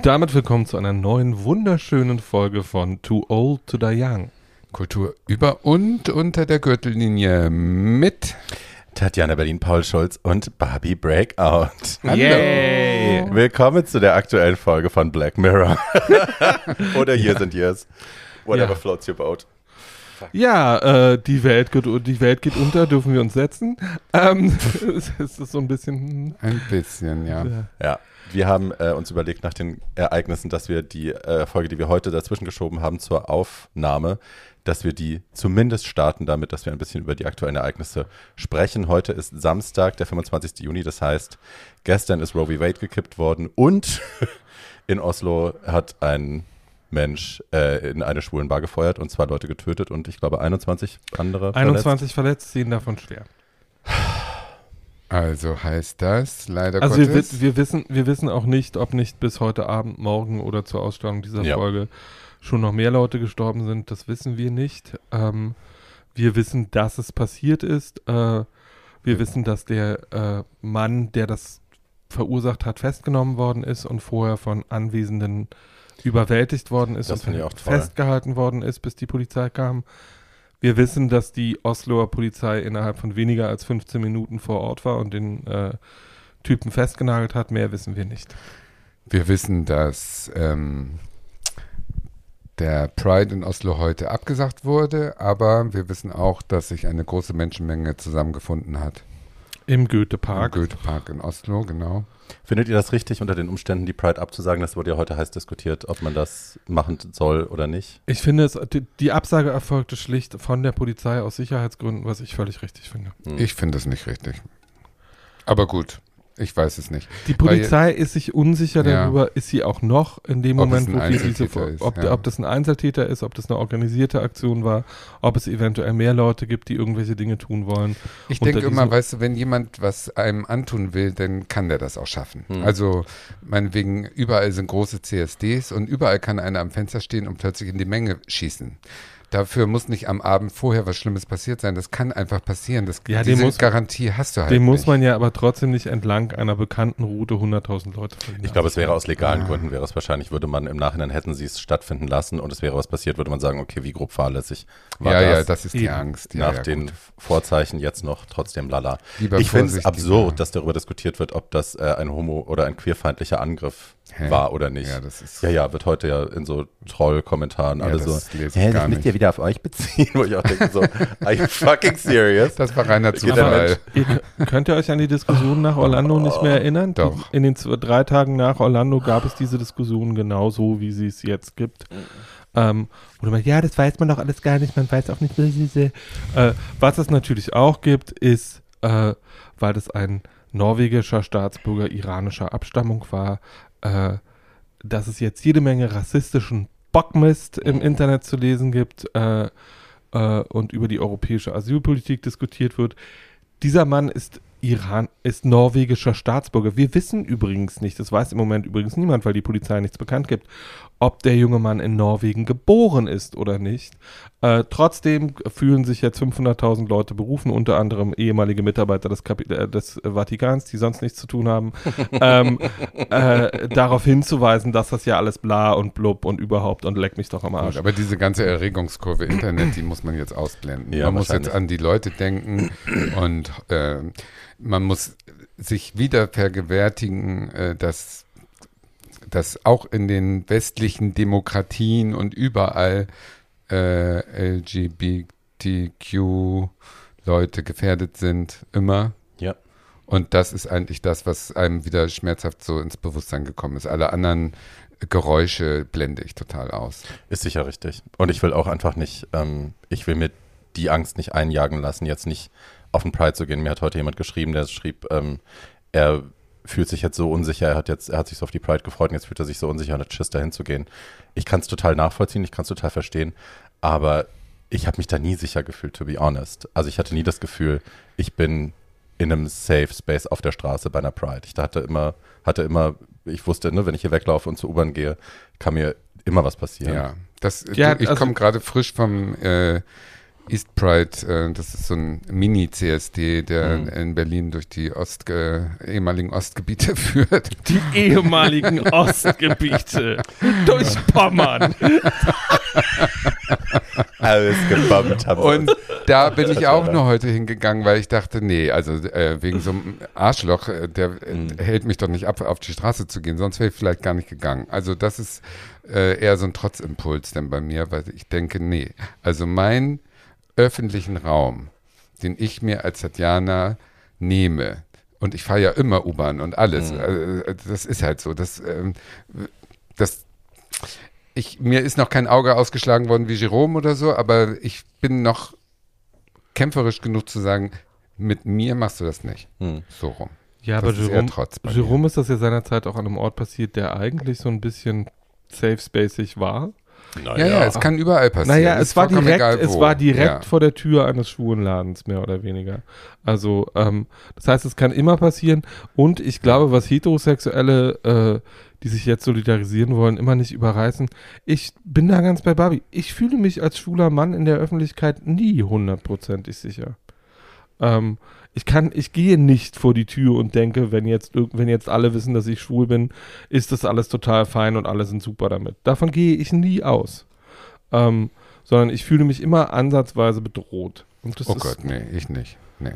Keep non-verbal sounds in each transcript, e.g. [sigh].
Und damit willkommen zu einer neuen wunderschönen Folge von Too Old to Die Young. Kultur über und unter der Gürtellinie mit Tatjana Berlin-Paul Schulz und Barbie Breakout. Hallo. Yay. Willkommen zu der aktuellen Folge von Black Mirror. [laughs] Oder Years ja. and Years. Whatever ja. floats your boat. Ja, äh, die, Welt geht, die Welt geht unter, dürfen wir uns setzen. Ähm, [laughs] es ist so ein bisschen. Hm. Ein bisschen, ja. Ja. Wir haben äh, uns überlegt nach den Ereignissen, dass wir die äh, Folge, die wir heute dazwischen geschoben haben zur Aufnahme, dass wir die zumindest starten damit, dass wir ein bisschen über die aktuellen Ereignisse sprechen. Heute ist Samstag, der 25. Juni, das heißt, gestern ist Roe v. Wade gekippt worden und [laughs] in Oslo hat ein Mensch äh, in eine Schwulenbar gefeuert und zwei Leute getötet und ich glaube 21 andere 21 verletzt, verletzt zehn davon schwer. Also heißt das leider also. Wir, wir, wissen, wir wissen auch nicht, ob nicht bis heute Abend, morgen oder zur Ausstrahlung dieser ja. Folge schon noch mehr Leute gestorben sind. Das wissen wir nicht. Ähm, wir wissen, dass es passiert ist. Äh, wir ja. wissen, dass der äh, Mann, der das verursacht hat, festgenommen worden ist und vorher von Anwesenden überwältigt worden ist das und festgehalten worden ist, bis die Polizei kam. Wir wissen, dass die Osloer Polizei innerhalb von weniger als 15 Minuten vor Ort war und den äh, Typen festgenagelt hat. Mehr wissen wir nicht. Wir wissen, dass ähm, der Pride in Oslo heute abgesagt wurde, aber wir wissen auch, dass sich eine große Menschenmenge zusammengefunden hat. Im Goethe-Park. Im Goethe-Park in Oslo, genau. Findet ihr das richtig, unter den Umständen die Pride abzusagen? Das wurde ja heute heiß diskutiert, ob man das machen soll oder nicht. Ich finde, es, die, die Absage erfolgte schlicht von der Polizei aus Sicherheitsgründen, was ich völlig richtig finde. Hm. Ich finde es nicht richtig. Aber gut. Ich weiß es nicht. Die Polizei Weil, ist sich unsicher darüber, ja. ist sie auch noch in dem ob Moment, wo wir diese, ist, ob, ja. ob das ein Einzeltäter ist, ob das eine organisierte Aktion war, ob es eventuell mehr Leute gibt, die irgendwelche Dinge tun wollen. Ich denke immer, weißt du, wenn jemand was einem antun will, dann kann der das auch schaffen. Hm. Also meinetwegen, überall sind große CSDs und überall kann einer am Fenster stehen und plötzlich in die Menge schießen. Dafür muss nicht am Abend vorher was Schlimmes passiert sein. Das kann einfach passieren. Das, ja, diese muss, Garantie hast du halt Den nicht. muss man ja aber trotzdem nicht entlang einer bekannten Route 100.000 Leute verlieren. Ich glaube, es wäre aus legalen ah. Gründen, wäre es wahrscheinlich, würde man im Nachhinein, hätten sie es stattfinden lassen und es wäre was passiert, würde man sagen, okay, wie grob fahrlässig war ja, das? Ja, das ist die Angst. Ja, Nach ja, den Vorzeichen jetzt noch trotzdem lala. Lieber ich finde es absurd, dass darüber diskutiert wird, ob das äh, ein homo- oder ein queerfeindlicher Angriff Hä? war oder nicht. Ja, das ist ja, ja, wird heute ja in so Troll-Kommentaren ja, alle so, hä, das müsst ihr wieder auf euch beziehen, [laughs] wo ich auch denke so, are you fucking serious? Das war reiner Zufall. ihr, könnt ihr euch an die Diskussion nach Orlando oh, nicht mehr erinnern? Doch. In den zwei, drei Tagen nach Orlando gab es diese Diskussion genauso, wie sie es jetzt gibt. Ähm, wo du meinst, ja, das weiß man doch alles gar nicht, man weiß auch nicht. Äh, was es natürlich auch gibt, ist, äh, weil das ein norwegischer Staatsbürger iranischer Abstammung war, äh, dass es jetzt jede Menge rassistischen Bockmist im Internet zu lesen gibt äh, äh, und über die europäische Asylpolitik diskutiert wird. Dieser Mann ist Iran ist norwegischer Staatsbürger. Wir wissen übrigens nicht, das weiß im Moment übrigens niemand, weil die Polizei nichts bekannt gibt, ob der junge Mann in Norwegen geboren ist oder nicht. Äh, trotzdem fühlen sich jetzt 500.000 Leute berufen, unter anderem ehemalige Mitarbeiter des, Kapit äh, des Vatikans, die sonst nichts zu tun haben, [laughs] ähm, äh, darauf hinzuweisen, dass das ja alles bla und blub und überhaupt und leck mich doch am Arsch. Aber diese ganze Erregungskurve Internet, die muss man jetzt ausblenden. Ja, man muss jetzt an die Leute denken und äh, man muss sich wieder vergewärtigen, äh, dass, dass auch in den westlichen Demokratien und überall äh, LGBTQ-Leute gefährdet sind, immer. Ja. Und das ist eigentlich das, was einem wieder schmerzhaft so ins Bewusstsein gekommen ist. Alle anderen Geräusche blende ich total aus. Ist sicher richtig. Und ich will auch einfach nicht, ähm, ich will mir die Angst nicht einjagen lassen, jetzt nicht auf den Pride zu gehen. Mir hat heute jemand geschrieben, der schrieb, ähm, er fühlt sich jetzt so unsicher, er hat jetzt, er hat sich so auf die Pride gefreut und jetzt fühlt er sich so unsicher und hat Schiss, dahin zu gehen. Ich kann es total nachvollziehen, ich kann es total verstehen, aber ich habe mich da nie sicher gefühlt, to be honest. Also ich hatte nie das Gefühl, ich bin in einem Safe Space auf der Straße bei einer Pride. Ich hatte immer, hatte immer, ich wusste, ne, wenn ich hier weglaufe und zur U-Bahn gehe, kann mir immer was passieren. Ja, das, ja, du, ich also, komme gerade frisch vom äh, East Pride, äh, das ist so ein Mini-CSD, der mhm. in Berlin durch die Ost, äh, ehemaligen Ostgebiete [laughs] führt. Die ehemaligen Ostgebiete durch Pommern. [laughs] Alles gebombt haben. Und da bin ich auch nur heute hingegangen, weil ich dachte, nee, also äh, wegen so einem Arschloch, äh, der mhm. hält mich doch nicht ab, auf die Straße zu gehen, sonst wäre ich vielleicht gar nicht gegangen. Also das ist äh, eher so ein Trotzimpuls denn bei mir, weil ich denke, nee, also mein öffentlichen Raum, den ich mir als Tatjana nehme, und ich fahre ja immer U-Bahn und alles, mhm. äh, das ist halt so, das, ähm, das ich, mir ist noch kein Auge ausgeschlagen worden wie Jerome oder so, aber ich bin noch kämpferisch genug zu sagen, mit mir machst du das nicht. Hm. So rum. Ja, das aber Jerome, ist, Jerome ist das ja seinerzeit auch an einem Ort passiert, der eigentlich so ein bisschen safe spacig war. Naja. Ja, ja, es kann überall passieren. Naja, es war, direkt, es war direkt ja. vor der Tür eines Schwulenladens, mehr oder weniger. Also, ähm, das heißt, es kann immer passieren. Und ich glaube, was Heterosexuelle, äh, die sich jetzt solidarisieren wollen, immer nicht überreißen. Ich bin da ganz bei Barbie. Ich fühle mich als schwuler Mann in der Öffentlichkeit nie hundertprozentig sicher. Ähm, ich kann, ich gehe nicht vor die Tür und denke, wenn jetzt, wenn jetzt alle wissen, dass ich schwul bin, ist das alles total fein und alle sind super damit. Davon gehe ich nie aus. Ähm, sondern ich fühle mich immer ansatzweise bedroht. oh Gott, nee, ich nicht. Nee.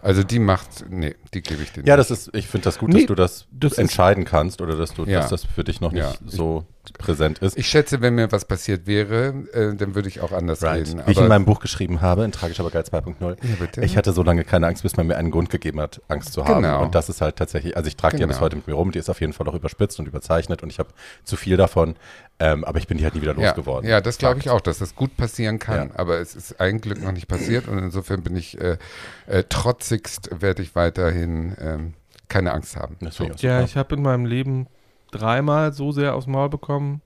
Also die macht, nee, die gebe ich dir Ja, nicht. das ist, ich finde das gut, nee, dass du das, das entscheiden kannst oder dass du, ja. dass das für dich noch nicht ja. so präsent ist. Ich schätze, wenn mir was passiert wäre, äh, dann würde ich auch anders right. reden. Wie ich in meinem Buch geschrieben habe, in Tragisch aber geil 2.0, ja, ich hatte so lange keine Angst, bis man mir einen Grund gegeben hat, Angst zu haben. Genau. Und das ist halt tatsächlich, also ich trage genau. die ja bis genau. heute mit mir rum, die ist auf jeden Fall auch überspitzt und überzeichnet und ich habe zu viel davon. Ähm, aber ich bin die halt nie wieder losgeworden. Ja, das glaube ich auch, dass das gut passieren kann, ja. aber es ist ein Glück noch nicht passiert und insofern bin ich äh, äh, trotzigst, werde ich weiterhin ähm, keine Angst haben. So. Ja, ich habe in meinem Leben dreimal so sehr aufs Maul bekommen,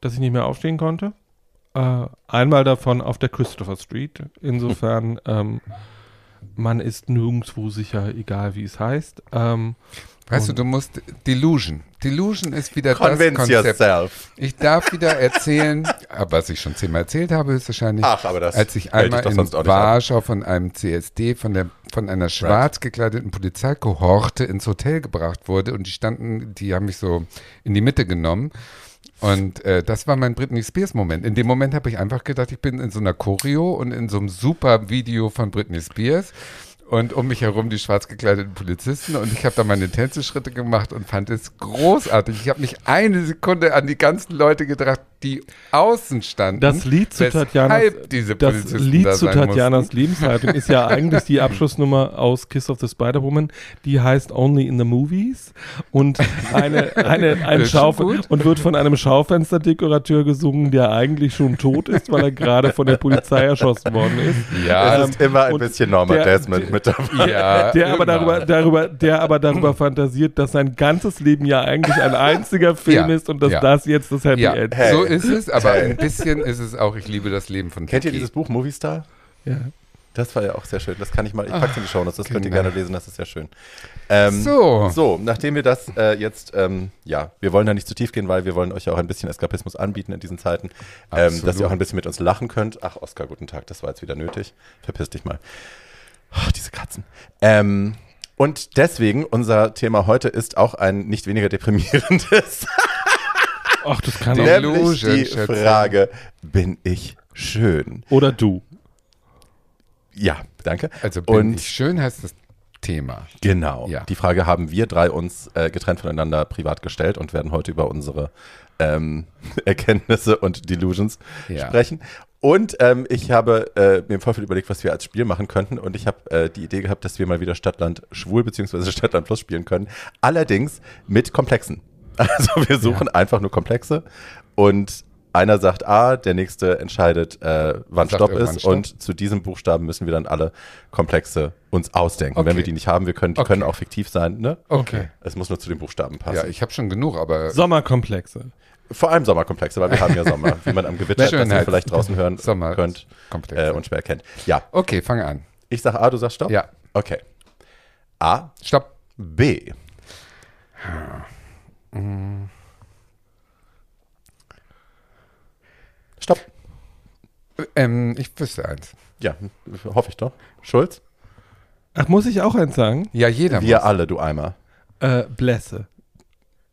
dass ich nicht mehr aufstehen konnte. Äh, einmal davon auf der Christopher Street. Insofern, [laughs] ähm, man ist nirgendwo sicher, egal wie es heißt. Ähm, weißt du, du musst Delusion. Delusion ist wieder Convince das Konzept. Yourself. Ich darf wieder erzählen, [laughs] was ich schon zehnmal erzählt habe, ist wahrscheinlich, Ach, aber das als ich einmal ich in Warschau von einem CSD, von, der, von einer schwarz gekleideten Polizeikohorte ins Hotel gebracht wurde und die standen, die haben mich so in die Mitte genommen und äh, das war mein Britney Spears Moment. In dem Moment habe ich einfach gedacht, ich bin in so einer Choreo und in so einem super Video von Britney Spears und um mich herum die schwarz gekleideten Polizisten und ich habe da meine Tänzeschritte gemacht und fand es großartig. Ich habe nicht eine Sekunde an die ganzen Leute gedacht, die außen standen. Das Lied zu Tatjanas, das Lied da zu Tatjanas Lebenshaltung ist ja [laughs] eigentlich die Abschlussnummer aus Kiss of the Spider-Woman, die heißt Only in the Movies und eine, eine, [laughs] ein Schaufen und wird von einem Schaufensterdekorateur gesungen, der eigentlich schon tot ist, weil er gerade von der Polizei erschossen worden ist. Ja, es ist immer ein bisschen Norma Desmond mit mit dabei. Ja, der aber darüber, darüber, der aber darüber [laughs] fantasiert, dass sein ganzes Leben ja eigentlich ein einziger Film ja, ist und dass ja. das jetzt das Happy ja. End ist. Hey. So ist es, aber [laughs] ein bisschen ist es auch, ich liebe das Leben von Kennt Kiki. ihr dieses Buch Movie Star? Ja. Das war ja auch sehr schön. Das kann ich mal, ich pack's in die Show, das genau. könnt ihr genau. gerne lesen, das ist sehr schön. Ähm, so. So, nachdem wir das äh, jetzt, ähm, ja, wir wollen da nicht zu tief gehen, weil wir wollen euch ja auch ein bisschen Eskapismus anbieten in diesen Zeiten, ähm, dass ihr auch ein bisschen mit uns lachen könnt. Ach, Oskar, guten Tag, das war jetzt wieder nötig. Verpiss dich mal. Ach, diese Katzen. Ähm, und deswegen, unser Thema heute ist auch ein nicht weniger deprimierendes. [laughs] Ach, das kann auch Nämlich die Frage, bin ich schön? Oder du? Ja, danke. Also bin und ich schön heißt das Thema. Genau. Ja. Die Frage haben wir drei uns äh, getrennt voneinander privat gestellt und werden heute über unsere ähm, [laughs] Erkenntnisse und Delusions ja. sprechen. Und ähm, ich habe äh, mir im Vorfeld überlegt, was wir als Spiel machen könnten. Und ich habe äh, die Idee gehabt, dass wir mal wieder Stadtland schwul bzw. [laughs] Stadtland Plus spielen können. Allerdings mit Komplexen. Also [laughs] wir suchen ja. einfach nur Komplexe und einer sagt A, der nächste entscheidet, äh, wann sagt Stopp ist. Stopp. Und zu diesem Buchstaben müssen wir dann alle Komplexe uns ausdenken. Okay. Wenn wir die nicht haben, wir können, die okay. können auch fiktiv sein. Ne? Okay. Es muss nur zu den Buchstaben passen. Ja, ich habe schon genug, aber. Sommerkomplexe. Vor allem Sommerkomplexe, weil wir haben ja Sommer, [laughs] wie man am Gewitter, das ihr vielleicht draußen hören [laughs] Sommer könnt äh, und schwer kennt. Ja. Okay, fange an. Ich sage A, du sagst Stopp? Ja. Okay. A. Stopp. B. Hm. Stopp. Ähm, ich wüsste eins. Ja, hoffe ich doch. Schulz? Ach, muss ich auch eins sagen? Ja, jeder Wir muss. alle, du Eimer. Äh, Blässe.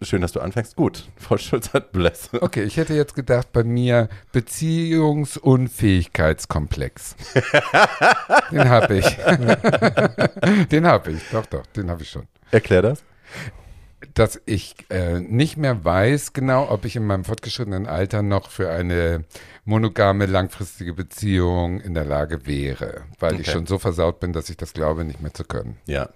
Schön, dass du anfängst. Gut, [laughs] Frau Schulz hat Blässe. Okay, ich hätte jetzt gedacht, bei mir Beziehungsunfähigkeitskomplex. [laughs] den habe ich. [laughs] den habe ich, doch, doch, den habe ich schon. Erklär das. Dass ich äh, nicht mehr weiß genau, ob ich in meinem fortgeschrittenen Alter noch für eine monogame, langfristige Beziehung in der Lage wäre, weil ich Okay. schon so versaut bin, dass ich das glaube, nicht mehr zu können. Ja.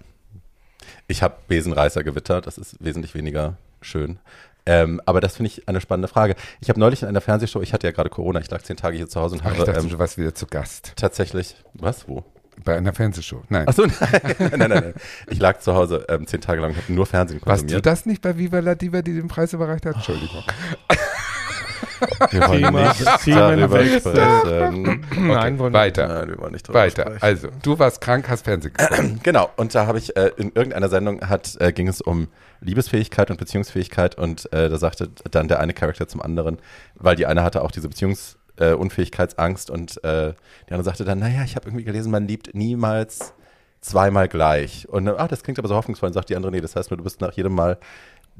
Ich habe Besenreißergewitter, das ist wesentlich weniger schön. Ähm, aber das finde ich eine spannende Frage. Ich habe neulich in einer Fernsehshow, ich hatte ja gerade Corona, ich lag zehn Tage hier zu Hause und Ach, ich habe dachte, ähm, du warst wieder zu Gast tatsächlich, was, wo? Bei einer Fernsehshow. Nein. Achso, [laughs] nein, nein, nein, nein. Ich lag zu Hause ähm, zehn Tage lang und habe nur Fernsehen Warst du konsumiert. das nicht bei Viva la Diva, die den Preis überreicht hat? Entschuldigung. Wir wollen Thema- nicht darüber sprechen. Nein, wollen wir Weiter. Nein, wir wollen nicht darüber Weiter. sprechen. Also, du warst krank, hast Fernsehen geguckt. [clears throat] Genau, und da habe ich äh, in irgendeiner Sendung hat, äh, ging es um Liebesfähigkeit und Beziehungsfähigkeit und äh, da sagte dann der eine Charakter zum anderen, weil die eine hatte auch diese Beziehungsunfähigkeitsangst und äh, die andere sagte dann, naja, ich habe irgendwie gelesen, man liebt niemals zweimal gleich. Und äh, ah, das klingt aber so hoffnungsvoll. Und sagt die andere, nee, das heißt nur, du bist nach jedem Mal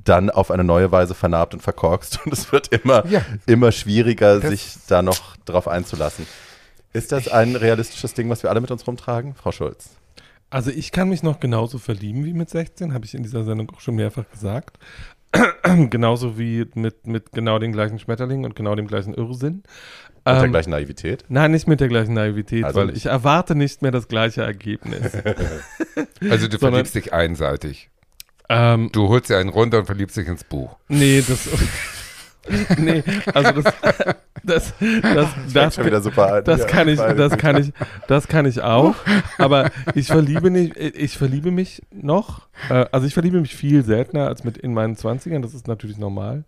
dann auf eine neue Weise vernarbt und verkorkst [laughs] und es wird immer, Ja. immer schwieriger, Das- sich da noch drauf einzulassen. Ist das ein realistisches Ding, was wir alle mit uns rumtragen? Frau Schulz. Also ich kann mich noch genauso verlieben wie mit 16, habe ich in dieser Sendung auch schon mehrfach gesagt. [clears throat] genauso wie mit, mit genau den gleichen Schmetterlingen und genau dem gleichen Irrsinn. Mit der Ähm, gleichen Naivität. Nein, nicht mit der gleichen Naivität, Also weil nicht. ich erwarte nicht mehr das gleiche Ergebnis. [laughs] Also, du Sondern- verliebst dich einseitig. ähm, Du holst dir einen runter und verliebst dich ins Buch. nee, das. [laughs] [laughs] nee, also das. Das, das, das, schon wieder super an. das kann ich, das kann ich, das kann ich auch. Aber ich verliebe nicht, ich verliebe mich noch. Äh, also ich verliebe mich viel seltener als mit in meinen 20ern. Das ist natürlich normal.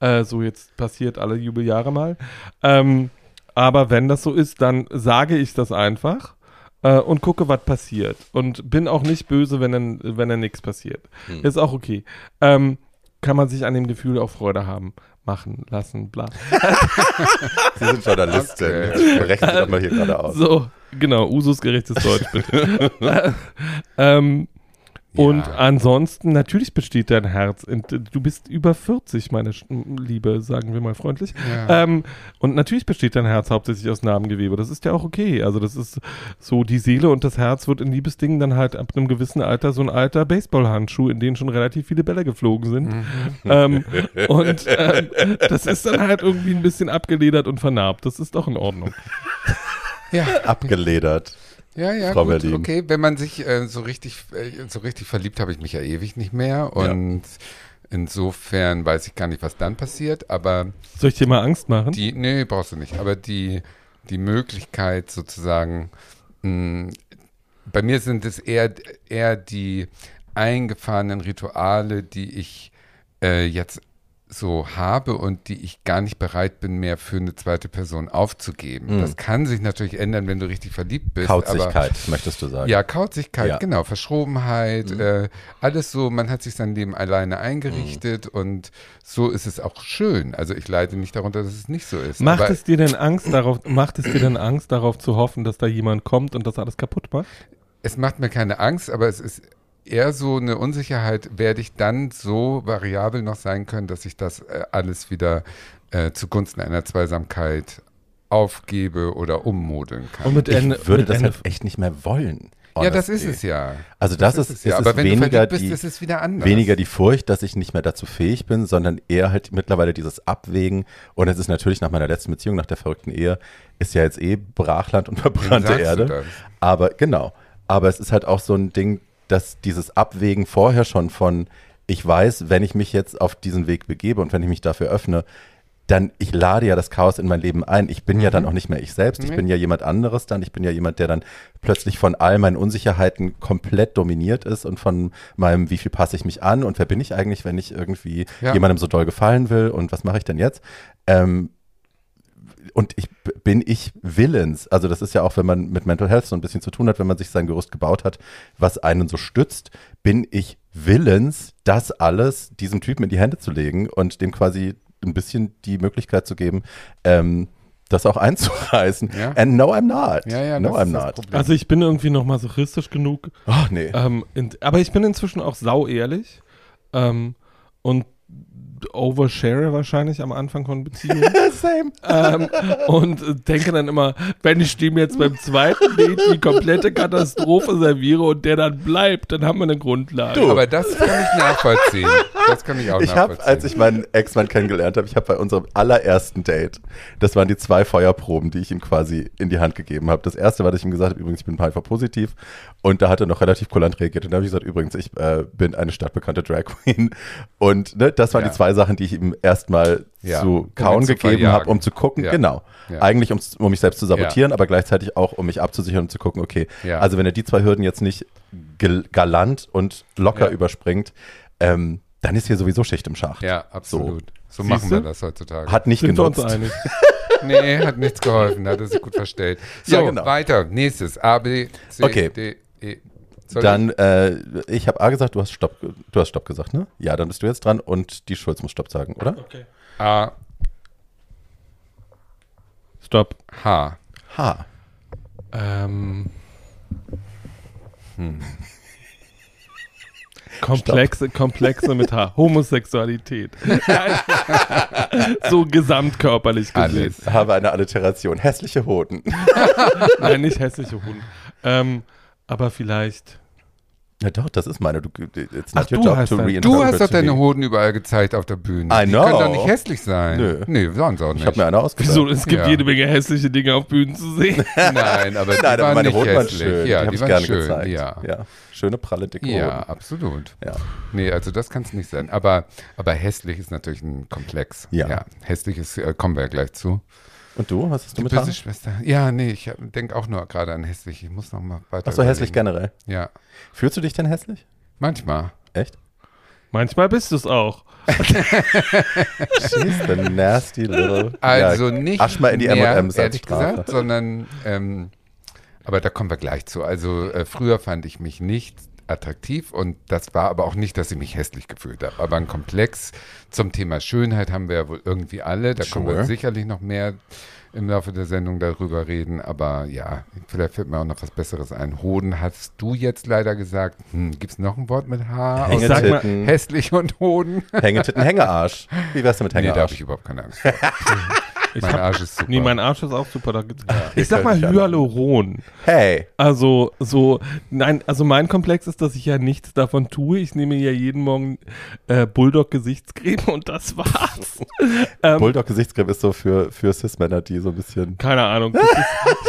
Äh, so jetzt passiert alle Jubeljahre mal. Ähm, aber wenn das so ist, dann sage ich das einfach äh, und gucke, was passiert. Und bin auch nicht böse, wenn dann, wenn dann nichts passiert. Hm. Ist auch okay. Ähm, kann man sich an dem Gefühl auch Freude haben, machen, lassen, bla. [laughs] Sie sind Journalistin. Okay. Doch mal hier gerade aus. So, genau, ususgerechtes Deutsch bitte. [laughs] ähm, Und ansonsten, natürlich besteht dein Herz. Und, äh, du bist über 40, meine Sch- Liebe, sagen wir mal freundlich. Ja. Ähm, und natürlich besteht dein Herz hauptsächlich aus Narbengewebe. Das ist ja auch okay. Also das ist so, die Seele und das Herz wird in Liebesdingen dann halt ab einem gewissen Alter so ein alter Baseballhandschuh, in den schon relativ viele Bälle geflogen sind. Mhm. ähm, und ähm, das ist dann halt irgendwie ein bisschen abgeledert und vernarbt. Das ist doch in Ordnung. ja. Abgeledert. Ja, ja, Frau gut, Berlin. okay. Wenn man sich äh, so richtig, äh, so richtig verliebt, habe ich mich ja ewig nicht mehr. Und insofern weiß ich gar nicht, was dann passiert. Aber Soll ich dir mal Angst machen? die, nee, brauchst du nicht. Aber die, die Möglichkeit sozusagen, mh, bei mir sind es eher, eher die eingefahrenen Rituale, die ich äh, jetzt so habe und die ich gar nicht bereit bin, mehr für eine zweite Person aufzugeben. Mhm. Das kann sich natürlich ändern, wenn du richtig verliebt bist. Aber, Kauzigkeit, möchtest du sagen. ja, Kauzigkeit, Ja. genau, Verschrobenheit, Mhm. äh, alles so, man hat sich sein Leben alleine eingerichtet Mhm. und so ist es auch schön. Also ich leide nicht darunter, dass es nicht so ist. Macht aber es dir denn Angst darauf, macht es dir denn Angst darauf zu hoffen, dass da jemand kommt und das alles kaputt macht? es macht mir keine Angst, aber es ist eher so eine Unsicherheit, werde ich dann so variabel noch sein können, dass ich das äh, alles wieder äh, zugunsten einer Zweisamkeit aufgebe oder ummodeln kann. Und mit ich Ende- würde mit das Ende- halt echt nicht mehr wollen. ja, das ist honestly. es ja. Also das, ist, es ist, ja. es Aber wenn du weniger verliebt bist, die, ist es wieder anders. weniger die Furcht, dass ich nicht mehr dazu fähig bin, sondern eher halt mittlerweile dieses Abwägen. Und es ist natürlich nach meiner letzten Beziehung, nach der verrückten Ehe, ist ja jetzt eh Brachland und [laughs] verbrannte Erde. das? Aber genau. Aber es ist halt auch so ein Ding, dass dieses Abwägen vorher schon von, ich weiß, wenn ich mich jetzt auf diesen Weg begebe und wenn ich mich dafür öffne, dann, ich lade ja das Chaos in mein Leben ein. Ich bin ja dann auch nicht mehr ich selbst. Ich Nee. bin ja jemand anderes dann. Ich bin ja jemand, der dann plötzlich von all meinen Unsicherheiten komplett dominiert ist und von meinem, wie viel passe ich mich an und wer bin ich eigentlich, wenn ich irgendwie Ja. jemandem so doll gefallen will und was mache ich denn jetzt? Ähm, und ich bin ich willens, also das ist ja auch, wenn man mit Mental Health so ein bisschen zu tun hat, wenn man sich sein Gerüst gebaut hat, was einen so stützt, bin ich willens, das alles diesem Typen in die Hände zu legen und dem quasi ein bisschen die Möglichkeit zu geben, ähm, das auch [laughs] einzureißen. Ja. And no, I'm not. Ja, ja, no, I'm not. Also ich bin irgendwie noch masochistisch genug. Ach nee. Ähm, in, aber ich bin inzwischen auch sau ehrlich. Ähm, und overshare wahrscheinlich am Anfang von Beziehungen. [laughs] Same. ähm, und denke dann immer, wenn ich dem jetzt beim zweiten Date die komplette Katastrophe serviere und der dann bleibt, dann haben wir eine Grundlage. Du. Aber das kann ich nachvollziehen. Das kann ich auch Ich habe, nachvollziehen. als ich meinen Ex-Mann kennengelernt habe, ich habe bei unserem allerersten Date, das waren die zwei Feuerproben, die ich ihm quasi in die Hand gegeben habe. Das erste war, dass ich ihm gesagt habe, übrigens, ich bin HIV-positiv. Und da hat er noch relativ kulant reagiert. Und da habe ich gesagt, übrigens, ich äh, bin eine stadtbekannte Drag Queen. Und ne, das waren Ja. die zwei Sachen, die ich ihm erstmal Ja, zu um kauen zu gegeben habe, um zu gucken. Ja. Genau. Ja. Eigentlich, um, um mich selbst zu sabotieren, aber gleichzeitig auch, um mich abzusichern und zu gucken, okay, Ja. also wenn er die zwei Hürden jetzt nicht galant und locker Ja. überspringt, ähm, dann ist hier sowieso Schicht im Schacht. ja, absolut. So, Siehst machen wir das heutzutage. Hat nicht Sind wir uns genutzt. einig? [laughs] nee, hat nichts geholfen. Hat er sich gut verstellt. So, Ja, genau. weiter. Nächstes. A, B, C, Okay. D, E. Soll Dann, äh, ich habe A gesagt, du hast Stopp, du hast Stopp gesagt, ne? Ja, dann bist du jetzt dran und die Schulz muss Stopp sagen, oder? Okay. ich? A, Stopp. H. H. Ähm. [laughs] Komplexe, komplexe mit H. Homosexualität. [laughs] so gesamtkörperlich gesehen. Alles. Habe eine Alliteration. Hässliche Hoden. [laughs] Nein, nicht hässliche Hund. Ähm, aber vielleicht. Ja doch, das ist meine. Du, it's Ach, not your du job hast to dann- reinterpret Du hast doch to deine me. Hoden überall gezeigt auf der Bühne. I Die know. können doch nicht hässlich sein. Nö. Nee, sonst auch Ich nicht. habe mir eine ausgesucht. Wieso? Es gibt Ja. jede Menge hässliche Dinge auf Bühnen zu sehen. [laughs] Nein, aber [laughs] die Nein, aber waren meine nicht Hoden waren hässlich. schön. Ja, die habe die ich waren gerne schön. gezeigt. Ja. ja. Schöne, pralle, dicke Ja, Hoden. absolut. Ja. Nee, also das kann es nicht sein. Aber, aber hässlich ist natürlich ein Komplex. Ja. hässlich ist, äh, kommen wir ja gleich zu. Und du? Was hast du Die mit böse H? Schwester. Ja, nee, ich denke auch nur gerade an hässlich. Ich muss noch mal weiter. Ach so, hässlich generell. Ja, Fühlst du dich denn hässlich? manchmal. Echt? Manchmal bist du es auch. [laughs] She's the nasty little. Also ja, nicht Asch mal in die als ehrlich gesagt, sondern, ähm, aber da kommen wir gleich zu. Also äh, früher fand ich mich nicht attraktiv und das war aber auch nicht, dass ich mich hässlich gefühlt habe. Aber ein Komplex zum Thema Schönheit haben wir ja wohl irgendwie alle. Da können wir Sure. sicherlich noch mehr im Laufe der Sendung darüber reden. Aber ja, vielleicht fällt mir auch noch was Besseres ein. Hoden hast du jetzt leider gesagt. Hm, Gibt es noch ein Wort mit H? Ich sag mal, Hängetitten, Hässlich und Hoden? Hängetitten, Hängearsch. Wie wär's denn mit Nee, da habe Hängearsch? ich überhaupt keine Angst. [laughs] Ich mein hab, Arsch ist super. nee, mein Arsch ist auch super. Da gibt's, ich sag mal. Hyaluron. hey, Also, so, nein, also mein Komplex ist, dass ich ja nichts davon tue. Ich nehme ja jeden Morgen äh, Bulldog-Gesichtscreme und das war's. [laughs] ähm, Bulldog-Gesichtscreme ist so für, für Cis-Männer, die so ein bisschen. keine Ahnung. [laughs]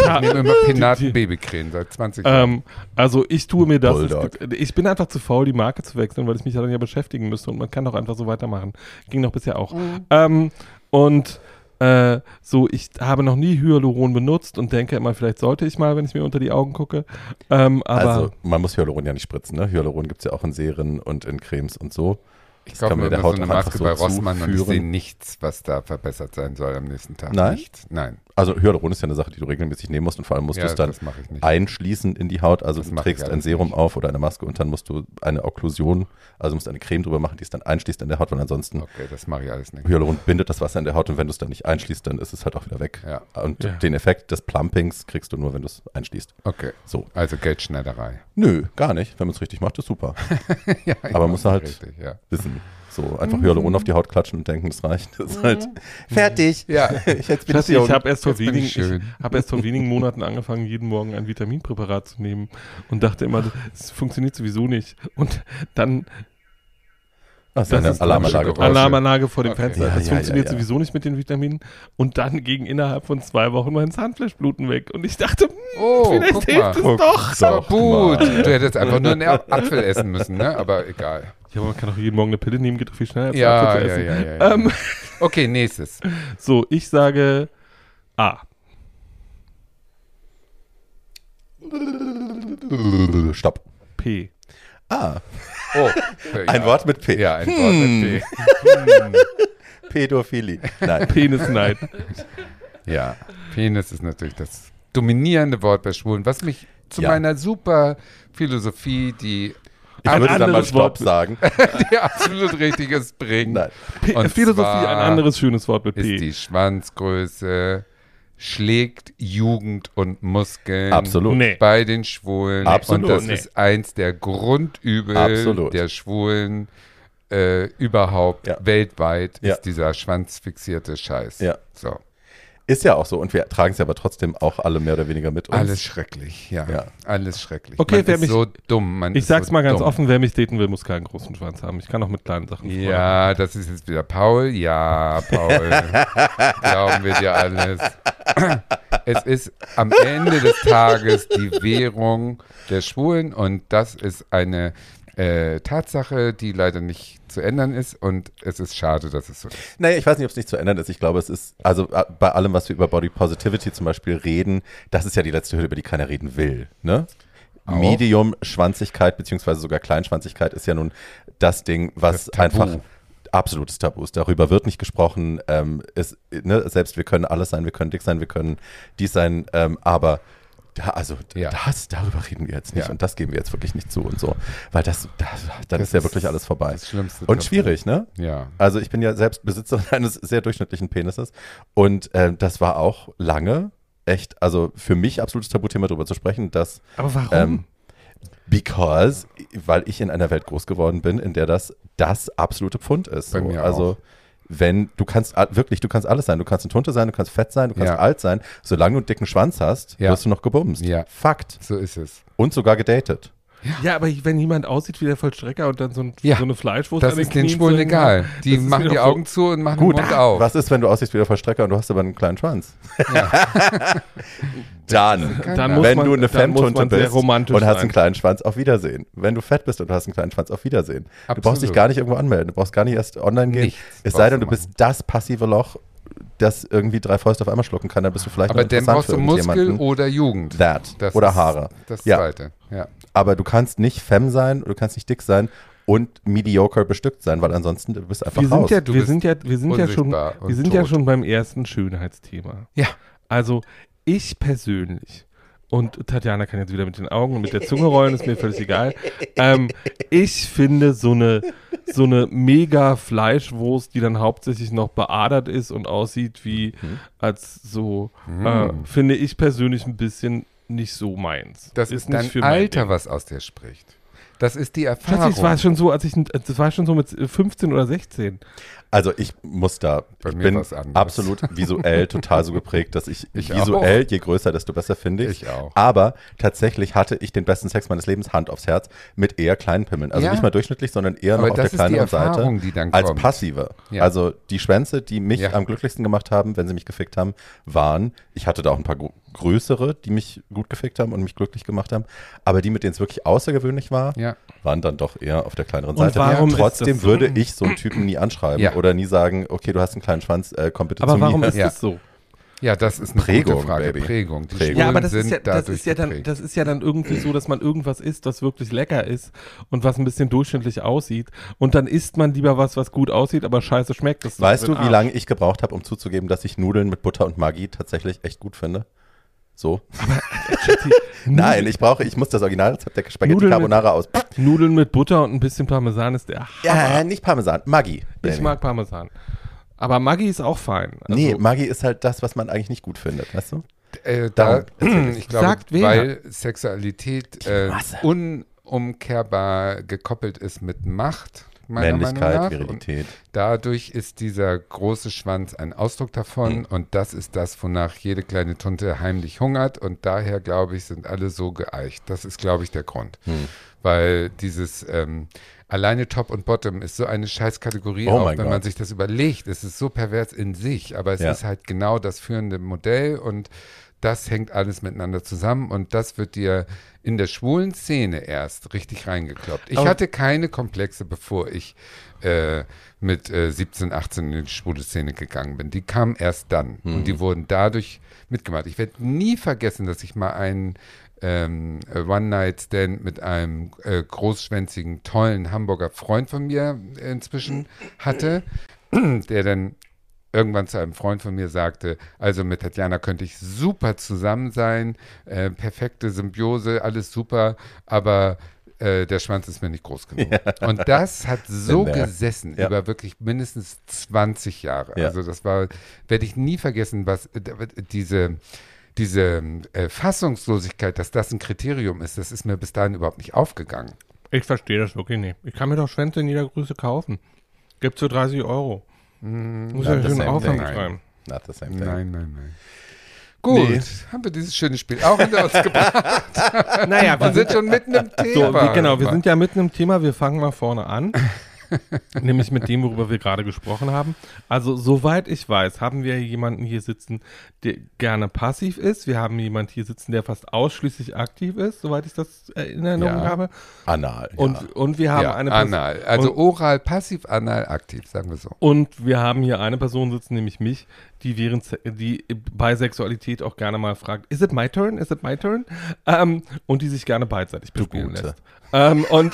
Das ist, ich nehme immer die- Penaten Babycreme seit 20 Jahren. ähm, also ich tue mir das. Gibt, ich bin einfach zu faul, die Marke zu wechseln, weil ich mich ja dann ja beschäftigen müsste und man kann doch einfach so weitermachen. Ging doch bisher auch. Ähm, und äh, so, ich habe noch nie Hyaluron benutzt und denke immer, vielleicht sollte ich mal, wenn ich mir unter die Augen gucke. Ähm, aber also, man muss Hyaluron ja nicht spritzen, ne? Hyaluron gibt's ja auch in Serien und in Cremes und so. Ich kann mir der immer so Haut eine Maske so bei Rossmann und ich zuführen. sehe nichts, was da verbessert sein soll am nächsten Tag. Nein? Nichts. Nein. Also Hyaluron ist ja eine Sache, die du regelmäßig nehmen musst und vor allem musst Ja, du es dann einschließen in die Haut. Also Das du trägst ein Serum nicht. auf oder eine Maske und dann musst du eine Okklusion, also musst du eine Creme drüber machen, die es dann einschließt in der Haut, weil ansonsten Okay, das mache ich alles nicht. Hyaluron bindet das Wasser in der Haut und wenn du es dann nicht einschließt, dann ist es halt auch wieder weg. Ja. Und Ja. den Effekt des Plumpings kriegst du nur, wenn du es einschließt. Okay. So. Also Geldschneiderei. Nö, gar nicht. Wenn man es richtig macht, ist super. [laughs] ja, Aber muss halt- Richtig, ja. Wissen. So, einfach Hyaluron auf die Haut klatschen und denken, das reicht. Das ist halt fertig. Ja. Ich, jetzt bin ich ich habe erst, vor wenigen- ich hab erst vor wenigen Monaten angefangen, jeden Morgen ein Vitaminpräparat zu nehmen und dachte immer, es funktioniert sowieso nicht. Und dann das ist das eine ist Alarmanlage. komische Geräusche. Alarmanlage vor dem Okay. Fenster. Ja, das ja, funktioniert ja, ja. sowieso nicht mit den Vitaminen. Und dann ging innerhalb von zwei Wochen mein Zahnfleischbluten weg. Und ich dachte, hm, Oh, vielleicht guck hilft mal. es Guck doch. doch Gut, du hättest einfach nur einen Apfel essen müssen, ne? Aber egal. Ja, aber man kann auch jeden Morgen eine Pille nehmen, geht doch viel schneller als Ja, ja, essen. ja, ja, ja. Ähm, [laughs] Okay, nächstes. so, ich sage A. Stopp. P. Ah, Oh, [laughs] ein ja. Wort mit P. Ja, ein Wort Hm. mit P. [laughs] Pädophilie. Nein. Penisneid. Ja, Penis ist natürlich das dominierende Wort bei Schwulen, was mich zu Ja. meiner super Philosophie, die, Ich Ein würde dann mal anderes Stopp Wort. sagen. [laughs] die absolut Richtiges bringt. Nein. Und Philosophie, ein anderes schönes Wort mit ist P. die Schwanzgröße schlägt Jugend und Muskeln Absolut. Nee. bei den Schwulen. Absolut. Und das Nee. ist eins der Grundübel Absolut. der Schwulen äh, überhaupt Ja. weltweit, Ja. ist dieser schwanzfixierte Scheiß. Ja. So. Ist ja auch so. Und wir tragen es ja aber trotzdem auch alle mehr oder weniger mit uns. Alles schrecklich, ja. Ja. Alles schrecklich. Okay, Man wer ist mich- so dumm. Man Ich ist sag's so mal ganz dumm. offen, wer mich daten will, muss keinen großen Schwanz haben. Ich kann auch mit kleinen Sachen. Ja, das ist jetzt wieder Paul. Ja, Paul. [laughs] Glauben wir dir alles. Es ist am Ende des Tages die Währung der Schwulen und das ist eine äh, Tatsache, die leider nicht zu ändern ist und es ist schade, dass es so ist. Naja, ich weiß nicht, ob es nicht zu ändern ist. Ich glaube, es ist, also äh, bei allem, was wir über Body Positivity zum Beispiel reden, das ist ja die letzte Hürde, über die keiner reden will. Ne? Auch. Medium, Schwanzigkeit, beziehungsweise sogar Kleinschwanzigkeit ist ja nun das Ding, was Das einfach absolutes Tabu ist. Darüber wird nicht gesprochen. Ähm, es, ne, selbst wir können alles sein, wir können dick sein, wir können dies sein, ähm, aber da, also Ja. das, darüber reden wir jetzt nicht Ja. und das geben wir jetzt wirklich nicht zu und so, weil das, das dann Das ist ja wirklich alles vorbei. Das Schlimmste. Und schwierig, ne? Ja. Also ich bin ja selbst Besitzer [laughs] eines sehr durchschnittlichen Penises und äh, das war auch lange echt, also für mich absolutes Tabuthema darüber zu sprechen, dass Aber warum? ähm, because, weil ich in einer Welt groß geworden bin, in der das das absolute Pfund ist. Bei so. mir also auch. Wenn du kannst wirklich, du kannst alles sein, du kannst ein Tunte sein, du kannst fett sein, du kannst Ja. alt sein, solange du einen dicken Schwanz hast, Ja. wirst du noch gebumst. Ja. Fakt. So ist es. Und sogar gedatet. Ja, aber wenn jemand aussieht wie der Vollstrecker und dann so, ein, Ja. so eine Fleischwurst Das an den ist den Schwulen egal. Die machen die Augen zu und machen Gut, den Mund auf. was ist, wenn du aussiehst wie der Vollstrecker und du hast aber einen kleinen Schwanz? [laughs] Dann, Dann muss wenn man- du eine dann Femtunte bist und hast einen kleinen Schwanz, auf Wiedersehen. Wenn du fett bist und du hast einen kleinen Schwanz, auf Wiedersehen. Du brauchst Absolut. dich gar nicht irgendwo anmelden. Du brauchst gar nicht erst online gehen. Nichts es sei denn, du bist das passive Loch, das irgendwie drei Fäuste auf einmal schlucken kann. Dann bist du vielleicht Aber dann brauchst du Muskel oder Jugend. That. Das oder Haare. Das Ja. zweite. Ja. Aber du kannst nicht femme sein, du kannst nicht dick sein und mediocre bestückt sein, weil ansonsten du bist einfach wir sind raus. ja, Du wir bist sind ja, wir sind ja schon, wir sind ja tot. schon beim ersten Schönheitsthema. Ja. Also ich persönlich und Tatjana kann jetzt wieder mit den Augen und mit der Zunge rollen, ist mir völlig egal. Ähm, ich finde so eine so eine mega Fleischwurst, die dann hauptsächlich noch beadert ist und aussieht wie Mhm. als so, Mhm. äh, finde ich persönlich ein bisschen nicht so meins. Das ist, nicht dein für mein Alter, was aus dir spricht. Das ist die Erfahrung. Tatsächlich war es schon so, als ich, das war schon so mit 15 oder 16. Also ich muss da, Bei ich mir bin absolut visuell total so geprägt, dass ich, Ich visuell, je größer, desto besser finde ich. Ich auch. Aber tatsächlich hatte ich den besten Sex meines Lebens, Hand aufs Herz, mit eher kleinen Pimmeln. Also Ja. nicht mal durchschnittlich, sondern eher Aber noch auf das der ist kleineren Seite. Erfahrung, die dann als kommt. passive. Ja. Also die Schwänze, die mich Ja. am glücklichsten gemacht haben, wenn sie mich gefickt haben, waren, ich hatte da auch ein paar größere, die mich gut gefickt haben und mich glücklich gemacht haben, aber die, mit denen es wirklich außergewöhnlich war, Ja. waren dann doch eher auf der kleineren Und Seite. warum ist Trotzdem so? würde ich so einen Typen nie anschreiben Ja. oder nie sagen, okay, du hast einen kleinen Schwanz, äh, komm bitte Aber zu warum mir. ist Ja. das so? Ja, das ist eine Prägung, gute Frage. Baby. Prägung. Die Prägung. Ja, aber das ist ja, das ist ja dann, das ist ja dann irgendwie so, dass man irgendwas isst, was wirklich lecker ist und was ein bisschen durchschnittlich aussieht. Und dann isst man lieber was, was gut aussieht, aber scheiße schmeckt. Das Weißt du, wie lange ich gebraucht habe, um zuzugeben, dass ich Nudeln mit Butter und Maggi tatsächlich echt gut finde? So? [laughs] Nein, ich brauche, ich muss das Originalrezept der Spaghetti Nudeln mit- Carbonara aus. Nudeln mit Butter und ein bisschen Parmesan ist der Hammer. Ja, nicht Parmesan, Maggi. ich mag Parmesan. Aber Maggi ist auch fein. Also, nee, Maggi ist halt das, was man eigentlich nicht gut findet, weißt du? Äh, da, [clears throat] ich. glaube, Sagt wer? weil Sexualität äh, unumkehrbar gekoppelt ist mit Macht, Männlichkeit, Virilität. dadurch ist dieser große Schwanz ein Ausdruck davon Mhm. und das ist das, wonach jede kleine Tunte heimlich hungert und daher, glaube ich, sind alle so geeicht. Das ist, glaube ich, der Grund. Hm. Weil dieses ähm, alleine Top und Bottom ist so eine Scheißkategorie, Oh auch wenn man Gott. sich das überlegt. Es ist so pervers in sich, aber es Ja. ist halt genau das führende Modell und das hängt alles miteinander zusammen und das wird dir in der schwulen Szene erst richtig reingekloppt. Ich Aber- hatte keine Komplexe, bevor ich äh, mit äh, 17, 18 in die schwule Szene gegangen bin. Die kamen erst dann und Mhm. die wurden dadurch mitgemacht. Ich werde nie vergessen, dass ich mal einen ähm, One-Night-Stand mit einem äh, großschwänzigen, tollen Hamburger Freund von mir inzwischen hatte, der dann irgendwann zu einem Freund von mir sagte, also mit Tatjana könnte ich super zusammen sein, äh, perfekte Symbiose, alles super, aber äh, der Schwanz ist mir nicht groß genug. Ja. Und das hat so [laughs] gesessen ja. über wirklich mindestens 20 Jahre. Ja. Also das war, werde ich nie vergessen, was äh, diese diese äh, Fassungslosigkeit, dass das ein Kriterium ist, das ist mir bis dahin überhaupt nicht aufgegangen. Ich verstehe das wirklich nicht. Ich kann mir doch Schwänze in jeder Größe kaufen. Gibt für 30 Euro. Mm, Muss ja schönen Aufwand betreiben. Not the same thing. Nein, nein, nein. Gut, nee. haben wir dieses schöne Spiel auch hinter uns gebracht. [laughs] naja, wir sind schon mitten im [laughs] Thema. So, genau, wir sind ja mitten im Thema. Wir fangen mal vorne an. [laughs] Nämlich mit dem, worüber wir gerade gesprochen haben. Also, soweit ich weiß, haben wir jemanden hier sitzen, der gerne passiv ist. Wir haben jemanden hier sitzen, der fast ausschließlich aktiv ist, soweit ich das in Erinnerung ja. habe. Anal. Und, ja. und wir haben ja, eine Person. Anal. Also oral, passiv, anal, aktiv, sagen wir so. Und wir haben hier eine Person sitzen, nämlich mich, die während die bei Sexualität auch gerne mal fragt, is it my turn? Is it my turn? Ähm, und die sich gerne beidseitig bespielen lässt. Ähm, und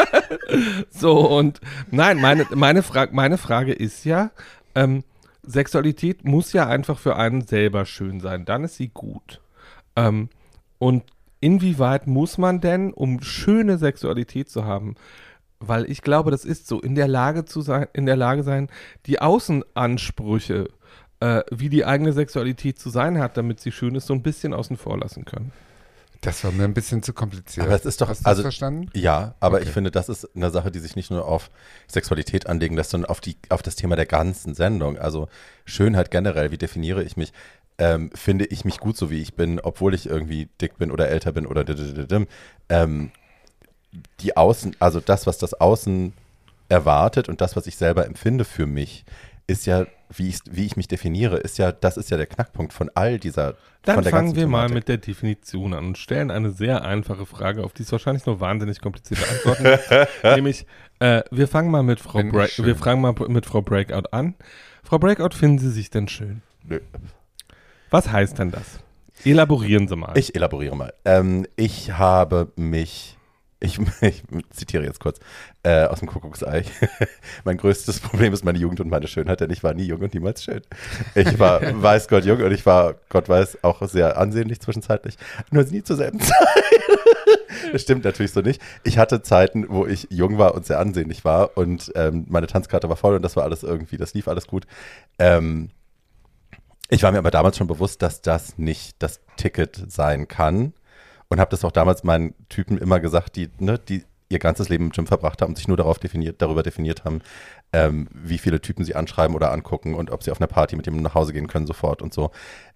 [laughs] so, und nein, meine, meine, Fra meine Frage ist ja, ähm, Sexualität muss ja einfach für einen selber schön sein, dann ist sie gut. Ähm, und inwieweit muss man denn, um schöne Sexualität zu haben, weil ich glaube, das ist so, in der Lage zu sein, in der Lage sein, die Außenansprüche, äh, wie die eigene Sexualität zu sein hat, damit sie schön ist, so ein bisschen außen vor lassen können. Das war mir ein bisschen zu kompliziert. Aber es ist doch, Hast du also, das verstanden? Ja, aber okay. ich finde, das ist eine Sache, die sich nicht nur auf Sexualität anlegen lässt, sondern auf, die, auf das Thema der ganzen Sendung. Also Schönheit generell, wie definiere ich mich? Ähm, finde ich mich gut so, wie ich bin, obwohl ich irgendwie dick bin oder älter bin oder ähm, die Außen, also das, was das Außen erwartet und das, was ich selber empfinde für mich, ist ja, wie ich, wie ich mich definiere, ist ja, das ist ja der Knackpunkt von all dieser. Dann fangen wir Thematik. mal mit der Definition an und stellen eine sehr einfache Frage, auf die es wahrscheinlich nur wahnsinnig komplizierte [laughs] Antworten gibt. Nämlich, äh, wir fangen mal mit Frau Bra wir fangen mal mit Frau Breakout an. Frau Breakout, finden Sie sich denn schön? Nö. Was heißt denn das? Elaborieren Sie mal. Ich elaboriere mal. Ähm, ich habe mich ich, [laughs] ich, zitiere jetzt kurz äh, aus dem Kuckucksei. [laughs] mein größtes Problem ist meine Jugend und meine Schönheit, denn ich war nie jung und niemals schön. Ich war [laughs] weiß Gott jung und ich war, Gott weiß, auch sehr ansehnlich zwischenzeitlich, nur nie zur selben Zeit. das stimmt natürlich so nicht. Ich hatte Zeiten, wo ich jung war und sehr ansehnlich war und ähm, meine Tanzkarte war voll und das war alles irgendwie, das lief alles gut. Ähm, ich war mir aber damals schon bewusst, dass das nicht das Ticket sein kann und habe das auch damals meinen Typen immer gesagt, die, ne, die ihr ganzes Leben im Gym verbracht haben und sich nur darauf definiert, darüber definiert haben, ähm, wie viele Typen sie anschreiben oder angucken und ob sie auf einer Party mit dem nach Hause gehen können sofort und so.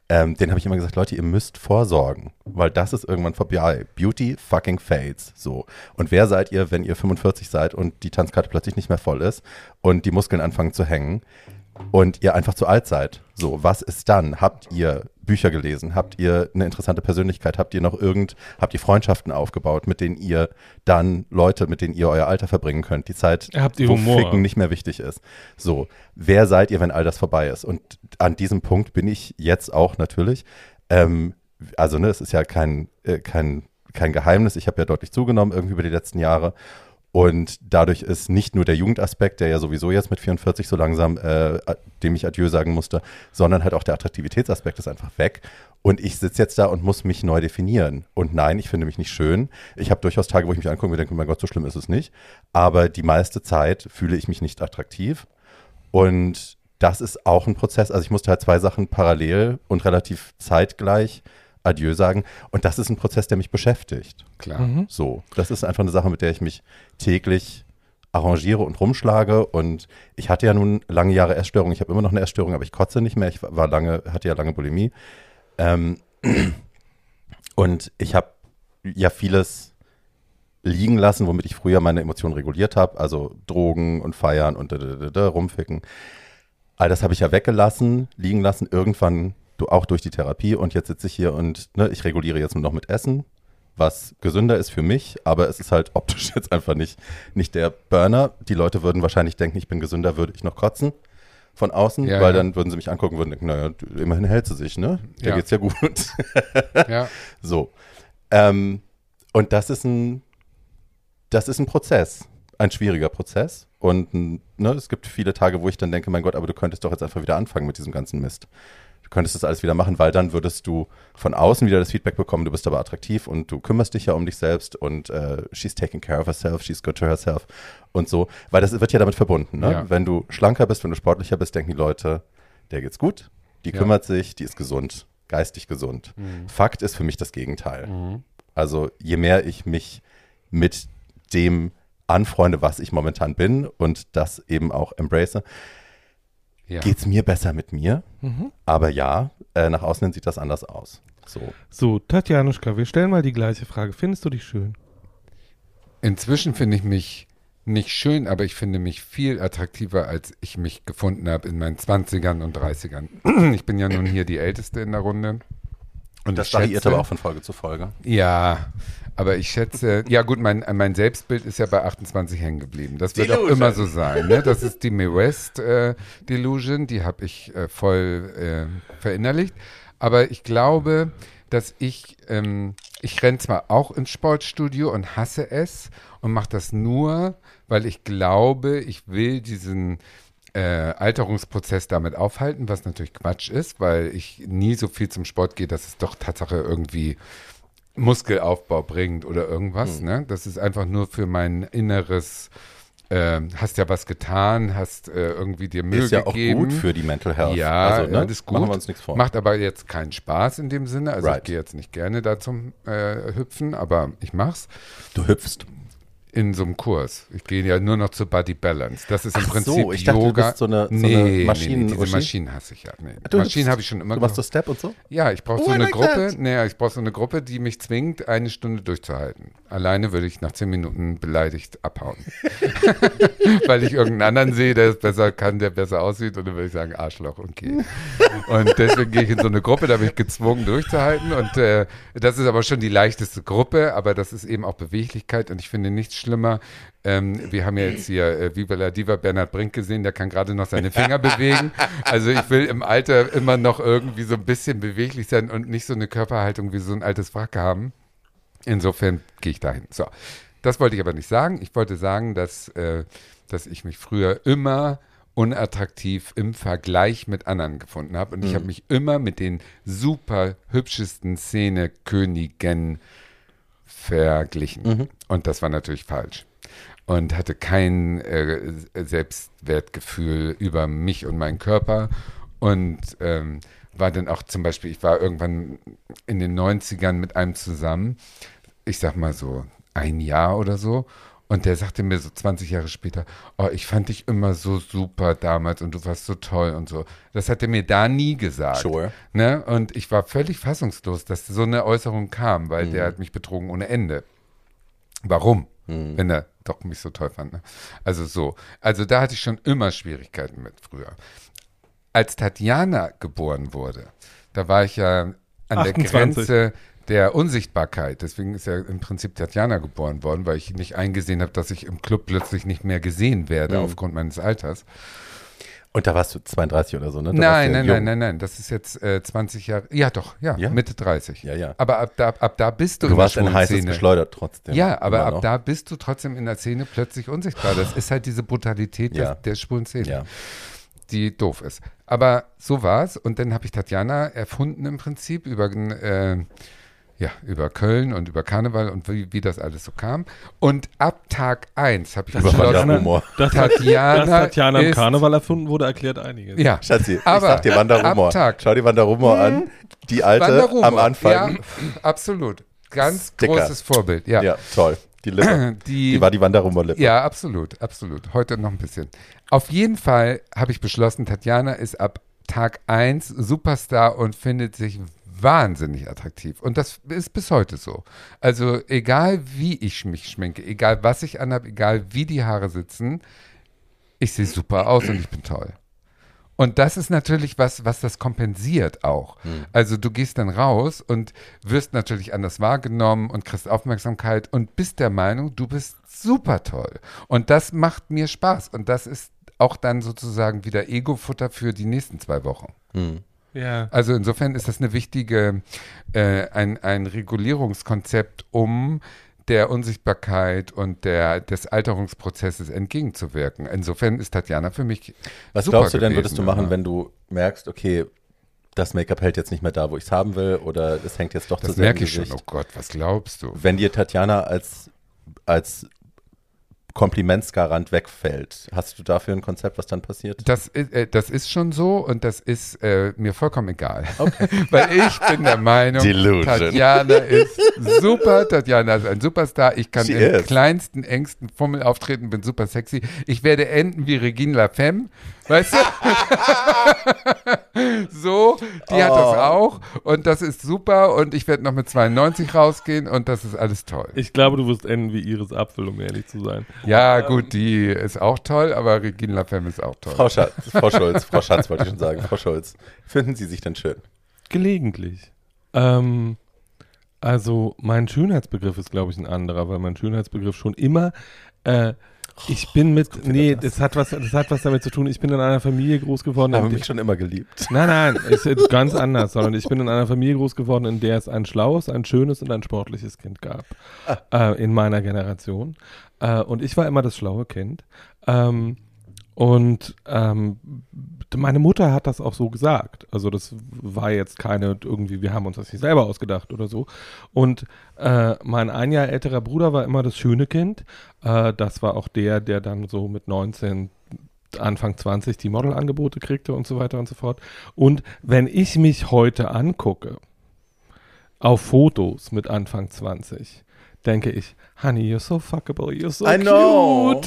Ähm, den habe ich immer gesagt, Leute, ihr müsst vorsorgen, weil das ist irgendwann vorbei. Beauty fucking fades. So. Und wer seid ihr, wenn ihr 45 seid und die Tanzkarte plötzlich nicht mehr voll ist und die Muskeln anfangen zu hängen? Und ihr einfach zu alt seid. So, was ist dann? Habt ihr Bücher gelesen? Habt ihr eine interessante Persönlichkeit? Habt ihr noch irgend, habt ihr Freundschaften aufgebaut, mit denen ihr dann Leute, mit denen ihr euer Alter verbringen könnt? Die Zeit, habt ihr wo Humor. Ficken nicht mehr wichtig ist. So, wer seid ihr, wenn all das vorbei ist? Und an diesem Punkt bin ich jetzt auch natürlich. Ähm, also, ne, es ist ja kein, äh, kein, kein Geheimnis. Ich habe ja deutlich zugenommen irgendwie über die letzten Jahre. Und dadurch ist nicht nur der Jugendaspekt, der ja sowieso jetzt mit 44 so langsam, äh, dem ich Adieu sagen musste, sondern halt auch der Attraktivitätsaspekt ist einfach weg. Und ich sitze jetzt da und muss mich neu definieren. Und nein, ich finde mich nicht schön. Ich habe durchaus Tage, wo ich mich angucke und denke, mein Gott, so schlimm ist es nicht. Aber die meiste Zeit fühle ich mich nicht attraktiv. Und das ist auch ein Prozess. Also ich musste halt zwei Sachen parallel und relativ zeitgleich Adieu sagen. Und das ist ein Prozess, der mich beschäftigt. Klar. Mhm. So, das ist einfach eine Sache, mit der ich mich täglich arrangiere und rumschlage. Und ich hatte ja nun lange Jahre Essstörung. Ich habe immer noch eine Essstörung, aber ich kotze nicht mehr. Ich war lange, hatte ja lange Bulimie. Ähm, [clears throat] und ich habe ja vieles liegen lassen, womit ich früher meine Emotionen reguliert habe. Also Drogen und Feiern und da, da, da, rumficken. All das habe ich ja weggelassen, liegen lassen. Irgendwann auch durch die Therapie und jetzt sitze ich hier und ne, ich reguliere jetzt nur noch mit Essen, was gesünder ist für mich, aber es ist halt optisch [laughs] jetzt einfach nicht, nicht der Burner. Die Leute würden wahrscheinlich denken, ich bin gesünder, würde ich noch kotzen von außen, ja, weil ja. dann würden sie mich angucken und würden denken, naja, immerhin hält sie sich, ne? Der ja. geht's ja gut. [laughs] ja. [laughs] So. Ähm, und das ist ein, das ist ein Prozess, ein schwieriger Prozess. Und ne, es gibt viele Tage, wo ich dann denke, mein Gott, aber du könntest doch jetzt einfach wieder anfangen mit diesem ganzen Mist könntest das alles wieder machen, weil dann würdest du von außen wieder das Feedback bekommen, du bist aber attraktiv und du kümmerst dich ja um dich selbst und äh, she's taking care of herself, she's good to herself und so, weil das wird ja damit verbunden. Ne? Ja. Wenn du schlanker bist, wenn du sportlicher bist, denken die Leute, der geht's gut, die ja. kümmert sich, die ist gesund, geistig gesund. Mhm. Fakt ist für mich das Gegenteil. Mhm. Also je mehr ich mich mit dem anfreunde, was ich momentan bin und das eben auch embrace, ja. geht es mir besser mit mir. Mhm. Aber ja, äh, nach außen sieht das anders aus. So, so Tatjanuschka, wir stellen mal die gleiche Frage. Findest du dich schön? Inzwischen finde ich mich nicht schön, aber ich finde mich viel attraktiver, als ich mich gefunden habe in meinen 20ern und 30ern. [clears throat] Ich bin ja nun hier die Älteste in der Runde. Und das variiert aber auch von Folge zu Folge. Ja, aber ich schätze, ja gut, mein, mein Selbstbild ist ja bei 28 hängen geblieben. Das wird Delusion. auch immer so sein. Ne? Das ist die Mae West äh, Delusion, die habe ich äh, voll äh, verinnerlicht. Aber ich glaube, dass ich, ähm, ich renne zwar auch ins Sportstudio und hasse es und mache das nur, weil ich glaube, ich will diesen äh, Alterungsprozess damit aufhalten, was natürlich Quatsch ist, weil ich nie so viel zum Sport gehe, dass es doch Tatsache irgendwie Muskelaufbau bringt oder irgendwas. Hm. Ne? Das ist einfach nur für mein inneres äh, hast ja was getan, hast äh, irgendwie dir Mühe ist ja gegeben. auch gut für die Mental Health. Ja, also, ne? alles gut. Machen wir uns nichts vor. Macht aber jetzt keinen Spaß in dem Sinne. Also right. ich gehe jetzt nicht gerne da zum äh, Hüpfen, aber ich mach's. Du hüpfst in so einem Kurs. Ich gehe ja nur noch zu Body Balance. Das ist im Ach Prinzip so, ich dachte, Yoga. Du bist so eine, so nee, eine Maschinen nee, diese Maschinen hasse ich ja. Nee. Du Maschinen habe ich schon immer Du machst so Step und so? Ja, ich brauche oh, so eine like Gruppe. Nee, ich brauche so eine Gruppe, die mich zwingt, eine Stunde durchzuhalten. Alleine würde ich nach zehn Minuten beleidigt abhauen. [laughs] Weil ich irgendeinen anderen sehe, der es besser kann, der besser aussieht und dann würde ich sagen, Arschloch, okay. und deswegen gehe ich in so eine Gruppe, da bin ich gezwungen durchzuhalten und äh, das ist aber schon die leichteste Gruppe, aber das ist eben auch Beweglichkeit und ich finde nichts schlimmer, ähm, wir haben ja jetzt hier äh, Viva la Diva Bernhard Brink gesehen, der kann gerade noch seine Finger [laughs] bewegen. Also ich will im Alter immer noch irgendwie so ein bisschen beweglich sein und nicht so eine Körperhaltung wie so ein altes Wrack haben. Insofern gehe ich dahin. So, das wollte ich aber nicht sagen. Ich wollte sagen, dass, äh, dass ich mich früher immer unattraktiv im Vergleich mit anderen gefunden habe. Und mhm. ich habe mich immer mit den super hübschesten Szene-Königen verglichen. Mhm. Und das war natürlich falsch und hatte kein äh, Selbstwertgefühl über mich und meinen Körper und ähm, war dann auch zum Beispiel, ich war irgendwann in den 90ern mit einem zusammen, ich sag mal so ein Jahr oder so und der sagte mir so 20 Jahre später, oh, ich fand dich immer so super damals und du warst so toll und so. Das hat er mir da nie gesagt. Sure. Ne? Und ich war völlig fassungslos, dass so eine Äußerung kam, weil mhm. der hat mich betrogen ohne Ende. Warum? Mhm. Wenn er doch mich so toll fand. Ne? Also so. Also da hatte ich schon immer Schwierigkeiten mit früher. Als Tatjana geboren wurde, da war ich ja an 28. der Grenze der Unsichtbarkeit. Deswegen ist ja im Prinzip Tatjana geboren worden, weil ich nicht eingesehen habe, dass ich im Club plötzlich nicht mehr gesehen werde mhm. aufgrund meines Alters. Und da warst du 32 oder so, ne? Da nein, nein, nein, nein, nein. Das ist jetzt äh, 20 Jahre. Ja, doch, ja, ja, Mitte 30. Ja, ja. Aber ab da, ab da bist du. Du in warst ein heißes geschleudert trotzdem. Ja, aber ab da bist du trotzdem in der Szene plötzlich unsichtbar. Das ist halt diese Brutalität ja. der, der schwulen Szene. Ja. Die doof ist. Aber so war's. Und dann habe ich Tatjana erfunden im Prinzip über äh, ja, über Köln und über Karneval und wie, wie das alles so kam. Und ab Tag 1 habe ich das beschlossen, dass Tatjana, dass Tatjana im Karneval erfunden wurde, erklärt einiges. Ja, Schatzi, aber ich sag dir Wanderrumor. Schau dir Wanderrumor an. Hm? Die alte am Anfang. Ja, absolut. Ganz Sticker. großes Vorbild. Ja, ja toll. Die Lippe. [clears throat] Die, die war die Wanderrumor-Lippe. Ja, absolut, absolut. Heute noch ein bisschen. Auf jeden Fall habe ich beschlossen, Tatjana ist ab Tag 1 Superstar und findet sich wahnsinnig attraktiv. Und das ist bis heute so. Also egal wie ich mich schminke, egal was ich anhabe, egal wie die Haare sitzen, ich sehe super aus und ich bin toll. Und das ist natürlich was, was das kompensiert auch. Hm. Also du gehst dann raus und wirst natürlich anders wahrgenommen und kriegst Aufmerksamkeit und bist der Meinung, du bist super toll. Und das macht mir Spaß. Und das ist auch dann sozusagen wieder Ego-Futter für die nächsten zwei Wochen. Hm. Ja. Also insofern ist das eine wichtige, äh, ein, ein Regulierungskonzept, um der Unsichtbarkeit und der, des Alterungsprozesses entgegenzuwirken. Insofern ist Tatjana für mich. Was glaubst du denn, würdest du machen, wenn du merkst, okay, das Make-up hält jetzt nicht mehr da, wo ich es haben will, oder es hängt jetzt doch das zu sehr merke ich schon. Oh Gott, was glaubst du? Wenn dir Tatjana als, als Komplimentsgarant wegfällt. Hast du dafür ein Konzept, was dann passiert? Das, äh, das ist schon so und das ist äh, mir vollkommen egal. Okay. [laughs] Weil ich bin der Meinung, Delusion. Tatjana ist super, Tatjana ist ein Superstar. Ich kann She im is. kleinsten, engsten Fummel auftreten, bin super sexy. Ich werde enden wie Regine Lafemme. Weißt du? [laughs] so, die oh. hat das oh. auch und das ist super und ich werde noch mit 92 rausgehen und das ist alles toll. Ich glaube, du wirst enden wie Iris Apfel, um ehrlich zu sein. Ja, ähm. gut, die ist auch toll, aber Regine Lafemme ist auch toll. Frau, Schatz, Frau Schulz, Frau Schatz wollte ich schon sagen, Frau Schulz, finden Sie sich denn schön? Gelegentlich. Ähm, also mein Schönheitsbegriff ist, glaube ich, ein anderer, weil mein Schönheitsbegriff schon immer äh, ich bin mit, nee, das hat, was, das hat was damit zu tun. Ich bin in einer Familie groß geworden. Habe mich schon immer geliebt. Nein, nein, [laughs] ist ganz anders, sondern ich bin in einer Familie groß geworden, in der es ein schlaues, ein schönes und ein sportliches Kind gab. Ah. Äh, in meiner Generation. Äh, und ich war immer das schlaue Kind. Ähm, und ähm, meine Mutter hat das auch so gesagt. Also das war jetzt keine irgendwie, wir haben uns das nicht selber ausgedacht oder so. Und äh, mein ein Jahr älterer Bruder war immer das schöne Kind. Äh, das war auch der, der dann so mit 19 Anfang 20 die Modelangebote kriegte und so weiter und so fort. Und wenn ich mich heute angucke, auf Fotos mit Anfang 20, denke ich, honey, you're so fuckable, you're so I know.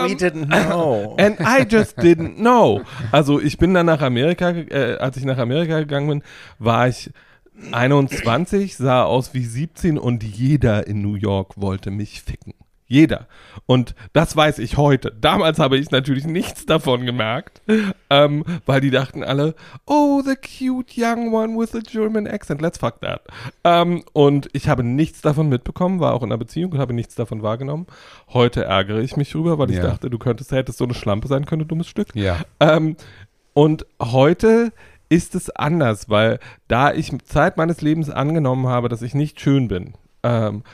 And we didn't know. [laughs] And I just didn't know. Also ich bin dann nach Amerika, äh, als ich nach Amerika gegangen bin, war ich 21, sah aus wie 17 und jeder in New York wollte mich ficken. Jeder. Und das weiß ich heute. Damals habe ich natürlich nichts davon gemerkt, ähm, weil die dachten alle, oh, the cute young one with a German accent, let's fuck that. Ähm, und ich habe nichts davon mitbekommen, war auch in einer Beziehung und habe nichts davon wahrgenommen. Heute ärgere ich mich drüber, weil ich ja. dachte, du könntest, hättest so eine Schlampe sein können, du dummes Stück. Ja. Ähm, und heute ist es anders, weil da ich Zeit meines Lebens angenommen habe, dass ich nicht schön bin, ähm,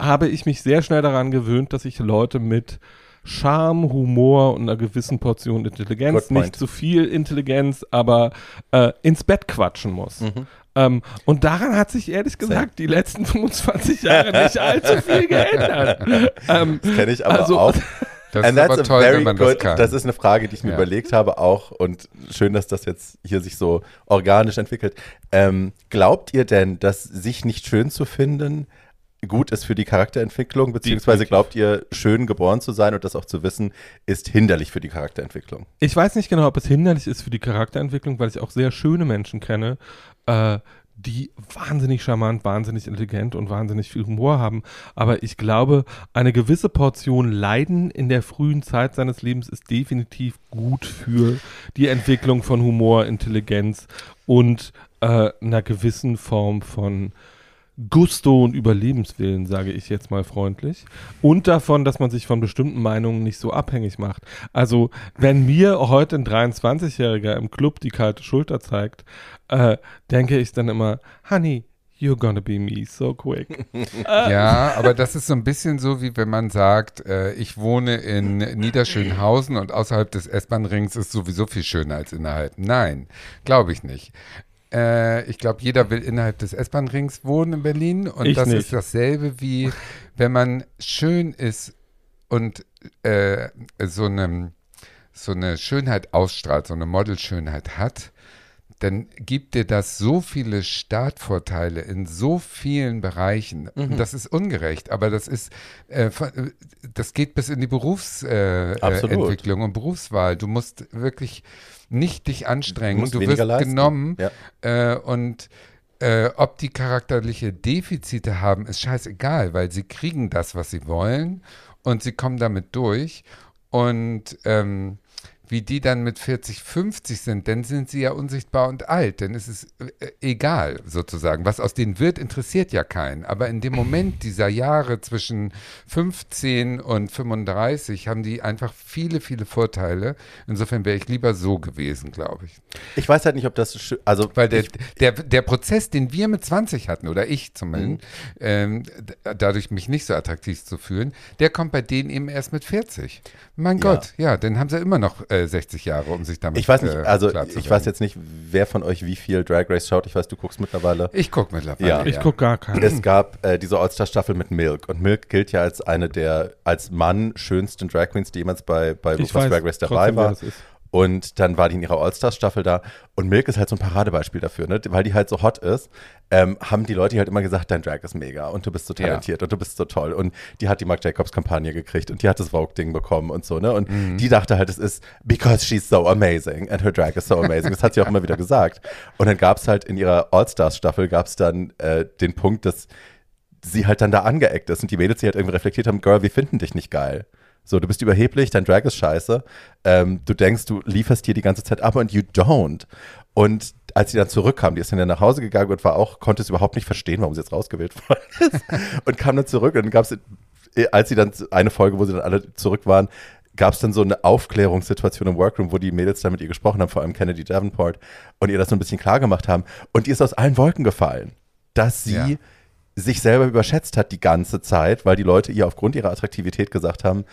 habe ich mich sehr schnell daran gewöhnt, dass ich Leute mit Charme, Humor und einer gewissen Portion Intelligenz, nicht zu viel Intelligenz, aber äh, ins Bett quatschen muss. Mhm. Ähm, und daran hat sich ehrlich gesagt die letzten 25 Jahre nicht allzu viel geändert. [laughs] Ähm, das kenne ich aber also, auch. [laughs] Das And ist aber toll, wenn man good, das kann. Das ist eine Frage, die ich mir ja. überlegt habe auch und schön, dass das jetzt hier sich so organisch entwickelt. Ähm, glaubt ihr denn, dass sich nicht schön zu finden gut ist für die Charakterentwicklung, beziehungsweise glaubt ihr, schön geboren zu sein und das auch zu wissen, ist hinderlich für die Charakterentwicklung? Ich weiß nicht genau, ob es hinderlich ist für die Charakterentwicklung, weil ich auch sehr schöne Menschen kenne, äh, die wahnsinnig charmant, wahnsinnig intelligent und wahnsinnig viel Humor haben. Aber ich glaube, eine gewisse Portion Leiden in der frühen Zeit seines Lebens ist definitiv gut für die Entwicklung von Humor, Intelligenz und äh, einer gewissen Form von Gusto und Überlebenswillen, sage ich jetzt mal freundlich. Und davon, dass man sich von bestimmten Meinungen nicht so abhängig macht. Also, wenn mir heute ein 23-Jähriger im Club die kalte Schulter zeigt, äh, denke ich dann immer, Honey, You're gonna be me so quick. [laughs] ja, aber das ist so ein bisschen so, wie wenn man sagt, äh, ich wohne in Niederschönhausen und außerhalb des S-Bahn-Rings ist sowieso viel schöner als innerhalb. Nein, glaube ich nicht. Äh, ich glaube, jeder will innerhalb des S-Bahn-Rings wohnen in Berlin. Und ich das nicht. ist dasselbe wie, wenn man schön ist und äh, so, eine, so eine Schönheit ausstrahlt, so eine Modelschönheit hat, dann gibt dir das so viele Startvorteile in so vielen Bereichen. Mhm. Das ist ungerecht, aber das ist, äh, das geht bis in die Berufsentwicklung äh, und Berufswahl. Du musst wirklich nicht dich anstrengen. Du, du wirst leisten. genommen ja. äh, und äh, ob die charakterliche Defizite haben, ist scheißegal, weil sie kriegen das, was sie wollen und sie kommen damit durch. Und ähm, wie die dann mit 40, 50 sind, dann sind sie ja unsichtbar und alt. Dann ist es äh, egal, sozusagen. Was aus denen wird, interessiert ja keinen. Aber in dem Moment [clears throat] dieser Jahre zwischen 15 und 35 haben die einfach viele, viele Vorteile. Insofern wäre ich lieber so gewesen, glaube ich. Ich weiß halt nicht, ob das, also. Weil der, der, der Prozess, den wir mit 20 hatten, oder ich zumindest, mhm. ähm, dadurch mich nicht so attraktiv zu fühlen, der kommt bei denen eben erst mit 40. Mein ja. Gott, ja, dann haben sie immer noch äh, äh, 60 Jahre, um sich damit Ich weiß nicht, äh, also ich weiß jetzt nicht, wer von euch wie viel Drag Race schaut. Ich weiß, du guckst mittlerweile. Ich gucke mittlerweile. Ja. Ich ja. gucke gar keinen. Es gab äh, diese All-Star-Staffel mit Milk und Milk gilt ja als eine der als Mann schönsten Drag Queens, die jemals bei, bei Drag Race dabei war. Und dann war die in ihrer All-Stars-Staffel da. Und Milk ist halt so ein Paradebeispiel dafür, ne? Weil die halt so hot ist, ähm, haben die Leute halt immer gesagt, dein Drag ist mega und du bist so talentiert ja. und du bist so toll. Und die hat die Marc Jacobs-Kampagne gekriegt und die hat das Vogue-Ding bekommen und so, ne? Und mhm. die dachte halt, es ist because she's so amazing and her drag is so amazing. Das hat sie auch immer wieder gesagt. Und dann gab es halt in ihrer All-Stars-Staffel gab es dann äh, den Punkt, dass sie halt dann da angeeckt ist und die Mädels, die halt irgendwie reflektiert haben, Girl, wir finden dich nicht geil. So, du bist überheblich, dein Drag ist scheiße. Ähm, du denkst, du lieferst hier die ganze Zeit ab und you don't. Und als sie dann zurückkam, die ist dann nach Hause gegangen und war auch, konnte es überhaupt nicht verstehen, warum sie jetzt rausgewählt worden [laughs] ist. und kam dann zurück und dann gab es, als sie dann eine Folge, wo sie dann alle zurück waren, gab es dann so eine Aufklärungssituation im Workroom, wo die Mädels dann mit ihr gesprochen haben, vor allem Kennedy Davenport, und ihr das so ein bisschen klar gemacht haben. Und die ist aus allen Wolken gefallen, dass sie ja. sich selber überschätzt hat die ganze Zeit, weil die Leute ihr aufgrund ihrer Attraktivität gesagt haben,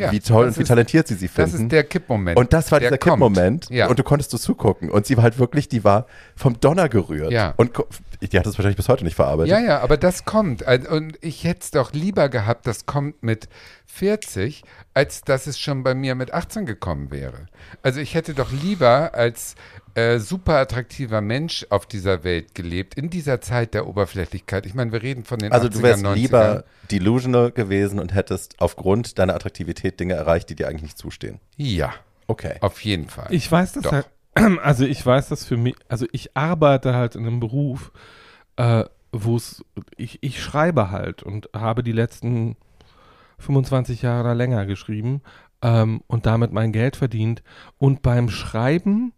ja, wie toll und wie talentiert sie sie finden. Das ist der Kippmoment. Und das war dieser Kippmoment. Ja. Und du konntest so zugucken. Und sie war halt wirklich, die war vom Donner gerührt. Ja. Und die hat das wahrscheinlich bis heute nicht verarbeitet. Ja, ja, aber das kommt. Und ich hätte es doch lieber gehabt, das kommt mit 40, als dass es schon bei mir mit 18 gekommen wäre. Also ich hätte doch lieber als äh, super attraktiver Mensch auf dieser Welt gelebt, in dieser Zeit der Oberflächlichkeit. Ich meine, wir reden von den Also 80ern, du wärst 90ern. lieber delusional gewesen und hättest aufgrund deiner Attraktivität Dinge erreicht, die dir eigentlich nicht zustehen. Ja. Okay. Auf jeden Fall. Ich weiß das Doch. halt, [clears throat] also ich weiß das für mich, also ich arbeite halt in einem Beruf, äh, wo es, ich, ich schreibe halt und habe die letzten 25 Jahre oder länger geschrieben ähm, und damit mein Geld verdient. Und beim Schreiben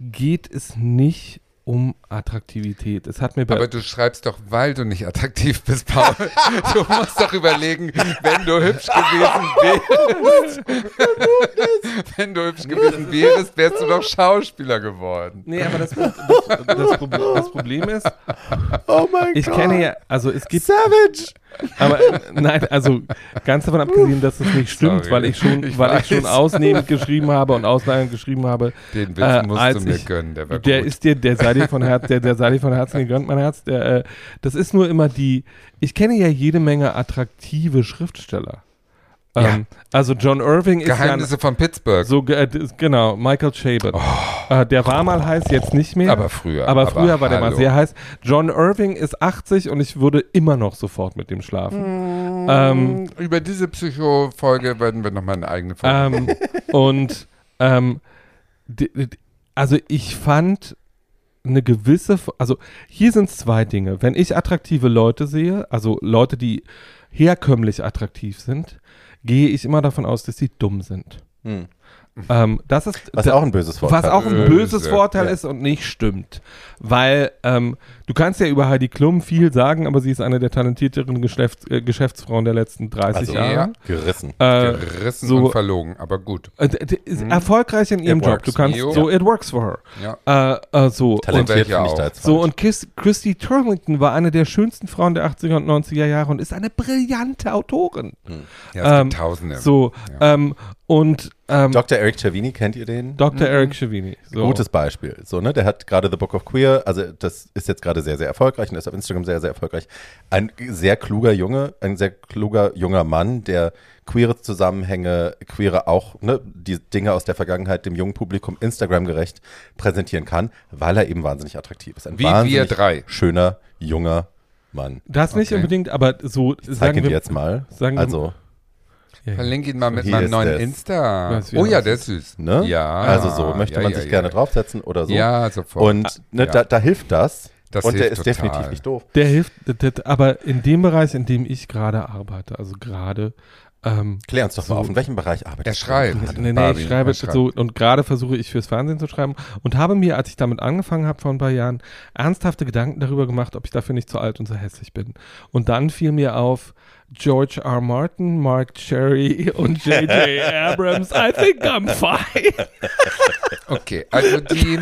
geht es nicht um Attraktivität. Es hat mir Aber du schreibst doch, weil du nicht attraktiv bist, Paul. [laughs] du musst doch überlegen, wenn du hübsch gewesen [laughs] wärst. wenn du hübsch gewesen wärst, wärst du doch Schauspieler geworden. Nee, aber das, das, das, Problem, das Problem ist, oh mein ich Gott. kenne ja, also es gibt. Savage! Aber nein, also ganz davon abgesehen, dass es nicht stimmt, Sorry, weil ich schon, ich weil weiß. ich schon ausnehmend geschrieben habe und ausleihend geschrieben habe. Den Witz äh, musst du mir ich, gönnen, der war Der gut. ist dir, der sei dir von Herzen, der, der sei dir von Herzen gegönnt, mein Herz. Der, äh, das ist nur immer die. Ich kenne ja jede Menge attraktive Schriftsteller. Ja. Ähm, also John Irving ist Geheimnisse ja von Pittsburgh. So äh, genau, Michael Chabot. Oh, äh, der war mal heiß, jetzt nicht mehr. Aber früher. Aber, aber früher war hallo. der mal sehr heiß. John Irving ist 80 und ich würde immer noch sofort mit dem schlafen. Mm, ähm, über diese Psycho-Folge werden wir nochmal eine eigene Folge. Ähm, [laughs] und ähm, also ich fand eine gewisse, also hier sind es zwei Dinge. Wenn ich attraktive Leute sehe, also Leute, die herkömmlich attraktiv sind, gehe ich immer davon aus, dass sie dumm sind. Hm. Ähm, das ist, was auch ein böses Vorteil, was auch ein böses Vorteil ja. ist und nicht stimmt. Weil ähm, du kannst ja über Heidi Klum viel sagen, aber sie ist eine der talentierteren Geschäfts äh, Geschäftsfrauen der letzten 30 also, Jahre. Ja. Gerissen. Äh, Gerissen so, und verlogen, aber gut. Äh, hm. Erfolgreich in ihrem it Job. Works. Du kannst jo. so, it works for her. Ja. Äh, äh, so. Talentiert und, auch. Da so und Kiss, Christy Turlington war eine der schönsten Frauen der 80er und 90er Jahre und ist eine brillante Autorin. Hm. Ja, es ähm, gibt Tausende. So, ähm, und ähm, Dr. Eric Chavini, kennt ihr den? Dr. Mhm. Eric Chavini. So. Gutes Beispiel. So, ne? Der hat gerade The Book of Queer, also das ist jetzt gerade sehr, sehr erfolgreich und ist auf Instagram sehr, sehr erfolgreich. Ein sehr kluger Junge, ein sehr kluger junger Mann, der queere Zusammenhänge, queere auch, ne, die Dinge aus der Vergangenheit dem jungen Publikum Instagram-gerecht präsentieren kann, weil er eben wahnsinnig attraktiv ist. Ein Wie wir drei. schöner, junger Mann. Das nicht okay. unbedingt, aber so ich sagen wir jetzt mal. Sagen also ja, Verlinke ihn mal mit meinem neuen das. Insta. Oh ja, der ist süß. Ne? Ja. Also so, möchte ja, man sich gerne draufsetzen oder so. Ja, sofort. Und ne, da, da, hilft das. das und der ist total. definitiv nicht doof. Der hilft, aber in dem Bereich, in dem ich gerade arbeite, also gerade ähm, Klär uns doch so, mal auf, in welchem Bereich arbeitet Er schreibt. Nee, nee, ich schreibe so und gerade versuche ich fürs Fernsehen zu schreiben und habe mir, als ich damit angefangen habe vor ein paar Jahren, ernsthafte Gedanken darüber gemacht, ob ich dafür nicht zu alt und zu hässlich bin. Und dann fiel mir auf, George R. Martin, Mark Cherry [laughs] und J.J. Abrams. I think I'm fine. [laughs] Okay, also die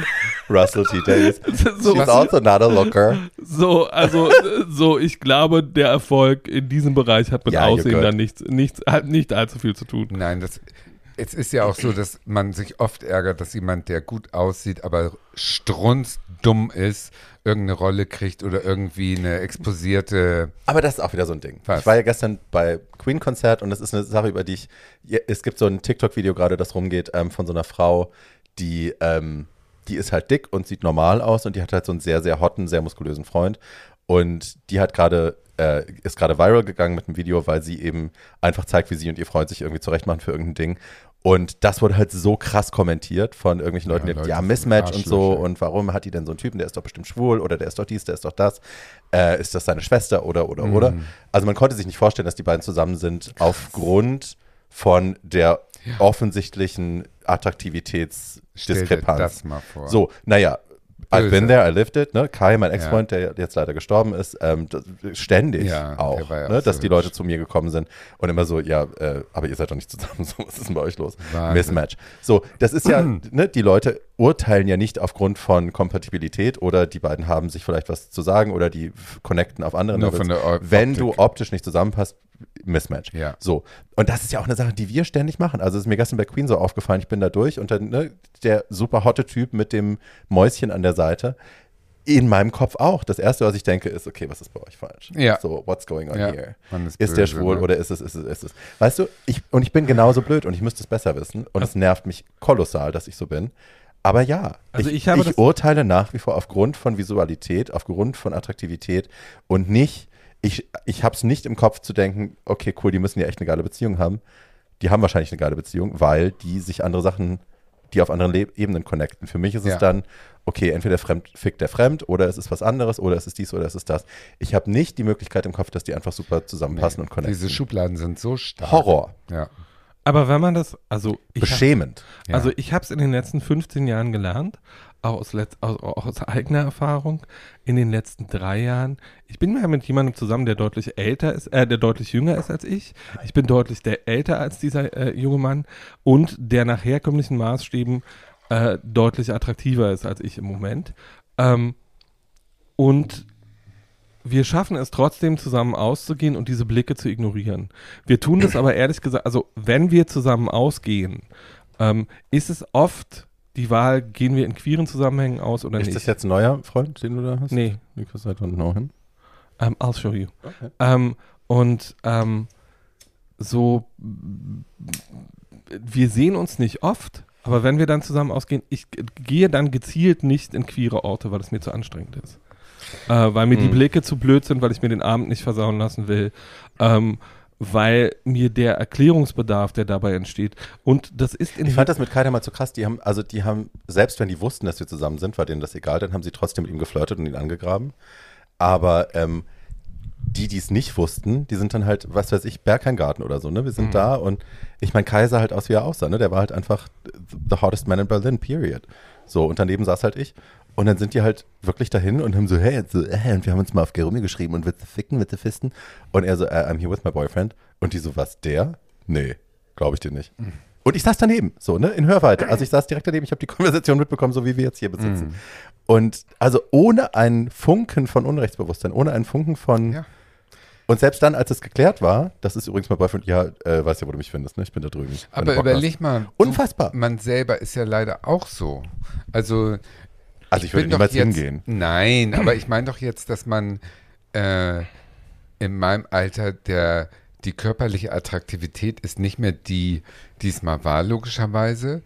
Russell T. Davis. [laughs] So, She's also not a looker. So, also so, ich glaube, der Erfolg in diesem Bereich hat mit ja, Aussehen dann nichts, nichts, hat nicht allzu viel zu tun. Nein, das es ist ja auch so, dass man sich oft ärgert, dass jemand, der gut aussieht, aber strunzdumm ist, irgendeine Rolle kriegt oder irgendwie eine exposierte. Aber das ist auch wieder so ein Ding. Was? Ich war ja gestern bei Queen-Konzert und das ist eine Sache, über die ich. Es gibt so ein TikTok-Video gerade, das rumgeht, ähm, von so einer Frau, die. Ähm, die ist halt dick und sieht normal aus und die hat halt so einen sehr, sehr hotten, sehr muskulösen Freund. Und die hat gerade äh, ist gerade viral gegangen mit einem Video, weil sie eben einfach zeigt, wie sie und ihr Freund sich irgendwie zurechtmachen für irgendein Ding. Und das wurde halt so krass kommentiert von irgendwelchen Leuten, ja, die, Leute ja, Mismatch und so. Und warum hat die denn so einen Typen, der ist doch bestimmt schwul oder der ist doch dies, der ist doch das. Äh, ist das seine Schwester oder, oder, mhm. oder? Also man konnte sich nicht vorstellen, dass die beiden zusammen sind krass. aufgrund von der ja. offensichtlichen Attraktivitätsdiskrepanz. das mal vor. So, naja, I've been there, I lived it. Ne? Kai, mein Ex-Freund, ja. der jetzt leider gestorben ist, ähm, ständig ja, auch, ne? dass die Leute zu mir gekommen sind und immer so, ja, äh, aber ihr seid doch nicht zusammen, [laughs] so, was ist denn bei euch los? Wahnsinn. Mismatch. So, das ist ja, [clears throat] ne, die Leute urteilen ja nicht aufgrund von Kompatibilität oder die beiden haben sich vielleicht was zu sagen oder die connecten auf anderen Nur Levels. Wenn du optisch nicht zusammenpasst, Mismatch. Ja. So. Und das ist ja auch eine Sache, die wir ständig machen. Also es ist mir gestern bei Queen so aufgefallen, ich bin da durch und dann ne, der super hotte Typ mit dem Mäuschen an der Seite. In meinem Kopf auch. Das erste, was ich denke, ist, okay, was ist bei euch falsch? Ja. So, what's going on ja. here? Ist, ist, der schwul ne? oder ist es, ist es, ist es? Weißt du, ich, und ich bin genauso blöd und ich müsste es besser wissen. Und es nervt mich kolossal, dass ich so bin. Aber ja, also ich, ich, ich urteile nach wie vor aufgrund von Visualität, aufgrund von Attraktivität und nicht ich, ich habe es nicht im Kopf zu denken, okay, cool, die müssen ja echt eine geile Beziehung haben. Die haben wahrscheinlich eine geile Beziehung, weil die sich andere Sachen, die auf anderen Le Ebenen connecten. Für mich ist es dann, okay, entweder fremd, fickt der fremd oder es ist was anderes oder es ist dies oder es ist das. Ich habe nicht die Möglichkeit im Kopf, dass die einfach super zusammenpassen nee, und connecten. Diese Schubladen sind so stark. Horror. Ja. Aber wenn man das, also beschämend. Hab, also ich habe es in den letzten 15 Jahren gelernt auch aus, aus, aus, eigener Erfahrung in den letzten drei Jahren. Ich bin mal mit jemandem zusammen, der deutlich älter ist, äh, der deutlich jünger ist als ich. Ich bin deutlich der älter als dieser äh, junge Mann und der nach herkömmlichen Maßstäben äh, deutlich attraktiver ist als ich im Moment. Ähm, und wir schaffen es trotzdem zusammen auszugehen und diese Blicke zu ignorieren. Wir tun das aber ehrlich gesagt, also wenn wir zusammen ausgehen, ähm, ist es oft die Wahl, gehen wir in queeren Zusammenhängen aus oder ist nicht. Ist das jetzt ein neuer Freund, den du da hast? Nee. Because I don't know him. Um, I'll show you. Okay. Um, und um, so, wir sehen uns nicht oft, aber wenn wir dann zusammen ausgehen, ich gehe dann gezielt nicht in queere Orte, weil es mir zu anstrengend ist. Äh, weil mir hm. die Blicke zu blöd sind, weil ich mir den Abend nicht versauen lassen will. Ähm, weil mir der Erklärungsbedarf, der dabei entsteht, und das ist in Ich fand das mit Kai mal zu krass. Die haben, also die haben, selbst wenn die wussten, dass wir zusammen sind, war denen das egal, dann haben sie trotzdem mit ihm geflirtet und ihn angegraben. Aber ähm, die, die es nicht wussten, die sind dann halt, was weiß ich, Bergheimgarten oder so, ne? Wir sind mhm. da und ich meine, Kai sah halt aus, wie er aussah, ne? Der war halt einfach the hottest man in Berlin, period. So, und daneben saß halt ich. Und dann sind die halt wirklich dahin und haben so, hey, so, äh, und wir haben uns mal auf Gerumi geschrieben und willst du ficken, willst du fisten? Und er so, uh, I'm here with my boyfriend. Und die so, was, der? Nee, glaube ich dir nicht. Mhm. Und ich saß daneben, so, ne, in Hörweite. Also ich saß direkt daneben, ich habe die Konversation mitbekommen, so wie wir jetzt hier besitzen. Mhm. Und also ohne einen Funken von Unrechtsbewusstsein, ohne einen Funken von. Ja. Und selbst dann, als es geklärt war, das ist übrigens mein Boyfriend, ja, äh, weißt ja, wo du mich findest, ne? Ich bin da drüben. Aber überleg mal. Unfassbar. Du, man selber ist ja leider auch so. Also also ich, ich würde niemals jetzt, hingehen. Nein, aber [clears throat] ich meine doch jetzt, dass man äh, in meinem Alter der die körperliche Attraktivität ist nicht mehr die, die es mal war, logischerweise.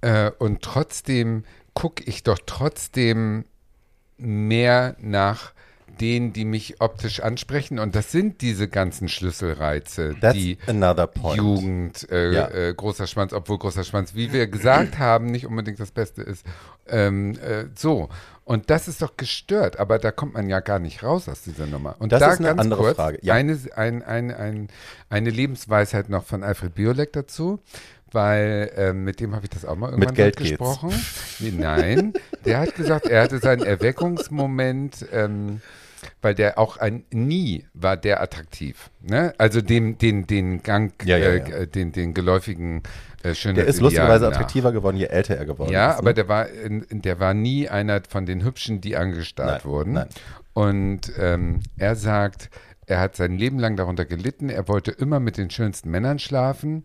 Äh, und trotzdem gucke ich doch trotzdem mehr nach denen, die mich optisch ansprechen. Und das sind diese ganzen Schlüsselreize, That's die Jugend, äh, ja. äh, großer Schwanz, obwohl großer Schwanz, wie wir gesagt haben, nicht unbedingt das Beste ist. Ähm, äh, so. Und das ist doch gestört, aber da kommt man ja gar nicht raus aus dieser Nummer. Und das da ist eine ganz andere kurz Frage. Ja. Eine, ein, ein, ein, eine Lebensweisheit noch von Alfred Biolek dazu weil ähm, mit dem habe ich das auch mal irgendwann mit Geld gesprochen. Nee, nein, der hat gesagt, er hatte seinen Erweckungsmoment ähm, weil der auch ein nie war der attraktiv. Ne? Also dem, den, den Gang, ja, ja, ja. Äh, den, den geläufigen äh, schönen Der ist lustigerweise attraktiver geworden, je älter er geworden ja, ist. Ja, aber ne? der war, der war nie einer von den Hübschen, die angestarrt nein, wurden. Nein. Und ähm, er sagt, er hat sein Leben lang darunter gelitten. Er wollte immer mit den schönsten Männern schlafen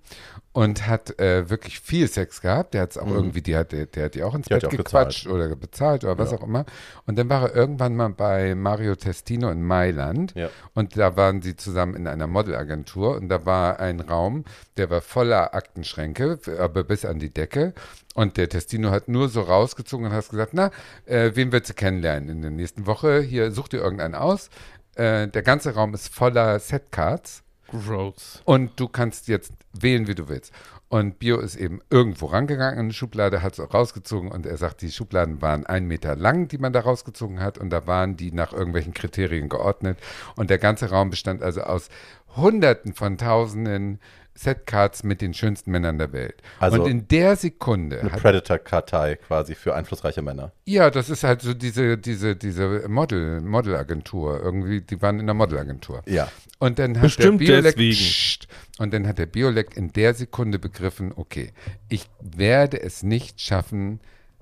und hat äh, wirklich viel Sex gehabt. Der hat es auch mhm. irgendwie, die hat, der, der hat die auch ins die Bett gequatscht oder bezahlt oder was ja. auch immer. Und dann war er irgendwann mal bei Mario Testino in Mailand ja. und da waren sie zusammen in einer Modelagentur und da war ein Raum, der war voller Aktenschränke, aber bis an die Decke. Und der Testino hat nur so rausgezogen und hat gesagt, na, äh, wen willst du kennenlernen in der nächsten Woche? Hier, such dir irgendeinen aus. Äh, der ganze Raum ist voller Setcards. Gross. Und du kannst jetzt wählen, wie du willst. Und Bio ist eben irgendwo rangegangen in eine Schublade, hat es rausgezogen und er sagt, die Schubladen waren einen Meter lang, die man da rausgezogen hat und da waren die nach irgendwelchen Kriterien geordnet. Und der ganze Raum bestand also aus Hunderten von Tausenden Setcards mit den schönsten Männern der Welt. Also und in der Sekunde. Eine Predator-Kartei quasi für einflussreiche Männer. Ja, das ist halt so diese, diese, diese Model, Modelagentur. Irgendwie, die waren in der Modelagentur. Ja. Und dann hat Bestimmt der Biolek, pssst, und dann hat der Biolek in der Sekunde begriffen, okay, ich werde es nicht schaffen,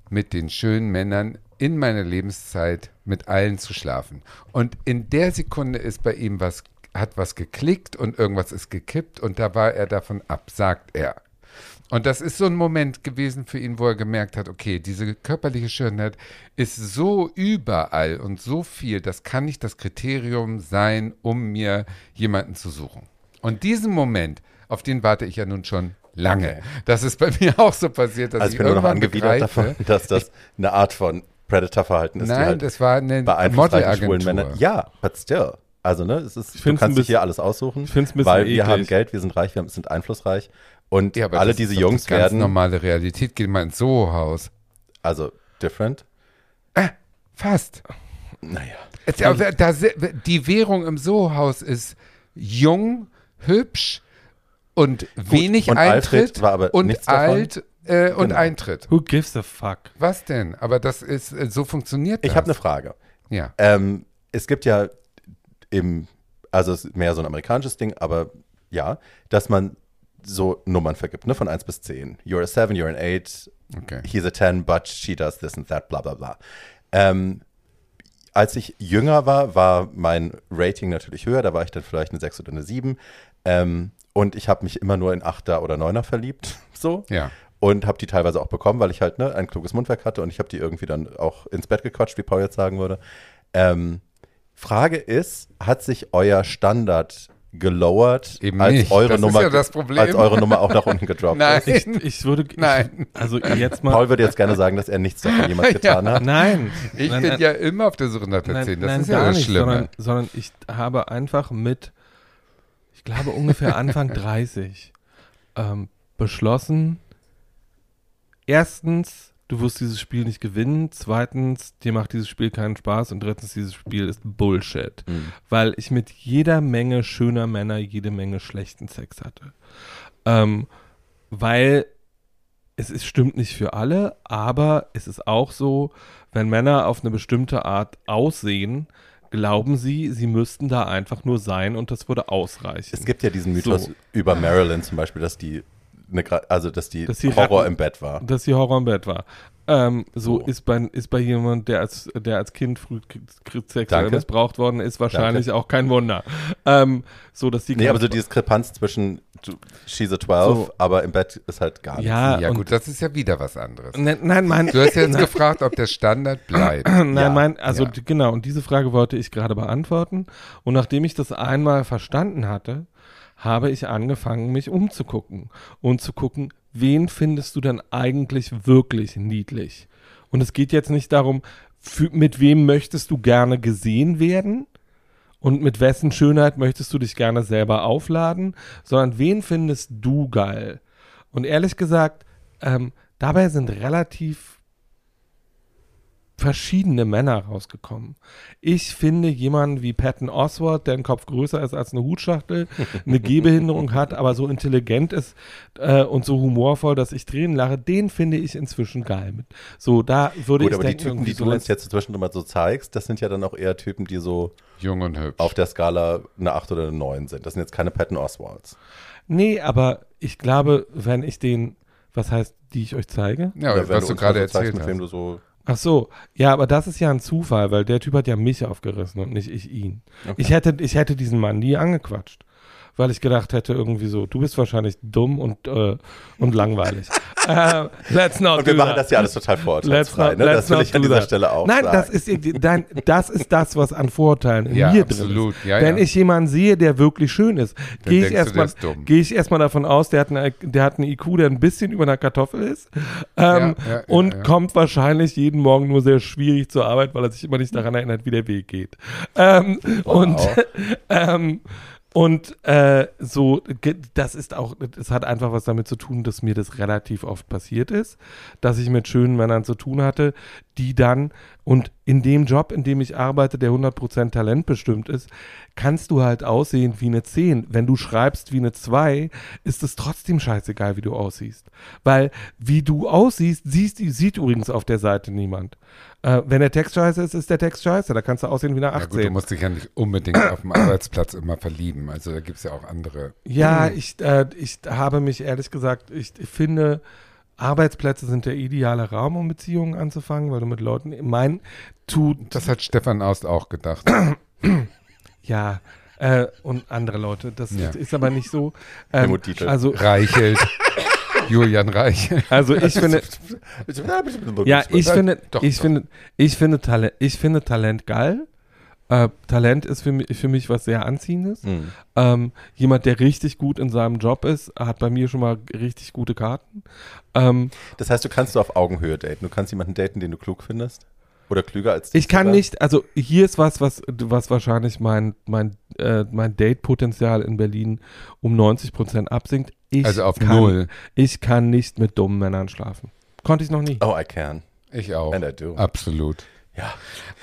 mit den schönen Männern in meiner Lebenszeit mit allen zu schlafen. Und in der Sekunde ist bei ihm was hat was geklickt und irgendwas ist gekippt und da war er davon ab, sagt er. Und das ist so ein Moment gewesen für ihn, wo er gemerkt hat, okay, diese körperliche Schönheit ist so überall und so viel, das kann nicht das Kriterium sein, um mir jemanden zu suchen. Und diesen Moment, auf den warte ich ja nun schon lange. Das ist bei [laughs] mir auch so passiert, dass also ich, ich bin irgendwann nur noch angewidert davon, [laughs] dass das eine Art von Predator-Verhalten ist. Nein, halt das war eine Modelagentur. Ja, but still. Also, ne, es ist, du kannst dich hier alles aussuchen, weil wir eklig. haben Geld, wir sind reich, wir sind einflussreich. Und ja, alle diese Jungs ganz werden. normale Realität, geh mal ins Soho-Haus. Also, different? Äh, fast. Naja. Es, aber, da, die Währung im Soho-Haus ist jung, hübsch und Gut, wenig und Eintritt war aber und alt äh, und genau. Eintritt. Who gives a fuck? Was denn? Aber das ist, äh, so funktioniert das. Ich habe eine Frage. Ja. Ähm, es gibt ja im, also es ist mehr so ein amerikanisches Ding, aber ja, dass man so Nummern vergibt, ne, von 1 bis 10. You're a 7, you're an 8, okay. he's a 10, but she does this and that, bla bla bla. Ähm, als ich jünger war, war mein Rating natürlich höher, da war ich dann vielleicht eine 6 oder eine 7. Ähm, und ich habe mich immer nur in 8er oder 9er verliebt, [laughs] so. Ja. Und habe die teilweise auch bekommen, weil ich halt ne, ein kluges Mundwerk hatte und ich habe die irgendwie dann auch ins Bett gequatscht, wie Paul jetzt sagen würde. Ähm, Frage ist, hat sich euer Standard gelowert, Eben als nicht. eure das Nummer, ja das Problem. als eure Nummer auch nach unten gedroppt Nein. ist. Ich, ich würde, [laughs] Nein. Ich, also jetzt mal. Paul würde jetzt gerne sagen, dass er nichts davon jemals [laughs] getan ja. hat. Nein. Ich nein, bin nein, ja immer auf der Suche nach der 10. Das nein, ist ja das nicht, Schlimme. Sondern, sondern ich habe einfach mit, ich glaube ungefähr Anfang [laughs] 30, ähm, beschlossen, erstens du wirst dieses Spiel nicht gewinnen. Zweitens, dir macht dieses Spiel keinen Spaß. Und drittens, dieses Spiel ist Bullshit. Mhm. Weil ich mit jeder Menge schöner Männer jede Menge schlechten Sex hatte. Ähm, weil es ist, stimmt nicht für alle, aber es ist auch so, wenn Männer auf eine bestimmte Art aussehen, glauben sie, sie müssten da einfach nur sein und das würde ausreichen. Es gibt ja diesen Mythos so. über Marilyn zum Beispiel, dass die eine, also dass die, dass die Horror im Bett war. Dass die Horror im Bett war. Ähm, so oh. ist bei, ist bei jemand, der als, der als Kind früh sexuell missbraucht worden ist, wahrscheinlich Danke. auch kein Wunder. Ähm, so, dass die nee, aber so die Diskrepanz zwischen she's a 12, so. aber im Bett ist halt gar nichts. Ja, ja gut, das ist ja wieder was anderes. Ne, nein, mein, du hast jetzt [laughs] gefragt, ob der Standard [clears throat] bleibt. nein, ja. mein, also ja. genau, und diese Frage wollte ich gerade beantworten. Und nachdem ich das einmal verstanden hatte, habe ich angefangen, mich umzugucken und zu gucken, wen findest du denn eigentlich wirklich niedlich? Und es geht jetzt nicht darum, mit wem möchtest du gerne gesehen werden und mit wessen Schönheit möchtest du dich gerne selber aufladen, sondern wen findest du geil? Und ehrlich gesagt, ähm, dabei sind relativ verschiedene Männer rausgekommen. Ich finde jemanden wie Patton Oswald, der ein Kopf größer ist als eine Hutschachtel, eine [laughs] Gehbehinderung hat, aber so intelligent ist äh, und so humorvoll, dass ich drehen lache, den finde ich inzwischen geil. So, da würde Gut, ich aber die Typen, die du uns jetzt zwischendurch mal so zeigst, das sind ja dann auch eher Typen, die so jung und hübsch auf der Skala eine 8 oder eine 9 sind. Das sind jetzt keine Patton Oswalds. Nee, aber ich glaube, wenn ich den, was heißt, die ich euch zeige? Ja, ja was du gerade erzählt zeigst, hast. mit wem du so Ach so, ja, aber das ist ja ein Zufall, weil der Typ hat ja mich aufgerissen und nicht ich ihn. Okay. Ich, hätte, ich hätte diesen Mann nie angequatscht weil ich gedacht hätte, irgendwie so, du bist wahrscheinlich dumm und, äh, und langweilig. [laughs] äh, let's not und wir machen das ja alles total vorurteilsfrei, ne? Das will ich an dieser that. Stelle auch Nein, sagen. das ist, dein, das ist das, was an Vorurteilen in ja, mir absolut. drin ist. Ja, Wenn ja. ich jemanden sehe, der wirklich schön ist, gehe ich erstmal geh ich erstmal davon aus, der hat, eine, der hat einen IQ, der ein bisschen über einer Kartoffel ist ähm, und kommt wahrscheinlich jeden Morgen nur sehr schwierig zur Arbeit, weil er sich immer nicht daran erinnert, wie der Weg geht. Ähm, wow. Und [laughs] ähm, und äh, so, das ist auch, es hat einfach was damit zu tun, dass mir das relativ oft passiert ist, dass ich mit schönen Männern zu tun hatte, die dann, und in dem Job, in dem ich arbeite, der 100% Talent bestimmt ist, kannst du halt aussehen wie eine 10. Wenn du schreibst wie eine 2, ist es trotzdem scheißegal, wie du aussiehst. Weil wie du aussiehst, siehst, sieht übrigens auf der Seite niemand. Äh, wenn der Text scheiße ist, ist der Text scheiße. Da kannst du aussehen wie eine 18. Ja gut, du musst dich ja nicht unbedingt auf dem Arbeitsplatz immer verlieben. Also da gibt es ja auch andere. Ja, ich, äh, ich habe mich ehrlich gesagt, ich, ich finde, Arbeitsplätze sind der ideale Raum, um Beziehungen anzufangen, weil du mit Leuten, mein, tut. Das hat Stefan Aust auch gedacht. [coughs] ja, äh, und andere Leute. Das ja. ist aber nicht so. [laughs] Ähm, also Reichelt. [laughs] Julian Reich. Also ich finde, [laughs] ja, ich finde, ich finde, ich finde Talent, ich finde Talent geil. Äh, Talent ist für mich, für mich was sehr Anziehendes. Mhm. Ähm, jemand, der richtig gut in seinem Job ist, hat bei mir schon mal richtig gute Karten. Ähm, das heißt, du kannst du auf Augenhöhe daten. Du kannst jemanden daten, den du klug findest. Oder klüger als dich? Ich kann sogar? nicht, also hier ist was, was, was wahrscheinlich mein, mein, äh, mein Date-Potenzial in Berlin um 90 Prozent absinkt. Ich also auf kann, null. Ich kann nicht mit dummen Männern schlafen. Konnte ich noch nie. Oh, I can. Ich auch. And I do. Absolut. Ja.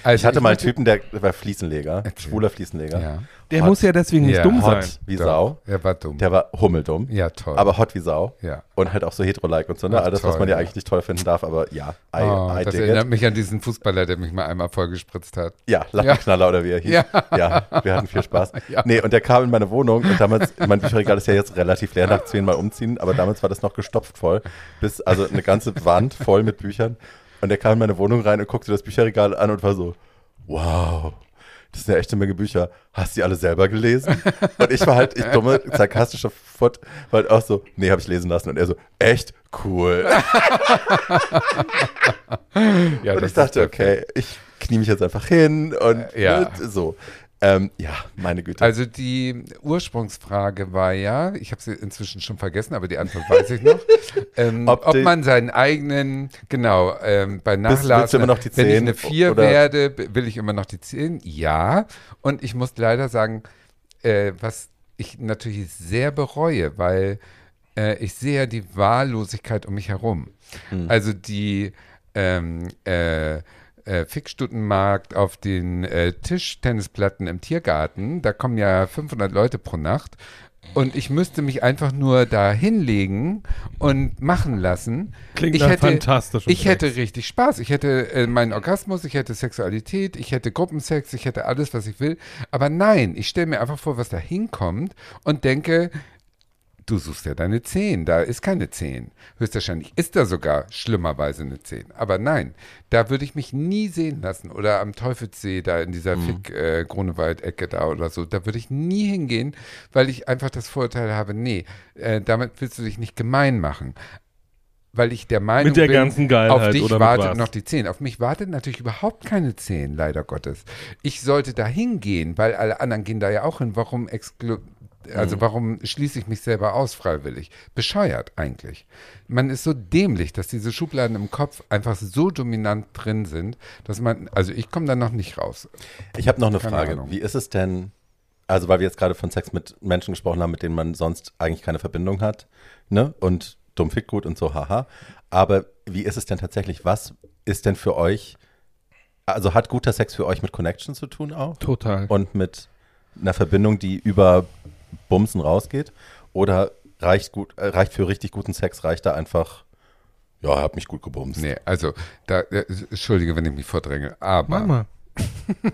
Also ich hatte ich mal einen Typen, der war Fliesenleger, okay. schwuler Fliesenleger. Ja. Der hot, muss ja deswegen nicht ja. dumm sein. Hot wie Doch. Sau. Er war dumm. Der war hummeldumm. Ja, toll. Aber hot wie Sau. Ja. Und halt auch so hetero-like und so. Ne? Alles, toll, was man ja, eigentlich nicht toll finden darf, aber ja. I, oh, I das erinnert it. mich an diesen Fußballer, der mich mal einmal vollgespritzt hat. Ja, Lackenknaller oder wie er hieß. Ja. ja, wir hatten viel Spaß. [laughs] ja. Nee, und der kam in meine Wohnung und damals, mein Bücherregal ist ja jetzt relativ leer nach zehnmal umziehen, aber damals war das noch gestopft voll. Bis, also eine ganze Wand voll mit Büchern. Und er kam in meine Wohnung rein und guckte das Bücherregal an und war so, wow, das ist eine echte Menge Bücher. Hast du die alle selber gelesen? [laughs] Und ich war halt, ich dumme, sarkastischer Foot, war halt auch so, nee, habe ich lesen lassen. Und er so, echt cool. [laughs] ja, und ich dachte, okay, ich knie mich jetzt einfach hin und ja. so. Ähm, ja, meine Güte. Also die Ursprungsfrage war ja, ich habe sie inzwischen schon vergessen, aber die Antwort weiß ich noch, [laughs] ähm, ob, ob, man seinen eigenen, genau, ähm, bei Nachlassen, wenn ich eine 4 werde, will ich immer noch die 10? Ja. Und ich muss leider sagen, äh, was ich natürlich sehr bereue, weil äh, ich sehe ja die Wahllosigkeit um mich herum. Hm. Also die ähm, äh, äh, Fixstundenmarkt auf den äh, Tischtennisplatten im Tiergarten. Da kommen ja 500 Leute pro Nacht. Und ich müsste mich einfach nur da hinlegen und machen lassen. Klingt ich hätte, fantastisch. Ich hätte richtig Spaß. Ich hätte äh, meinen Orgasmus, ich hätte Sexualität, ich hätte Gruppensex, ich hätte alles, was ich will. Aber nein, ich stelle mir einfach vor, was da hinkommt und denke, du suchst ja deine 10, da ist keine 10. Höchstwahrscheinlich ist da sogar schlimmerweise eine 10. Aber nein, da würde ich mich nie sehen lassen. Oder am Teufelssee, da in dieser mhm. Äh, da oder so. Da würde ich nie hingehen, weil ich einfach das Vorurteil habe, nee, äh, damit willst du dich nicht gemein machen weil ich der Meinung mit der bin, ganzen Geilheit, auf dich wartet noch die 10. Auf mich wartet natürlich überhaupt keine 10, leider Gottes. Ich sollte da hingehen, weil alle anderen gehen da ja auch hin. Warum also mhm. warum schließe ich mich selber aus freiwillig? Bescheuert eigentlich. Man ist so dämlich, dass diese Schubladen im Kopf einfach so dominant drin sind, dass man, also ich komme da noch nicht raus. Ich habe noch eine keine Frage. Ahnung. Wie ist es denn, also weil wir jetzt gerade von Sex mit Menschen gesprochen haben, mit denen man sonst eigentlich keine Verbindung hat, ne? Und dumm fickt gut und so, haha. Aber wie ist es denn tatsächlich? Was ist denn für euch, also hat guter Sex für euch mit Connection zu tun auch? Total. Und mit einer Verbindung, die über Bumsen rausgeht? Oder reicht, gut, äh, reicht für richtig guten Sex, reicht da einfach, ja, hab mich gut gebumst? Nee, also, da, äh, entschuldige, wenn ich mich vordränge, aber. Mama. [laughs]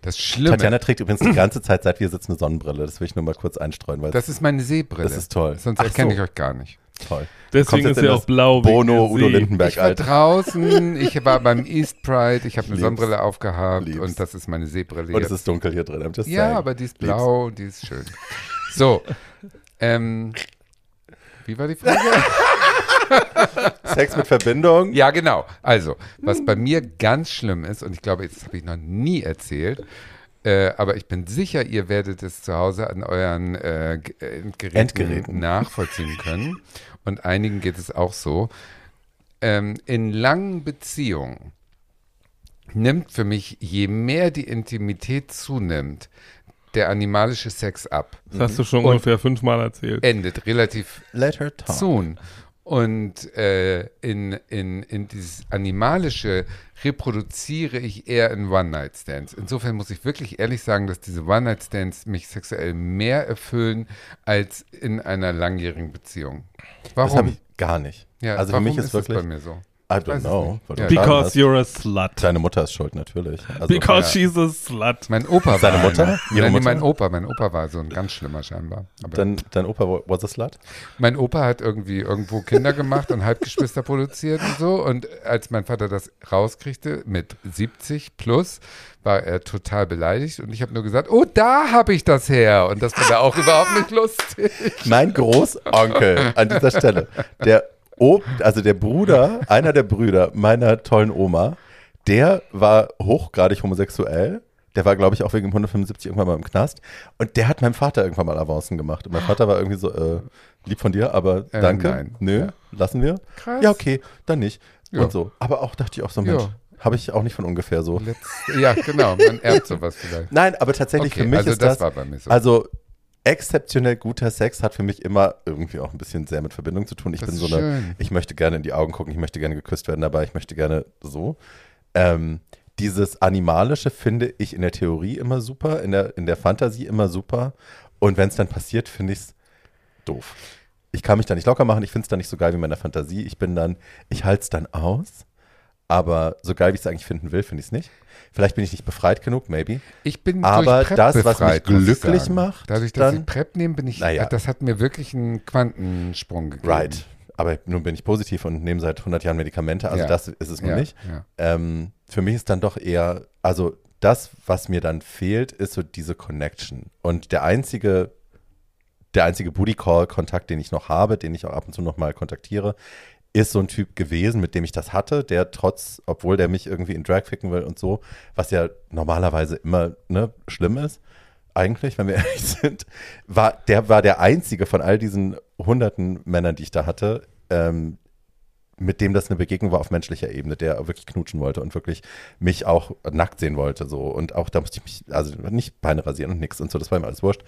Das Schlimme. Tatjana trägt übrigens die ganze Zeit, seit wir sitzen, eine Sonnenbrille. Das will ich nur mal kurz einstreuen. Weil das ist meine Sehbrille. Das ist toll. Sonst erkenne so. ich euch gar nicht. Toll. Deswegen ist er auch blau. Bono, Udo Lindenberg. Ich war alt. draußen, ich war beim East Pride, ich habe eine Sonnenbrille aufgehabt Lieb's. und das ist meine Seebrille. Und es ist dunkel hier drin. ja, saying. aber die ist blau und die ist schön. So, ähm, wie war die Frage? [laughs] Sex mit Verbindung? Ja, genau. Also, was bei mir ganz schlimm ist, und ich glaube, das habe ich noch nie erzählt, äh, aber ich bin sicher, ihr werdet es zu Hause an euren äh, Endgeräten, Endgeräten, [laughs] nachvollziehen können. Und einigen geht es auch so. Ähm, in langen Beziehungen nimmt für mich, je mehr die Intimität zunimmt, der animalische Sex ab. Das hast du schon und ungefähr fünfmal erzählt. Endet relativ soon. Und äh, in, in, in dieses Animalische reproduziere ich eher in One-Night-Stands. Insofern muss ich wirklich ehrlich sagen, dass diese One-Night-Stands mich sexuell mehr erfüllen als in einer langjährigen Beziehung. Warum? Das habe ich gar nicht. Ja, also für mich ist, ist wirklich bei mir so. I don't know. Because you're a slut. Deine Mutter ist schuld, natürlich. Also, Because ja. she's a slut. Mein Opa war Seine Mutter? Ihre Mutter? mein Opa. Mein Opa war so ein ganz schlimmer scheinbar. Aber dein, dein Opa was a slut? Mein Opa hat irgendwie irgendwo Kinder gemacht und Halbgeschwister produziert und so. Und als mein Vater das rauskriegte mit 70 plus, war er total beleidigt. Und ich habe nur gesagt, oh, da habe ich das her. Und das war da auch überhaupt nicht lustig. Mein Großonkel an dieser Stelle, der Ob, also der Bruder, einer der Brüder meiner tollen Oma, der war hochgradig homosexuell. Der war, glaube ich, auch wegen 175 irgendwann mal im Knast. Und der hat meinem Vater irgendwann mal Avancen gemacht. Und mein Vater war irgendwie so, äh, lieb von dir, aber äh, danke. Nein. Nö, ja. lassen wir. Krass. Ja, okay, dann nicht. Ja. Und so. Aber auch dachte ich auch so, Mensch, ja. habe ich auch nicht von ungefähr so. Let's, ja, genau, man erbt sowas vielleicht. Nein, aber tatsächlich okay, für mich also ist das, das war bei mir so. Also exzeptionell guter Sex hat für mich immer irgendwie auch ein bisschen sehr mit Verbindung zu tun. Ich das bin so eine, ich möchte gerne in die Augen gucken, ich möchte gerne geküsst werden dabei, ich möchte gerne so. Ähm, dieses Animalische finde ich in der Theorie immer super, in der, in der Fantasie immer super. Und wenn es dann passiert, finde ich es doof. Ich kann mich da nicht locker machen, ich finde es dann nicht so geil wie in meiner Fantasie. Ich bin dann, ich halte es dann aus, aber so geil, wie ich es eigentlich finden will, finde ich es nicht. Vielleicht bin ich nicht befreit genug, maybe. Ich bin Aber das, befreit, was mich glücklich macht, dadurch, dass dann, ich PrEP nehme, bin ich, naja. das hat mir wirklich einen Quantensprung gegeben. Right. Aber nun bin ich positiv und nehme seit 100 Jahren Medikamente, also ja. das ist es nun ja. nicht. Ja. Ähm, für mich ist dann doch eher, also das, was mir dann fehlt, ist so diese Connection. Und der einzige, der einzige Booty Call Kontakt, den ich noch habe, den ich auch ab und zu noch mal kontaktiere, ist so ein Typ gewesen, mit dem ich das hatte, der trotz, obwohl der mich irgendwie in Drag ficken will und so, was ja normalerweise immer ne, schlimm ist, eigentlich, wenn wir [laughs] ehrlich sind, war der war der einzige von all diesen hunderten Männern, die ich da hatte, ähm, mit dem das eine Begegnung war auf menschlicher Ebene, der wirklich knutschen wollte und wirklich mich auch nackt sehen wollte so und auch da musste ich mich also nicht Beine rasieren und nichts und so, das war ihm alles wurscht.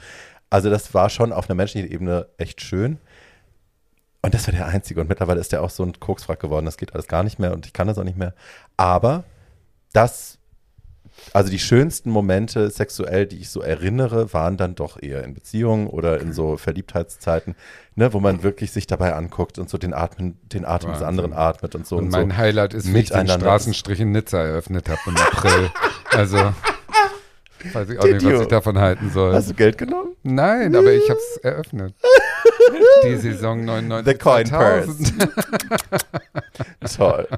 Also das war schon auf einer menschlichen Ebene echt schön. Und das war der einzige. Und mittlerweile ist der auch so ein Koksfrack geworden. Das geht alles gar nicht mehr und ich kann das auch nicht mehr. Aber das, also die schönsten Momente sexuell, die ich so erinnere, waren dann doch eher in Beziehungen oder in so Verliebtheitszeiten, ne, wo man wirklich sich dabei anguckt und so den Atmen, den Atem des anderen atmet und so. Und, und mein so Highlight ist, wie ich den Straßenstrich in Nizza eröffnet habe im April. also [laughs] Weiß ich auch Did nicht, was you? ich davon halten soll. Hast du Geld genommen? Nein, aber ich habe es eröffnet. [laughs] [laughs] Die Saison 99 The Coin 2000. Purse. [laughs] Toll.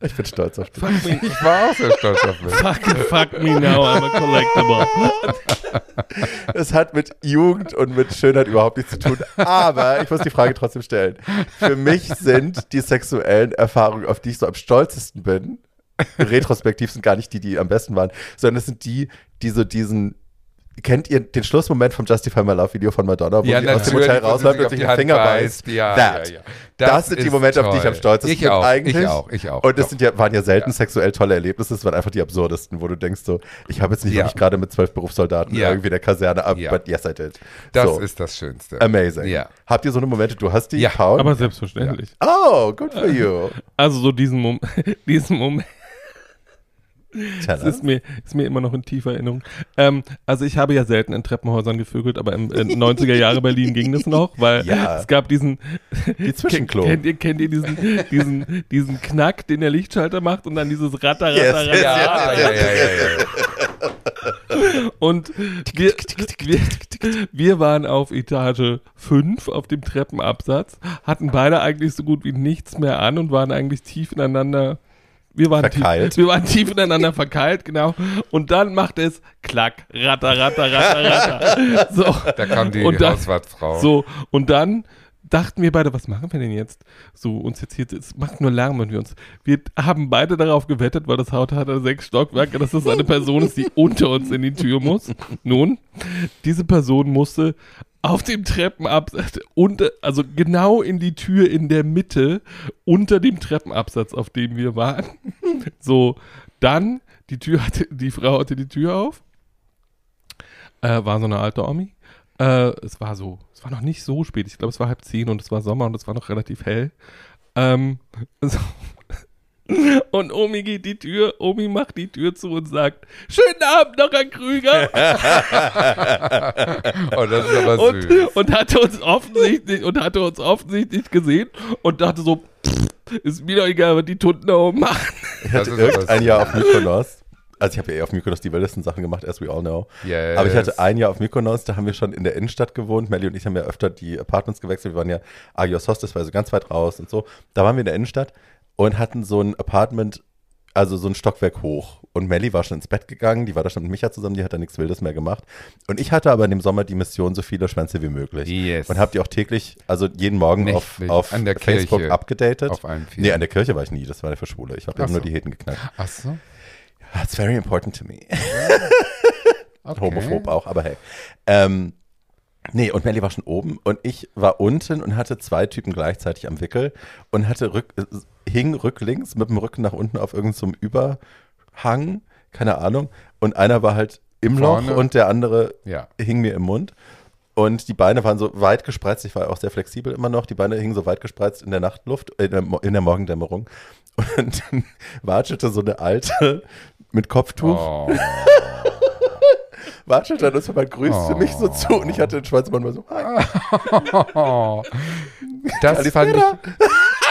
Ich bin stolz auf dich. Fuck me. Ich war auch sehr stolz auf mich. Fuck, fuck me now, I'm a collectible. [laughs] Es hat mit Jugend und mit Schönheit überhaupt nichts zu tun. Aber ich muss die Frage trotzdem stellen. Für mich sind die sexuellen Erfahrungen, auf die ich so am stolzesten bin, retrospektiv sind gar nicht die, die am besten waren, sondern es sind die, die so diesen Kennt ihr den Schlussmoment vom Justify My Love Video von Madonna, wo ja, sie aus dem Hotel rausläuft und sich den Finger beißt? Ja, That. Ja, ja. Das, das, sind die Momente, toll. auf die ich am stolzesten ich auch, eigentlich. Ich auch, ich auch. Und das sind ja, waren ja selten sexuell tolle Erlebnisse, das waren einfach die absurdesten, wo du denkst so, ich habe jetzt nicht wirklich gerade mit zwölf Berufssoldaten irgendwie in der Kaserne ab, but yes I did. Das so. ist das Schönste. Amazing. Ja. Habt ihr so eine Momente, du hast die, ja. Paul? Aber selbstverständlich. Oh, good for you. Also so diesen, Mom [laughs] diesen Moment das ist mir, ist mir immer noch in tiefer Erinnerung. Ähm, also ich habe ja selten in Treppenhäusern gevögelt, aber im äh, 90er Jahre Berlin ging das noch, weil ja. es gab diesen Die Zwischenklo. Kennt ihr, kennt ihr diesen, diesen, diesen Knack, den der Lichtschalter macht und dann dieses Ratter, Ratter, yes, Ratter. Yes, yes, Und wir, wir, wir waren auf Etage 5 auf dem Treppenabsatz, hatten beide eigentlich so gut wie nichts mehr an und waren eigentlich tief ineinander wir waren, verkeilt. Tief, wir waren tief ineinander verkeilt, genau. Und dann macht es klack, ratter, ratter, ratter, ratter. [laughs] So. Da kam die und dann, Hauswartfrau. So, und dann dachten wir beide, was machen wir denn jetzt? So, uns jetzt hier, es macht nur Lärm und wir uns, wir haben beide darauf gewettet, weil das Haus hatte sechs Stockwerke, dass das eine Person ist, die [laughs] unter uns in die Tür muss. Nun, diese Person musste auf dem Treppenabsatz, unter, also genau in die Tür in der Mitte, unter dem Treppenabsatz, auf dem wir waren. So, dann, die Tür hatte, die Frau hatte die Tür auf, äh, war so eine alte Omi. Äh, es war so, es war noch nicht so spät, ich glaube, es war halb zehn und es war Sommer und es war noch relativ hell. Ähm, [laughs] so, und Omi geht die Tür, Omi macht die Tür zu und sagt, schönen Abend noch, Herr Krüger. [laughs] oh, das ist aber und, süß. Und hatte uns offensichtlich, und hatte uns offensichtlich gesehen und dachte so, ist mir doch egal, was die Tunden da oben machen. Ich hatte irgendein Jahr auf Mykonos. Also ich habe ja eh auf Mykonos die wildesten Sachen gemacht, as we all know. Yes. Aber ich hatte ein Jahr auf Mykonos, da haben wir schon in der Innenstadt gewohnt. Melly und ich haben ja öfter die Apartments gewechselt. Wir waren ja Agios Hostes, war so ganz weit raus und so. Da waren wir in der Innenstadt und hatten so ein Apartment, also so ein Stockwerk hoch. Und Melly war schon ins Bett gegangen, die war da schon mit Micha zusammen, die hat da nichts Wildes mehr gemacht. Und ich hatte aber in dem Sommer die Mission, so viele Schwänze wie möglich. Yes. Und habe die auch täglich, also jeden Morgen Nicht auf, auf Facebook Kirche. abgedatet. Auf Nee, an der Kirche war ich nie, das war ja für Schwule. Ich habe ja so. nur die Heten geknallt. Ach so. It's very important to me. [laughs] okay. Homophob auch, aber hey. Ähm, Nee, und Melly war schon oben und ich war unten und hatte zwei Typen gleichzeitig am Wickel und hatte rück, äh, hing rücklinks mit dem Rücken nach unten auf irgendeinem so Überhang, keine Ahnung. Und einer war halt im Vorne. Loch und der andere ja. hing mir im Mund. Und die Beine waren so weit gespreizt, ich war auch sehr flexibel immer noch, die Beine hingen so weit gespreizt in der Nachtluft, in der, in der Morgendämmerung. [laughs] Und dann watschelte so eine alte mit Kopftuch. Oh. [laughs] watschelte dann und man grüßte oh. mich so zu und ich hatte den Schweizmann mal so, hi. [laughs] das fand ich,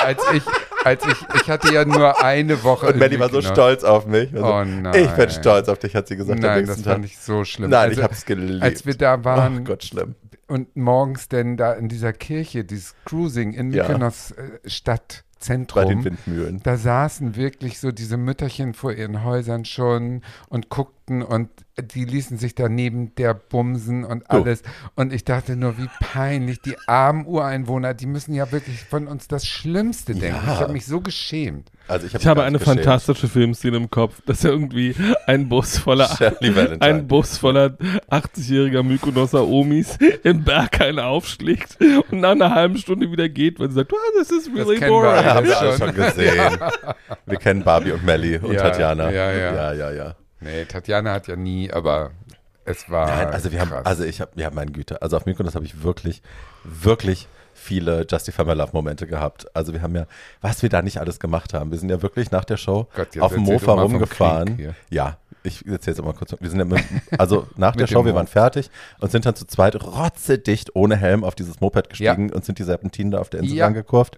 als ich, als ich, ich hatte ja nur eine Woche. Und Melly war so stolz auf mich. Also, oh nein. Ich bin stolz auf dich, hat sie gesagt. Nein, das fand ich so schlimm. Nein, also, ich hab's geliebt. Als wir da waren. Oh Gott, schlimm. Und morgens denn da in dieser Kirche, dieses Cruising in Mykonos ja. Äh, Stadt Zentrum. Bei den Windmühlen. Da saßen wirklich so diese Mütterchen vor ihren Häusern schon und guckten und die ließen sich daneben der bumsen und alles. Oh. Und ich dachte nur, wie peinlich. Die armen Ureinwohner, die müssen ja wirklich von uns das Schlimmste denken. Ja. Ich habe mich so geschämt. Also ich, hab ich habe eine geschämt. fantastische Filmszene im Kopf, dass irgendwie ein Bus voller [laughs] ein Bus voller 80-jähriger Mykonosser Omis im Berghain aufschlägt und nach einer halben Stunde wieder geht, weil sie sagt, oh, this is really das boring. Wir, haben wir schon. schon gesehen. Ja. [laughs] Wir kennen Barbie und Melly und ja, Tatjana. Ja, ja. ja, ja, ja. Nee, Tatjana hat ja nie, aber es war. Nein, also wir krass. haben, also ich habe, ja, meine Güte, also auf Mykonos habe ich wirklich, wirklich viele Justify My Love Momente gehabt. Also wir haben ja, was wir da nicht alles gemacht haben. Wir sind ja wirklich nach der Show Gott, auf dem Mofa rumgefahren. Ja, ich erzähle jetzt mal kurz. Wir sind ja mit, also [laughs] nach der Show, wir waren fertig und sind dann zu zweit rotzedicht ohne Helm auf dieses Moped gestiegen ja. und sind die Serpentinen da auf der Insel ja. gekurvt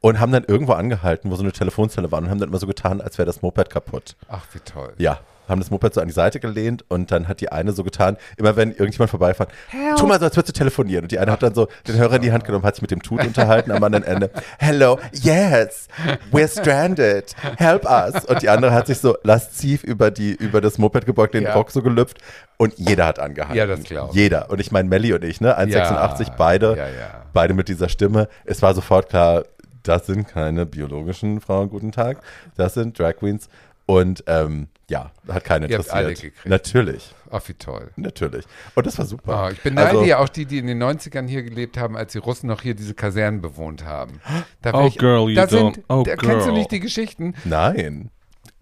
und haben dann irgendwo angehalten, wo so eine Telefonzelle war und haben dann immer so getan, als wäre das Moped kaputt. Ach, wie toll. Ja, haben das Moped so an die Seite gelehnt und dann hat die eine so getan, immer wenn irgendjemand vorbeifährt, tu mal so, als würdest du telefonieren. Und die eine hat dann so den Hörer in die Hand genommen, hat sich mit dem Tut unterhalten am anderen Ende. [laughs] Hello, yes, we're stranded, help us. Und die andere hat sich so lasziv über, die, über das Moped gebeugt, den ja. Rock so gelüpft und jeder hat angehalten. Ja, das glaube ich. Jeder. Und ich meine, Melly und ich, ne, 1,86, ja. beide, ja, beide mit dieser Stimme. Es war sofort klar, das sind keine biologischen Frauen, guten Tag. Das sind Drag Queens. Und ähm, ja, hat keinen Ihr interessiert. Alle gekriegt. Natürlich. Ach, wie toll. Natürlich. Und das war super. Oh, ich beneide also, ja auch die, die in den 90ern hier gelebt haben, als die Russen noch hier diese Kasernen bewohnt haben. Da oh, ich, girl, you da don't. Sind, oh, da girl. Kennst du nicht die Geschichten? Nein.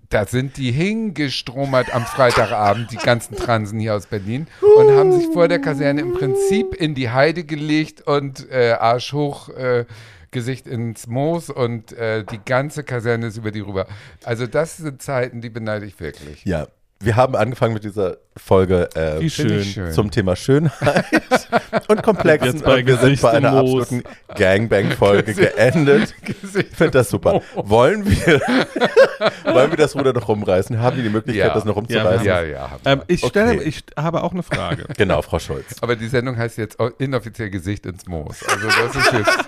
Da sind die hingestromert am [laughs] Freitagabend, die ganzen Transen hier aus Berlin, und haben sich vor der Kaserne im Prinzip in die Heide gelegt und äh, Arsch hoch äh, Gesicht ins Moos und äh, die ganze Kaserne ist über die rüber. Also das sind Zeiten, die beneide ich wirklich. Ja, wir haben angefangen mit dieser Folge äh, Wie schön. schön. zum Thema Schönheit [laughs] und Komplexen. Jetzt bei Und wir sind bei einer Moos. absoluten Gangbang-Folge geendet. Ich finde das super. Wollen wir, [laughs] wollen wir das Ruder noch rumreißen? Haben wir die Möglichkeit, Ja. das noch rumzureißen? Ja, ja. haben wir. Ähm, ich, stelle, Okay. ich habe auch eine Frage. [laughs] Genau, Frau Schulz. Aber die Sendung heißt jetzt inoffiziell Gesicht ins Moos. Also das ist jetzt.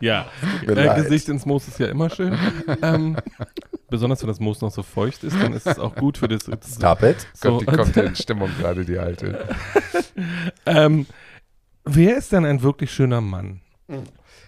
Ja, äh. Gesicht ins Moos ist ja immer schön. Ähm, besonders wenn das Moos noch so feucht ist, dann ist es auch gut für das. das Stop it. so, die kommt ja [laughs] in Stimmung gerade, die alte. ähm, wer ist denn ein wirklich schöner Mann?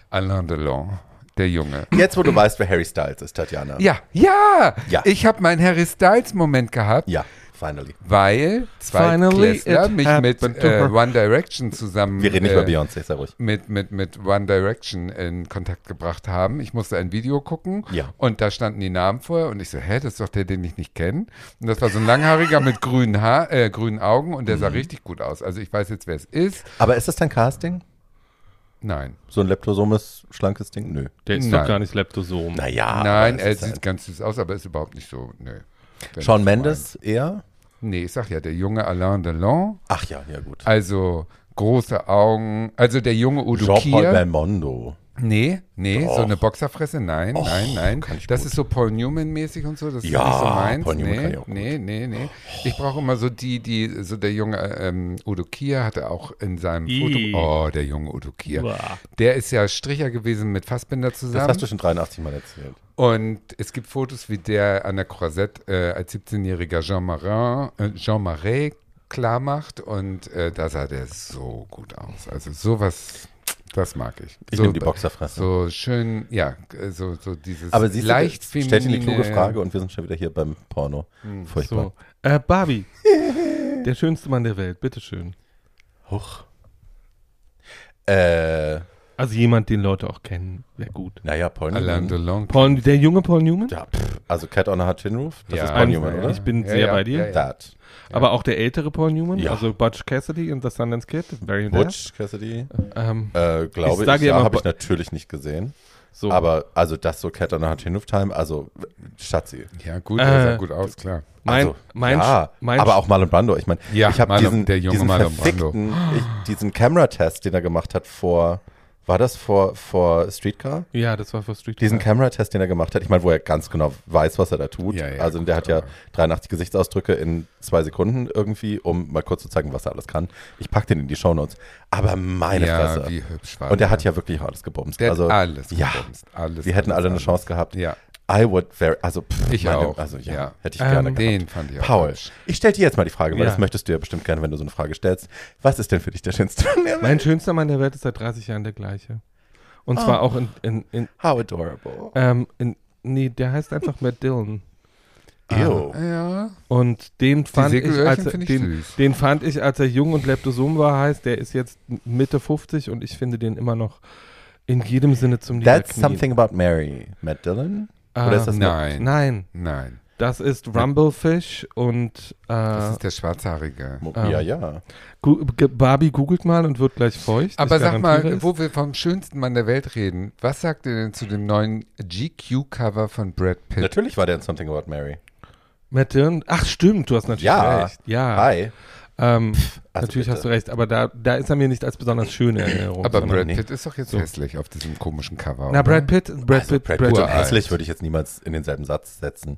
Alain Delon, der Junge. Jetzt, wo du weißt, wer Harry Styles ist, Tatjana. Ja, ja, Ja. Ich habe meinen Harry Styles Moment gehabt, Ja, finally. weil zwei Finally Klässler mich mit äh. One Direction zusammen Wir reden nicht äh, über Beyoncé, sei ruhig. mit, mit, mit One Direction in Kontakt gebracht haben. Ich musste ein Video gucken Ja. und da standen die Namen vorher und ich so, hä, das ist doch der, den ich nicht kenne. Und das war so ein langhaariger mit grünen, Haar, äh, grünen Augen und Mhm. der sah richtig gut aus. Also ich weiß jetzt, wer es ist. Aber ist das dein Casting? Nein. So ein leptosomes, schlankes Ding? Nö. Der ist Nein. doch gar nicht Leptosom. Naja. Nein, er sieht ganz süß aus, aber ist überhaupt nicht so, nö. So Mendes eher? Nee, ich sag ja, der junge Alain Delon, Ach ja, ja gut. also große Augen, also der junge Udo Jean-Paul. Belmondo. Nee, nee, Doch. so eine Boxerfresse, nein, Och, nein, nein. Das gut. ist so Paul Newman-mäßig und so, das Ja, ist nicht so meins. Paul Newman nee, kann ich auch nee, nee, nee. Ich brauche immer so die, die, so der junge ähm, Udo Kier hatte auch in seinem Ih. Foto, oh, der junge Udo Kier. Uah. Der ist ja Stricher gewesen mit Fassbinder Das zusammen. hast du schon 83 Mal erzählt. Und es gibt Fotos, wie der an der Croisette äh, als 17-jähriger Jean Marin, äh, Jean Marais klar macht und äh, da sah der so gut aus. Also sowas, das mag ich. Ich so, nehme die Boxerfresse. So schön, ja, äh, so, so dieses Aber siehst leicht du, stellt dir eine kluge feminine- Frage und wir sind schon wieder hier beim Porno. Furchtbar. So. Äh, Barbie. [laughs] der schönste Mann der Welt, bitteschön. Huch. Äh, Also jemand, den Leute auch kennen, wäre gut. naja, Paul Alain Newman. Paul, der junge Paul Newman? Ja, pff, also Cat on a Hot Tin Roof, das Ja, ist Paul ein- Newman, oder? Ich bin Ja, sehr ja, bei dir. ja, ja. That. Aber auch der ältere Paul Newman, Ja. also Butch Cassidy in The Sundance Kid, very Butch Cassidy, Ähm, äh, glaube ich, sage ja, habe ich natürlich nicht gesehen. so. Aber also das so Cat on a Hot Tin Roof Time, also Schatzi. Ja, gut, der sah Äh, gut aus, klar. mein, also, mein, ja, mein, aber auch Marlon Brando. Ich meine, Ja, ich habe diesen, der junge diesen Marlon Brando. ich, diesen Camera-Test, den er gemacht hat vor, war das vor, vor Streetcar? Ja, das war für Street Diesen. Camera-Test, den er gemacht hat, ich meine, wo er ganz genau weiß, was er da tut. Ja, ja, also gut, der hat ja aber- 83 Gesichtsausdrücke in zwei Sekunden irgendwie, um mal kurz zu zeigen, was er alles kann. Ich pack den in die Shownotes. Aber meine ja, Fresse. wie hübsch war Und der hat ja wirklich alles gebumst. der also hat alles ja, gebumst, alles. wir hätten alles, alle eine alles. Chance gehabt. Ja, I would very, also pff, Ich meine, auch, Also ja, ja. hätte ich Ähm, gerne gehabt. den fand ich auch Paul, ich stelle dir jetzt mal die Frage, weil Ja. das möchtest du ja bestimmt gerne, wenn du so eine Frage stellst. Was ist denn für dich der schönste Mann der Welt? Mein schönster Mann der Welt ist seit 30 Jahren der gleiche. Und Oh. zwar auch in, in, in, How adorable. ähm, in, nee, der heißt einfach Matt Dillon. [laughs] Ew. Ja, Und den fand ich, als er, ich den, den fand ich, als er jung und Leptosom war, heißt, der ist jetzt Mitte 50 und ich finde den immer noch in jedem Sinne zum That's Niederknien. something about Mary. Matt Dillon? Ah, Oder ist das Nein, Nein, nein. das ist Rumblefish und Das äh, ist der Schwarzhaarige. Ähm, Ja, ja. Gu- Barbie googelt mal und wird gleich feucht. Aber sag mal, es. wo wir vom schönsten Mann der Welt reden, was sagt ihr denn zu dem neuen GQ-Cover von Brad Pitt? Natürlich war der in Something About Mary. Matt Dillon, ach stimmt, du hast natürlich Ja. recht. Ja, Hi. Ähm, Also natürlich bitte. hast du recht, aber da, da ist er mir nicht als besonders schöne Erinnerung. Aber Brad. Pitt ist doch jetzt So. hässlich auf diesem komischen Cover. Na, oder? Brad Pitt, Brad Also Pitt, Brad Brad, Pitt Uralt. hässlich würde ich jetzt niemals in denselben Satz setzen.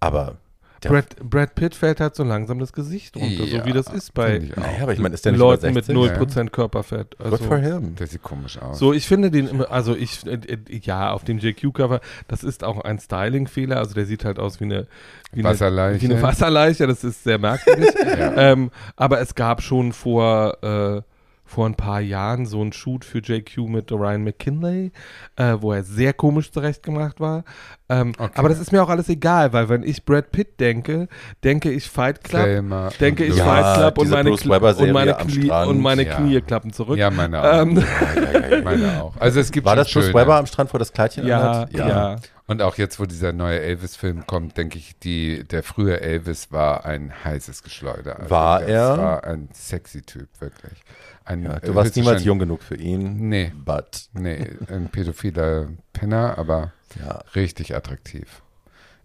Aber, Brad, Brad Pitt fällt halt so langsam das Gesicht runter, Ja, so wie das ist bei naja, aber ich meine, ist der nicht Leuten mit 60? 0% Körperfett. Good for Also, him. Der sieht komisch aus. so, ich finde den immer, also ich, äh, ja, auf dem JQ-Cover, das ist auch ein Styling-Fehler, also der sieht halt aus wie eine, wie eine, Wasserleiche. wie eine Wasserleiche, das ist sehr merkwürdig. [laughs] Ja. ähm, aber es gab schon vor, äh, vor ein paar Jahren so einen Shoot für JQ mit Ryan McKinley, äh, wo er sehr komisch zurechtgemacht war. Ähm, Okay. Aber das ist mir auch alles egal, weil wenn ich Brad Pitt denke, denke ich Fight Club, Thelma denke und ich Ja. Fight Club und meine, und meine, Knie, und meine Ja. Knie klappen zurück. Ja, meine auch. Ähm, Ja, ja, ja. meine auch. Also es gibt War das Bruce. Webber am Strand, wo das Kleidchen ja, anhat? ja, Und auch jetzt, wo dieser neue Elvis-Film kommt, denke ich, die, der frühe Elvis war ein heißes Geschleuder. Also War das er? war ein sexy Typ, wirklich. Ein, Ja, äh, du warst niemals jung genug für ihn. Nee, But, nee, ein pädophiler Penner, aber ja. richtig attraktiv.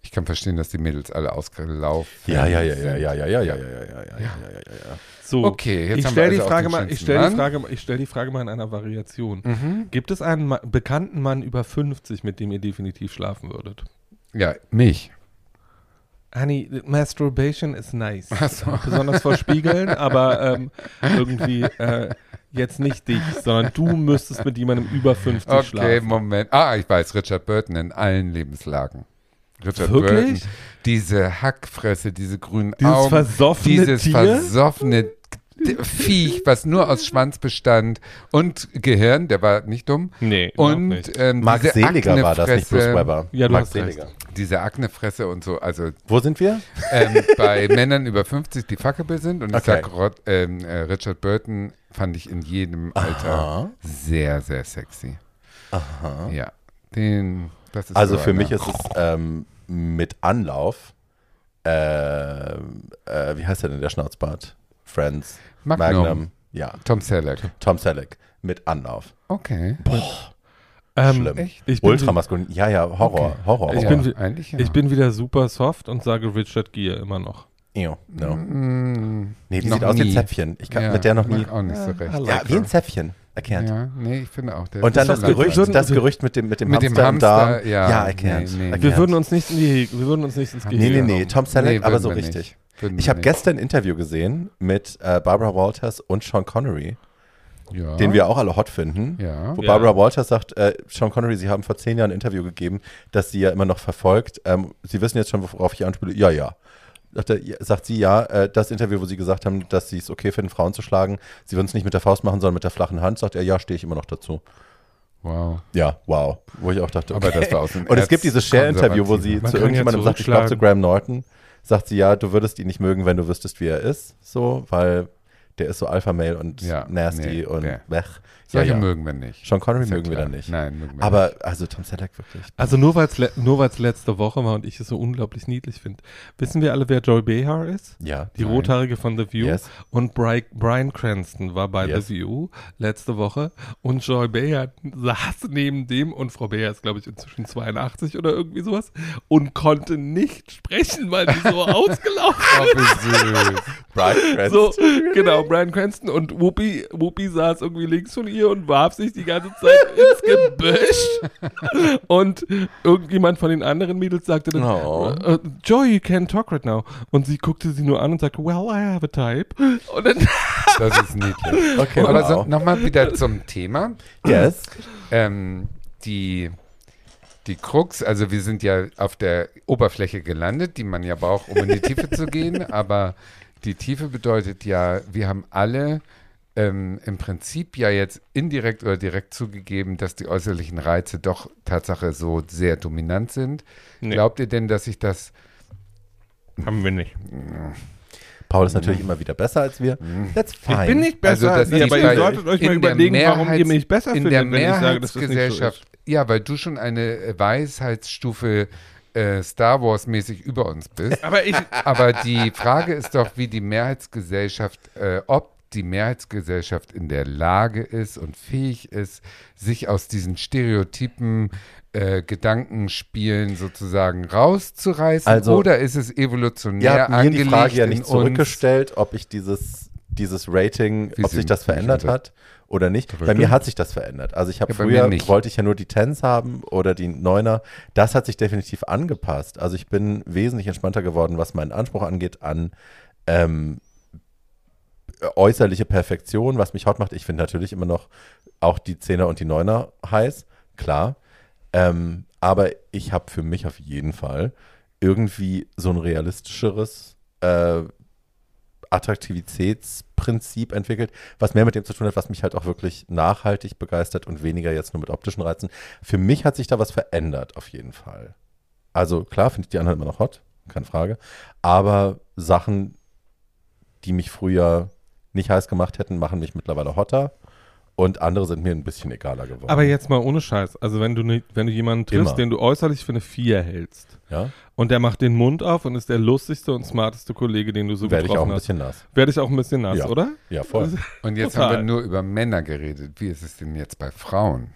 Ich kann verstehen, dass die Mädels alle ausgelaufen Ja, ja, ja, ja, ja, ja, ja, ja, ja, ja, ja, ja, ja, ja, ja. So, Okay, jetzt ich stelle die, also Frage mal, ich stell die. Frage, ich stell die Frage mal in einer Variation. Mhm. Gibt es einen bekannten Mann über 50, mit dem ihr definitiv schlafen würdet? Ja, mich. Honey, Masturbation is nice. So. Besonders vor Spiegeln, aber ähm, irgendwie äh, jetzt nicht dich, sondern du müsstest mit jemandem über 50 Okay, schlafen. Moment. Ah, ich weiß, Richard Burton in allen Lebenslagen. Richard Wirklich? Burton, diese Hackfresse, diese grünen Dieses Augen, versoffene dieses Tier? versoffene Viech, was nur aus Schwanz bestand und Gehirn, der war nicht dumm. Nee, Und nicht. ähm, Mark diese Seliger war das, nicht Bruce Weber. Ja, du Mark. Seliger. Diese Aknefresse und so, also Wo sind wir? ähm, bei [laughs] Männern über 50, die fuckable sind. Und ich Okay. sag, Rod, ähm, äh, Richard Burton fand ich in jedem Alter Aha. sehr, sehr sexy. Aha. Ja, den, das ist Also so für einer. mich ist es ähm, mit Anlauf, äh, äh, wie heißt der denn, der Schnauzbart? Friends, Magnum. ja, Tom Selleck. Tom Selleck, mit Anlauf. Okay. Ähm, Schlimm. Echt? Ich bin, Ultramaskulin, ja, ja, Horror, Okay. Horror, Ich Horror. bin wie- eigentlich ja. ich bin wieder super soft und sage Richard Gere immer noch. Ew, no. Mm, Nee, die sieht aus wie ein. Zäpfchen. Ich kann Ja, mit der noch nie. auch nicht so recht. I like Ja, wie ein. Zäpfchen. Erkannt. Ja, nee, ich finde auch. Der Und dann das Gerücht, das Gerücht mit dem, mit dem Mit dem Hamster im Darm. Hamster, ja, ja erkannt. nee, nee. Wir würden uns nicht in die, wir würden uns nicht ins Nee, Gehege. nee, nee, Tom Selleck, Nee, aber so richtig. nicht. Ich habe gestern ein Interview gesehen mit äh, Barbara Walters und Sean Connery, ja. den wir auch alle hot finden. Ja. Wo Ja. Barbara Walters sagt, äh, Sean Connery, Sie haben vor zehn Jahren ein Interview gegeben, das Sie ja immer noch verfolgt. Ähm, Sie wissen jetzt schon, worauf ich anspiele. Ja, ja. Sagt, er, sie, ja, äh, das Interview, wo Sie gesagt haben, dass Sie es okay finden, Frauen zu schlagen, Sie würden es nicht mit der Faust machen, sondern mit der flachen Hand. Sagt er, ja, stehe ich immer noch dazu. Wow. Ja, wow. Wo ich auch dachte, Aber okay. das war aus dem Und es gibt dieses Share-Interview, wo sie Man zu irgendjemandem sagt, ich glaube zu. Graham Norton, sagt sie, ja, du würdest ihn nicht mögen, wenn du wüsstest, wie er ist. So, weil der ist so Alpha-Male und Ja, nasty nee, und nee. Solche ja, ja. mögen wir nicht. Sean Connery Ist mögen wir klar. dann nicht. Nein, mögen wir Aber also Tom Selleck wirklich. Also nur weil es le nur weil's letzte Woche war und ich es so unglaublich niedlich finde. Wissen wir alle, wer Joy Behar ist? Ja. Die Nein. rothaarige von The View. Yes. Und Bri Brian Cranston war bei Yes. The View letzte Woche. Und Joy Behar saß neben dem und Frau Behar ist, glaube ich, inzwischen 82 oder irgendwie sowas und konnte nicht sprechen, weil die so [laughs] ausgelaufen Oh, wie süß. Brian So, Cranston. genau, Brian Cranston und Whoopi, Whoopi saß irgendwie links von ihr und warf sich die ganze Zeit ins [laughs] Gebüsch. Und irgendjemand von den anderen Mädels sagte dann, Oh. äh, Joy, you can't talk right now. Und sie guckte sie nur an und sagte, well, I have a type. Und dann, [laughs] Das ist niedlich. Okay, Aber so, wow. nochmal wieder zum Thema. Yes. Ähm, die, die Krux, also wir sind ja auf der Oberfläche gelandet, die man ja braucht, um in die Tiefe zu gehen, [laughs] aber die Tiefe bedeutet ja, wir haben alle ähm, im Prinzip ja jetzt indirekt oder direkt zugegeben, dass die äußerlichen Reize doch Tatsache so sehr dominant sind. Nee. Glaubt ihr denn, dass sich das haben wir nicht. Paul ist natürlich immer wieder besser als wir. That's fine. Ich bin nicht besser Also, als ihr, aber ihr solltet euch mal überlegen, warum ihr mich besser in findet, wenn ich sage, dass das nicht so Mehrheitsgesellschaft, ist. ja, weil du schon eine äh, Weisheitsstufe äh, Star Wars mäßig über uns bist. Aber ich, Aber die Frage ist doch, wie die Mehrheitsgesellschaft, äh, ob die Mehrheitsgesellschaft in der Lage ist und fähig ist, sich aus diesen Stereotypen, äh, Gedankenspielen sozusagen rauszureißen. Also, oder ist es Ihr evolutionär habt mir angelegt die Frage ja nicht zurückgestellt, ob ich dieses, dieses Rating, Wie ob sich das verändert hat oder nicht. Bei mir hat sich das verändert. Also ich habe Ja, früher, nicht. wollte ich ja nur die Tens haben oder die Neuner. Das hat sich definitiv angepasst. Also ich bin wesentlich entspannter geworden, was meinen Anspruch angeht an ähm, äußerliche Perfektion, was mich hot macht. Ich finde natürlich immer noch auch die Zehner und die Neuner heiß, klar. Ähm, aber ich habe für mich auf jeden Fall irgendwie so ein realistischeres äh, Attraktivitätsprinzip entwickelt, was mehr mit dem zu tun hat, was mich halt auch wirklich nachhaltig begeistert und weniger jetzt nur mit optischen Reizen. Für mich hat sich da was verändert, auf jeden Fall. Also klar, finde ich die anderen immer noch hot, keine Frage. Aber Sachen, die mich früher nicht heiß gemacht hätten, machen mich mittlerweile hotter. Und andere sind mir ein bisschen egaler geworden. aber jetzt mal ohne Scheiß. Also wenn du, nicht, wenn du jemanden triffst, Immer. den du äußerlich für eine Vier hältst ja, und der macht den Mund auf und ist der lustigste und smarteste Kollege, den du so werde ich auch getroffen ein hast, bisschen nass. werde ich auch ein bisschen nass, Ja. oder? Ja, voll. Und jetzt Total. haben wir nur über Männer geredet. Wie ist es denn jetzt bei Frauen?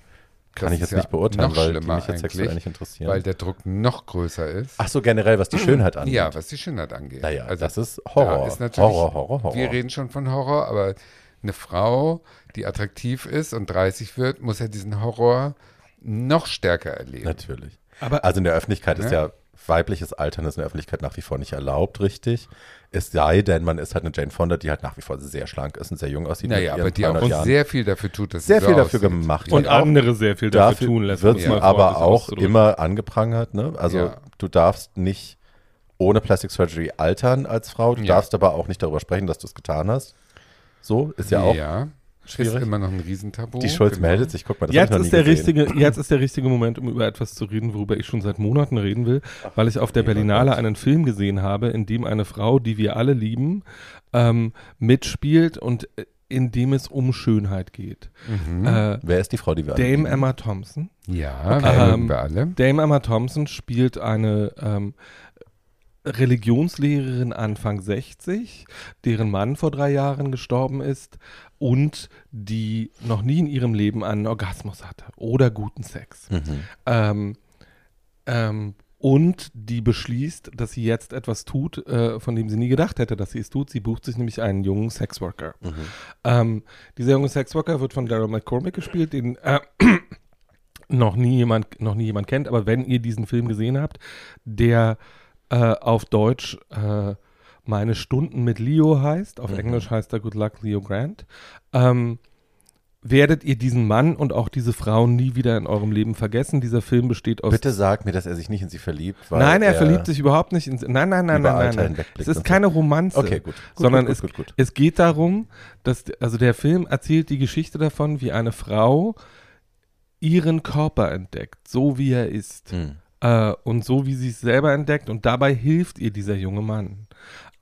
Kann ich jetzt ja nicht beurteilen, weil die mich jetzt sexuell nicht interessieren. Weil der Druck noch größer ist. Ach so, generell, was die Schönheit angeht. Ja, was die Schönheit angeht. Naja, also, das ist Horror. Da ist Horror, Horror, Horror. Wir reden schon von Horror, aber eine Frau, die attraktiv ist und 30 wird, muss ja diesen Horror noch stärker erleben. Natürlich. Aber, also in der Öffentlichkeit ja? ist ja weibliches Altern ist in der Öffentlichkeit nach wie vor nicht erlaubt, richtig. Es sei denn, man ist halt eine Jane Fonda, die halt nach wie vor sehr schlank ist und sehr jung aussieht. Naja, aber die auch Jahren. sehr viel dafür tut, dass sehr sie viel so dafür aussieht. gemacht und andere sehr viel dafür, dafür tun lässt. Wird ja. aber auch immer angeprangert. Ne? Also ja. du darfst nicht ohne Plastic Surgery altern als Frau. Du ja. darfst aber auch nicht darüber sprechen, dass du es getan hast. So ist ja auch. Schwierig. Ist immer noch ein Riesentabu. Die Schulz genau. meldet sich, guck mal, das jetzt ist der gesehen. richtige, Jetzt ist der richtige Moment, um über etwas zu reden, worüber ich schon seit Monaten reden will, Ach, weil ich auf der Berlinale einen Film gesehen habe, in dem eine Frau, die wir alle lieben, ähm, mitspielt und äh, in dem es um Schönheit geht. Mhm. Äh, Wer ist die Frau, die wir alle Dame lieben? Emma Thompson. Ja, okay. ähm, wir alle. Dame Emma Thompson spielt eine ähm, Religionslehrerin Anfang 60, deren Mann vor drei Jahren gestorben ist und die noch nie in ihrem Leben einen Orgasmus hatte oder guten Sex. Mhm. Ähm, ähm, und die beschließt, dass sie jetzt etwas tut, äh, von dem sie nie gedacht hätte, dass sie es tut. Sie bucht sich nämlich einen jungen Sexworker. Mhm. Ähm, dieser junge Sexworker wird von Daryl McCormick gespielt, den äh, noch nie jemand noch nie jemand kennt. Aber wenn ihr diesen Film gesehen habt, der äh, auf Deutsch äh, meine Stunden mit Leo heißt. Auf mhm. Englisch heißt er Good Luck Leo Grant. Ähm, werdet ihr diesen Mann und auch diese Frau nie wieder in eurem Leben vergessen. Dieser Film besteht aus. Bitte sag mir, dass er sich nicht in sie verliebt. nein, er, er, verliebt sich überhaupt nicht in sie. Nein, nein, nein, nein, nein. nein. Es ist keine Romanze. Okay, gut. gut sondern gut, gut, es, es geht darum, dass, also der Film erzählt die Geschichte davon, wie eine Frau ihren Körper entdeckt, so wie er ist. Hm. Äh, und so wie sie es selber entdeckt. Und dabei hilft ihr dieser junge Mann.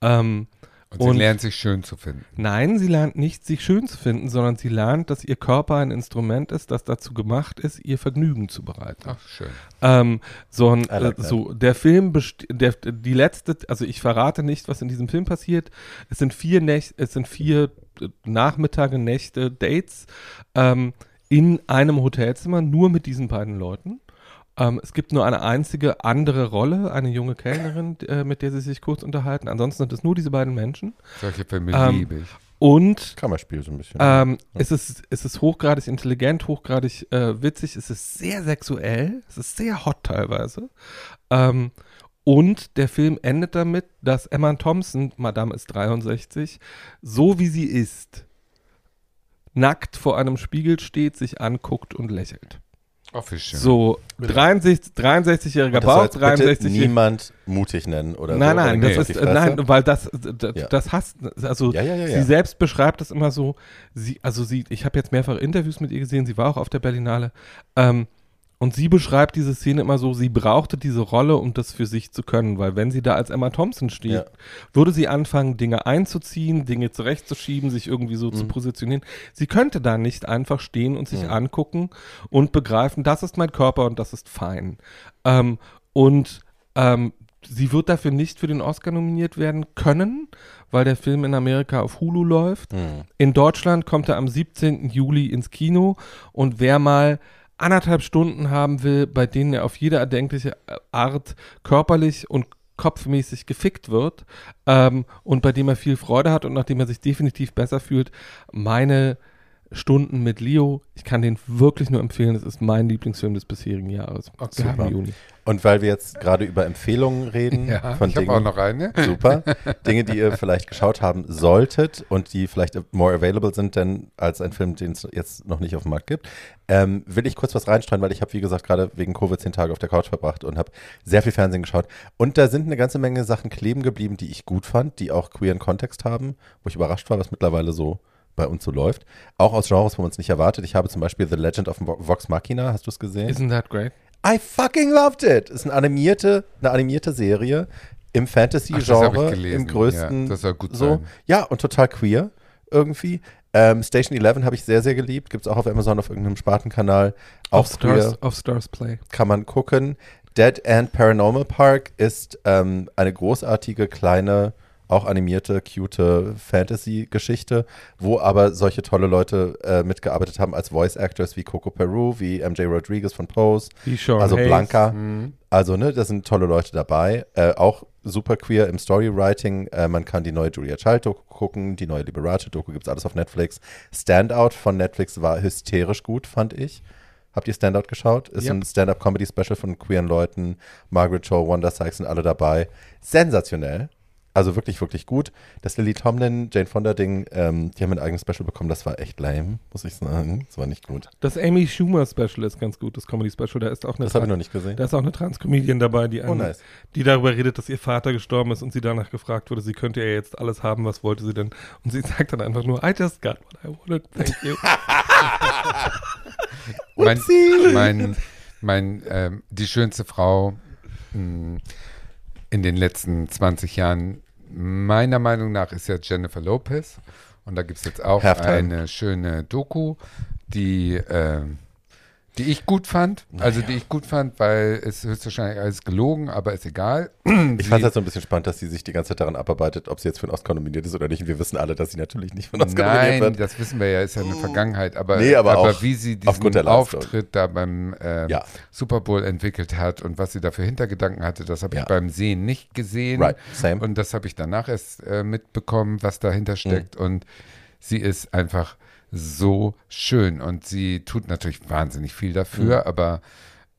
Ähm, und sie und, lernt sich schön zu finden. Nein, sie lernt nicht sich schön zu finden, sondern sie lernt, dass ihr Körper ein Instrument ist, das dazu gemacht ist, ihr Vergnügen zu bereiten. Ach, schön. Ähm, so, ein, like äh, so der Film, der, die letzte, also ich verrate nicht, was in diesem Film passiert. Es sind vier, Nächte, es sind vier äh, Nachmittage, Nächte, Dates ähm, in einem Hotelzimmer, nur mit diesen beiden Leuten. Ähm, es gibt nur eine einzige andere Rolle, eine junge Kellnerin, äh, mit der sie sich kurz unterhalten. Ansonsten sind es nur diese beiden Menschen. Solche Filme ähm, liebe ich. Und Kammerspiel so ein bisschen. Ähm, ja. es, ist, es ist hochgradig intelligent, hochgradig äh, witzig, es ist sehr sexuell, es ist sehr hot teilweise. Ähm, und der Film endet damit, dass Emma Thompson, Madame ist 63, so wie sie ist, nackt vor einem Spiegel steht, sich anguckt und lächelt. Official. So, 63, 63-jähriger Bauch, 63 niemand mutig nennen oder Nein, so, nein, das ist, nein, weil das, das, ja. das hasst, also ja, ja, sie selbst beschreibt das immer so, sie, also sie, ich habe jetzt mehrfach Interviews mit ihr gesehen, sie war auch auf der Berlinale, ähm, und sie beschreibt diese Szene immer so, sie brauchte diese Rolle, um das für sich zu können, weil wenn sie da als Emma Thompson steht, ja. würde sie anfangen, Dinge einzuziehen, Dinge zurechtzuschieben, sich irgendwie so mhm. zu positionieren. Sie könnte da nicht einfach stehen und sich mhm. angucken und begreifen, das ist mein Körper und das ist fein. Ähm, und ähm, sie wird dafür nicht für den Oscar nominiert werden können, weil der Film in Amerika auf Hulu läuft. Mhm. In Deutschland kommt er am 17. Juli ins Kino und wer mal anderthalb Stunden haben will, bei denen er auf jede erdenkliche Art körperlich und kopfmäßig gefickt wird ähm, und bei dem er viel Freude hat und nachdem er sich definitiv besser fühlt, meine Stunden mit Leo. Ich kann den wirklich nur empfehlen. Es ist mein Lieblingsfilm des bisherigen Jahres. Okay. Juni. Und weil wir jetzt gerade über Empfehlungen reden, ja, von ich Dingen, auch noch eine. Super. [laughs] Dinge, die ihr vielleicht geschaut haben solltet und die vielleicht more available sind, denn als ein Film, den es jetzt noch nicht auf dem Markt gibt, ähm, will ich kurz was reinstreuen, weil ich habe, wie gesagt, gerade wegen Covid zehn Tage auf der Couch verbracht und habe sehr viel Fernsehen geschaut. Und da sind eine ganze Menge Sachen kleben geblieben, die ich gut fand, die auch queeren Kontext haben, wo ich überrascht war, was mittlerweile so bei uns so läuft. Auch aus Genres, wo man es nicht erwartet. Ich habe zum Beispiel The Legend of Vox Machina, hast du es gesehen? Isn't that great? I fucking loved it. Ist eine animierte, eine animierte Serie im Fantasy-Genre, im größten. Ja, das soll gut so. sein. Ja, und total queer irgendwie. Ähm, Station 11 habe ich sehr, sehr geliebt. Gibt es auch auf Amazon auf irgendeinem Spartenkanal. Auch auf Stars, auf Stars Play. Kann man gucken. Dead End Paranormal Park ist ähm, eine großartige kleine auch animierte, cute Fantasy-Geschichte, wo aber solche tolle Leute äh, mitgearbeitet haben als Voice Actors wie Coco Peru, wie MJ Rodriguez von Pose, also Hayes. Blanca. Mhm. Also, ne, da sind tolle Leute dabei. Äh, auch super queer im Storywriting. Äh, man kann die neue Julia Child-Doku gucken, die neue Liberace-Doku, gibt es alles auf Netflix. Standout von Netflix war hysterisch gut, fand ich. Habt ihr Standout geschaut? Ist Yep. ein Stand-Up-Comedy-Special von queeren Leuten. Margaret Cho, Wanda Sykes sind alle dabei. Sensationell. Also wirklich, wirklich gut. Das Lily Tomlin, Jane Fonda-Ding, ähm, die haben ein eigenes Special bekommen. Das war echt lame, muss ich sagen. Das war nicht gut. Das Amy Schumer Special ist ganz gut, das Comedy Special. Da ist auch eine, Das habe ich noch nicht gesehen. da ist auch eine Trans-Comedian dabei, die, Oh, einen- nice. die darüber redet, dass ihr Vater gestorben ist und sie danach gefragt wurde, sie könnte ja jetzt alles haben, was wollte sie denn? Und sie [laughs] sagt dann einfach nur, I just got what I wanted, thank you. [laughs] Mein, mein, mein ähm, die schönste Frau mh, in den letzten 20 Jahren, meiner Meinung nach, ist ja Jennifer Lopez. Und da gibt es jetzt auch Halftime. eine schöne Doku, die, ähm, die ich gut fand. Also die ich gut fand, weil es höchstwahrscheinlich alles gelogen, aber ist egal. Ich fand es halt so ein bisschen spannend, dass sie sich die ganze Zeit daran abarbeitet, ob sie jetzt für den Oscar nominiert ist oder nicht. Und wir wissen alle, dass sie natürlich nicht für den Oscar nominiert Nein, wird. das wissen wir ja, ist ja eine Vergangenheit. Aber, Nee, aber auch wie sie diesen. Auftritt da beim ähm, Ja. Super Bowl entwickelt hat und was sie da für Hintergedanken hatte, das habe Ja. ich beim Sehen nicht gesehen. Right, same. Und das habe ich danach erst äh, mitbekommen, was dahinter steckt. Mhm. Und sie ist einfach so schön. Und sie tut natürlich wahnsinnig viel dafür, Mhm. aber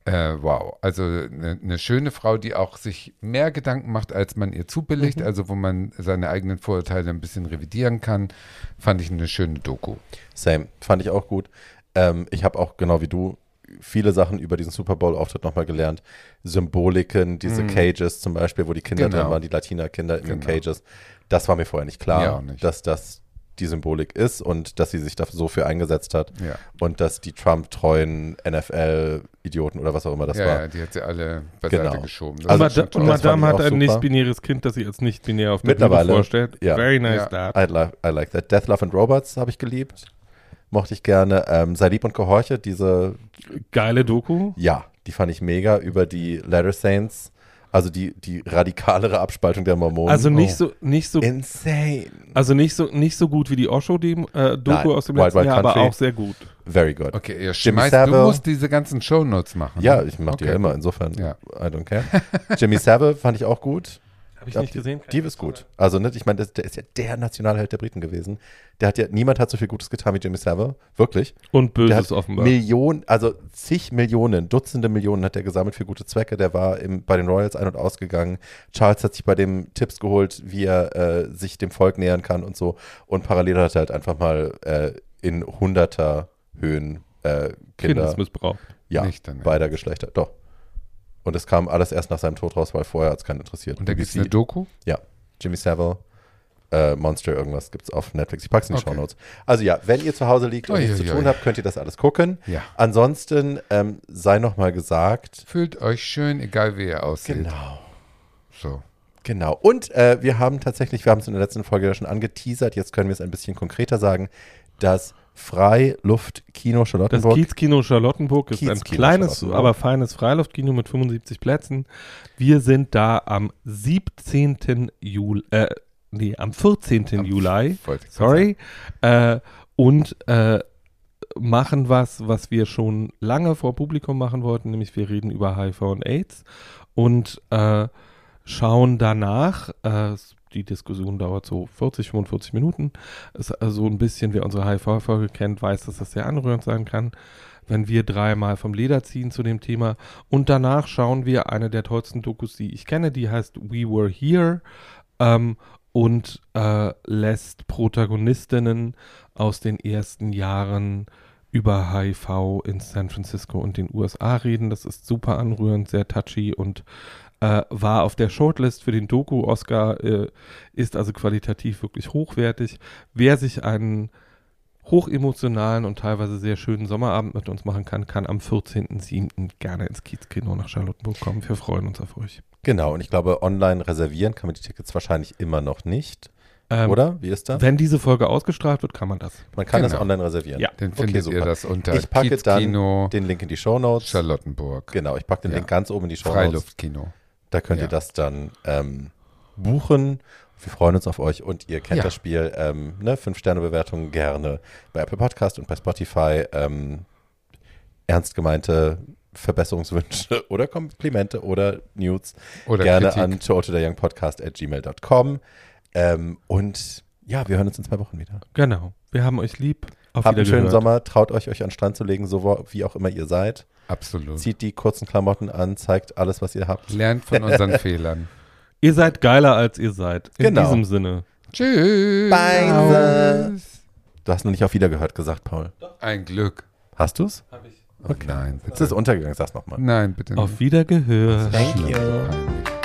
äh, wow. Also eine ne schöne Frau, die auch sich mehr Gedanken macht, als man ihr zubilligt, Mhm. also wo man seine eigenen Vorurteile ein bisschen revidieren kann, fand ich eine schöne Doku. Same, fand ich auch gut. Ähm, ich habe auch, genau wie du, viele Sachen über diesen Super Bowl-Auftritt nochmal gelernt. Symboliken, diese Cages zum Beispiel, wo die Kinder Mhm. Genau. drin waren, die Latina-Kinder in den Genau. Cages. Das war mir vorher nicht klar, nicht. dass das die Symbolik ist und dass sie sich da so für eingesetzt hat. Ja. Und dass die Trump-treuen NFL-Idioten oder was auch immer das ja, war. ja, die hat sie alle beiseite Genau. geschoben. Also und, ist schon Mada toll. und das Madame hat ein nicht-binäres Kind, das sie als nicht-binär auf der Mittlerweile, Bühne vorstellt. ja. Very nice Ja. dad. I, li I like that. Death, Love and Robots habe ich geliebt. Mochte ich gerne. Ähm, Sei lieb und gehorche, diese Geile Doku. Ja, die fand ich mega über die Letter Saints, also die, die radikalere Abspaltung der Mormonen. Also nicht Oh. so, nicht so, Insane. also nicht so, nicht so gut wie die Osho-Doku äh, Doku Nein, aus dem Wild letzten Wild Jahr, aber Country. auch sehr gut. Very good. Okay, ihr Jimmy schmeißt, du Savile. musst diese ganzen Shownotes machen. Ja, ne? ich mache die Okay, ja immer, insofern, Ja. I don't care. [laughs] Jimmy Savile fand ich auch gut. Habe ich Ja, nicht gesehen. Die ist gut. Also, ne, ich meine, der ist ja der Nationalheld der Briten gewesen. Der hat ja, niemand hat so viel Gutes getan wie Jimmy Savile. Wirklich. Und Der Böses hat offenbar. Millionen, also zig Millionen, Dutzende Millionen hat er gesammelt für gute Zwecke. Der war im, bei den Royals ein- und ausgegangen. Charles hat sich bei dem Tipps geholt, wie er äh, sich dem Volk nähern kann und so. Und parallel hat er halt einfach mal äh, in hunderter Höhen äh, Kinder, Kindesmissbrauch. ja, Nicht dann, ja. beider Geschlechter, doch. Und es kam alles erst nach seinem Tod raus, weil vorher hat es keinen interessiert. Und da gibt es eine Doku? ja, Jimmy Savile, äh, Monster irgendwas gibt es auf Netflix. Ich pack's in die Okay. Shownotes. Also ja, wenn ihr zu Hause liegt und Ui, nichts ui, zu tun ui. habt, könnt ihr das alles gucken. Ja. Ansonsten ähm, sei noch mal gesagt, Fühlt euch schön, egal wie ihr aussieht. genau, So. genau. Und äh, wir haben tatsächlich, wir haben es in der letzten Folge ja schon angeteasert, jetzt können wir es ein bisschen konkreter sagen, das Freiluftkino Das Charlottenburg. Kiezkino Charlottenburg ist ein Kiezkino kleines, aber feines Freiluftkino mit 75 Plätzen. Wir sind da am 17. Juli, äh, nee, am 14. Am- Juli, sorry, äh, und äh, machen was, was wir schon lange vor Publikum machen wollten, nämlich wir reden über HIV und AIDS und äh, schauen danach, äh, die Diskussion dauert so 40, 45 Minuten, ist also ein bisschen, wer unsere HIV-Folge kennt, weiß, dass das sehr anrührend sein kann, wenn wir dreimal vom Leder ziehen zu dem Thema. Und danach schauen wir eine der tollsten Dokus, die ich kenne, die heißt We Were Here ähm, und äh, lässt Protagonistinnen aus den ersten Jahren über HIV in San Francisco und den USA reden. Das ist super anrührend, sehr touchy und äh, war auf der Shortlist für den Doku-Oscar, äh, ist also qualitativ wirklich hochwertig. Wer sich einen hochemotionalen und teilweise sehr schönen Sommerabend mit uns machen kann, kann am 14.07. gerne ins Kiezkino nach Charlottenburg kommen. Wir freuen uns auf euch. Genau, und ich glaube, online reservieren kann man die Tickets wahrscheinlich immer noch nicht. Ähm, Oder? Wie ist das? Wenn diese Folge ausgestrahlt wird, kann man das. Man kann das Genau. online reservieren. Ja. Dann Okay, findet super. ihr das unter Ich packe Kiezkino dann den Link in die Show Notes. Charlottenburg. Genau, ich packe den Ja. Link ganz oben in die Show Notes. Freiluftkino. Da könnt ihr Ja. das dann ähm, buchen Wir freuen uns auf euch und ihr kennt Ja. das Spiel. Ähm, ne? Fünf-Sterne-Bewertungen gerne bei Apple Podcast und bei Spotify. Ähm, ernst gemeinte Verbesserungswünsche [laughs] oder Komplimente oder Nudes Oder gerne Kritik. an tototheyoungpodcast at gmail.com. Ähm, und ja, wir hören uns in zwei Wochen wieder. Genau. Wir haben euch lieb. Auf Habt einen schönen Wiedergehört. Sommer, traut euch, euch an den Strand zu legen, so wie auch immer ihr seid. Absolut. Zieht die kurzen Klamotten an, zeigt alles, was ihr habt. Lernt von unseren [laughs] Fehlern. Ihr seid geiler, als ihr seid. In Genau. diesem Sinne. Tschüss. Bye. Du hast noch nicht auf Wiedergehört gesagt, Paul. Ein Glück. Hast du's? Oh, Nein, Jetzt ist bitte. es untergegangen, sag's nochmal. Nein, bitte nicht. Auf Wiedergehört. Thank you.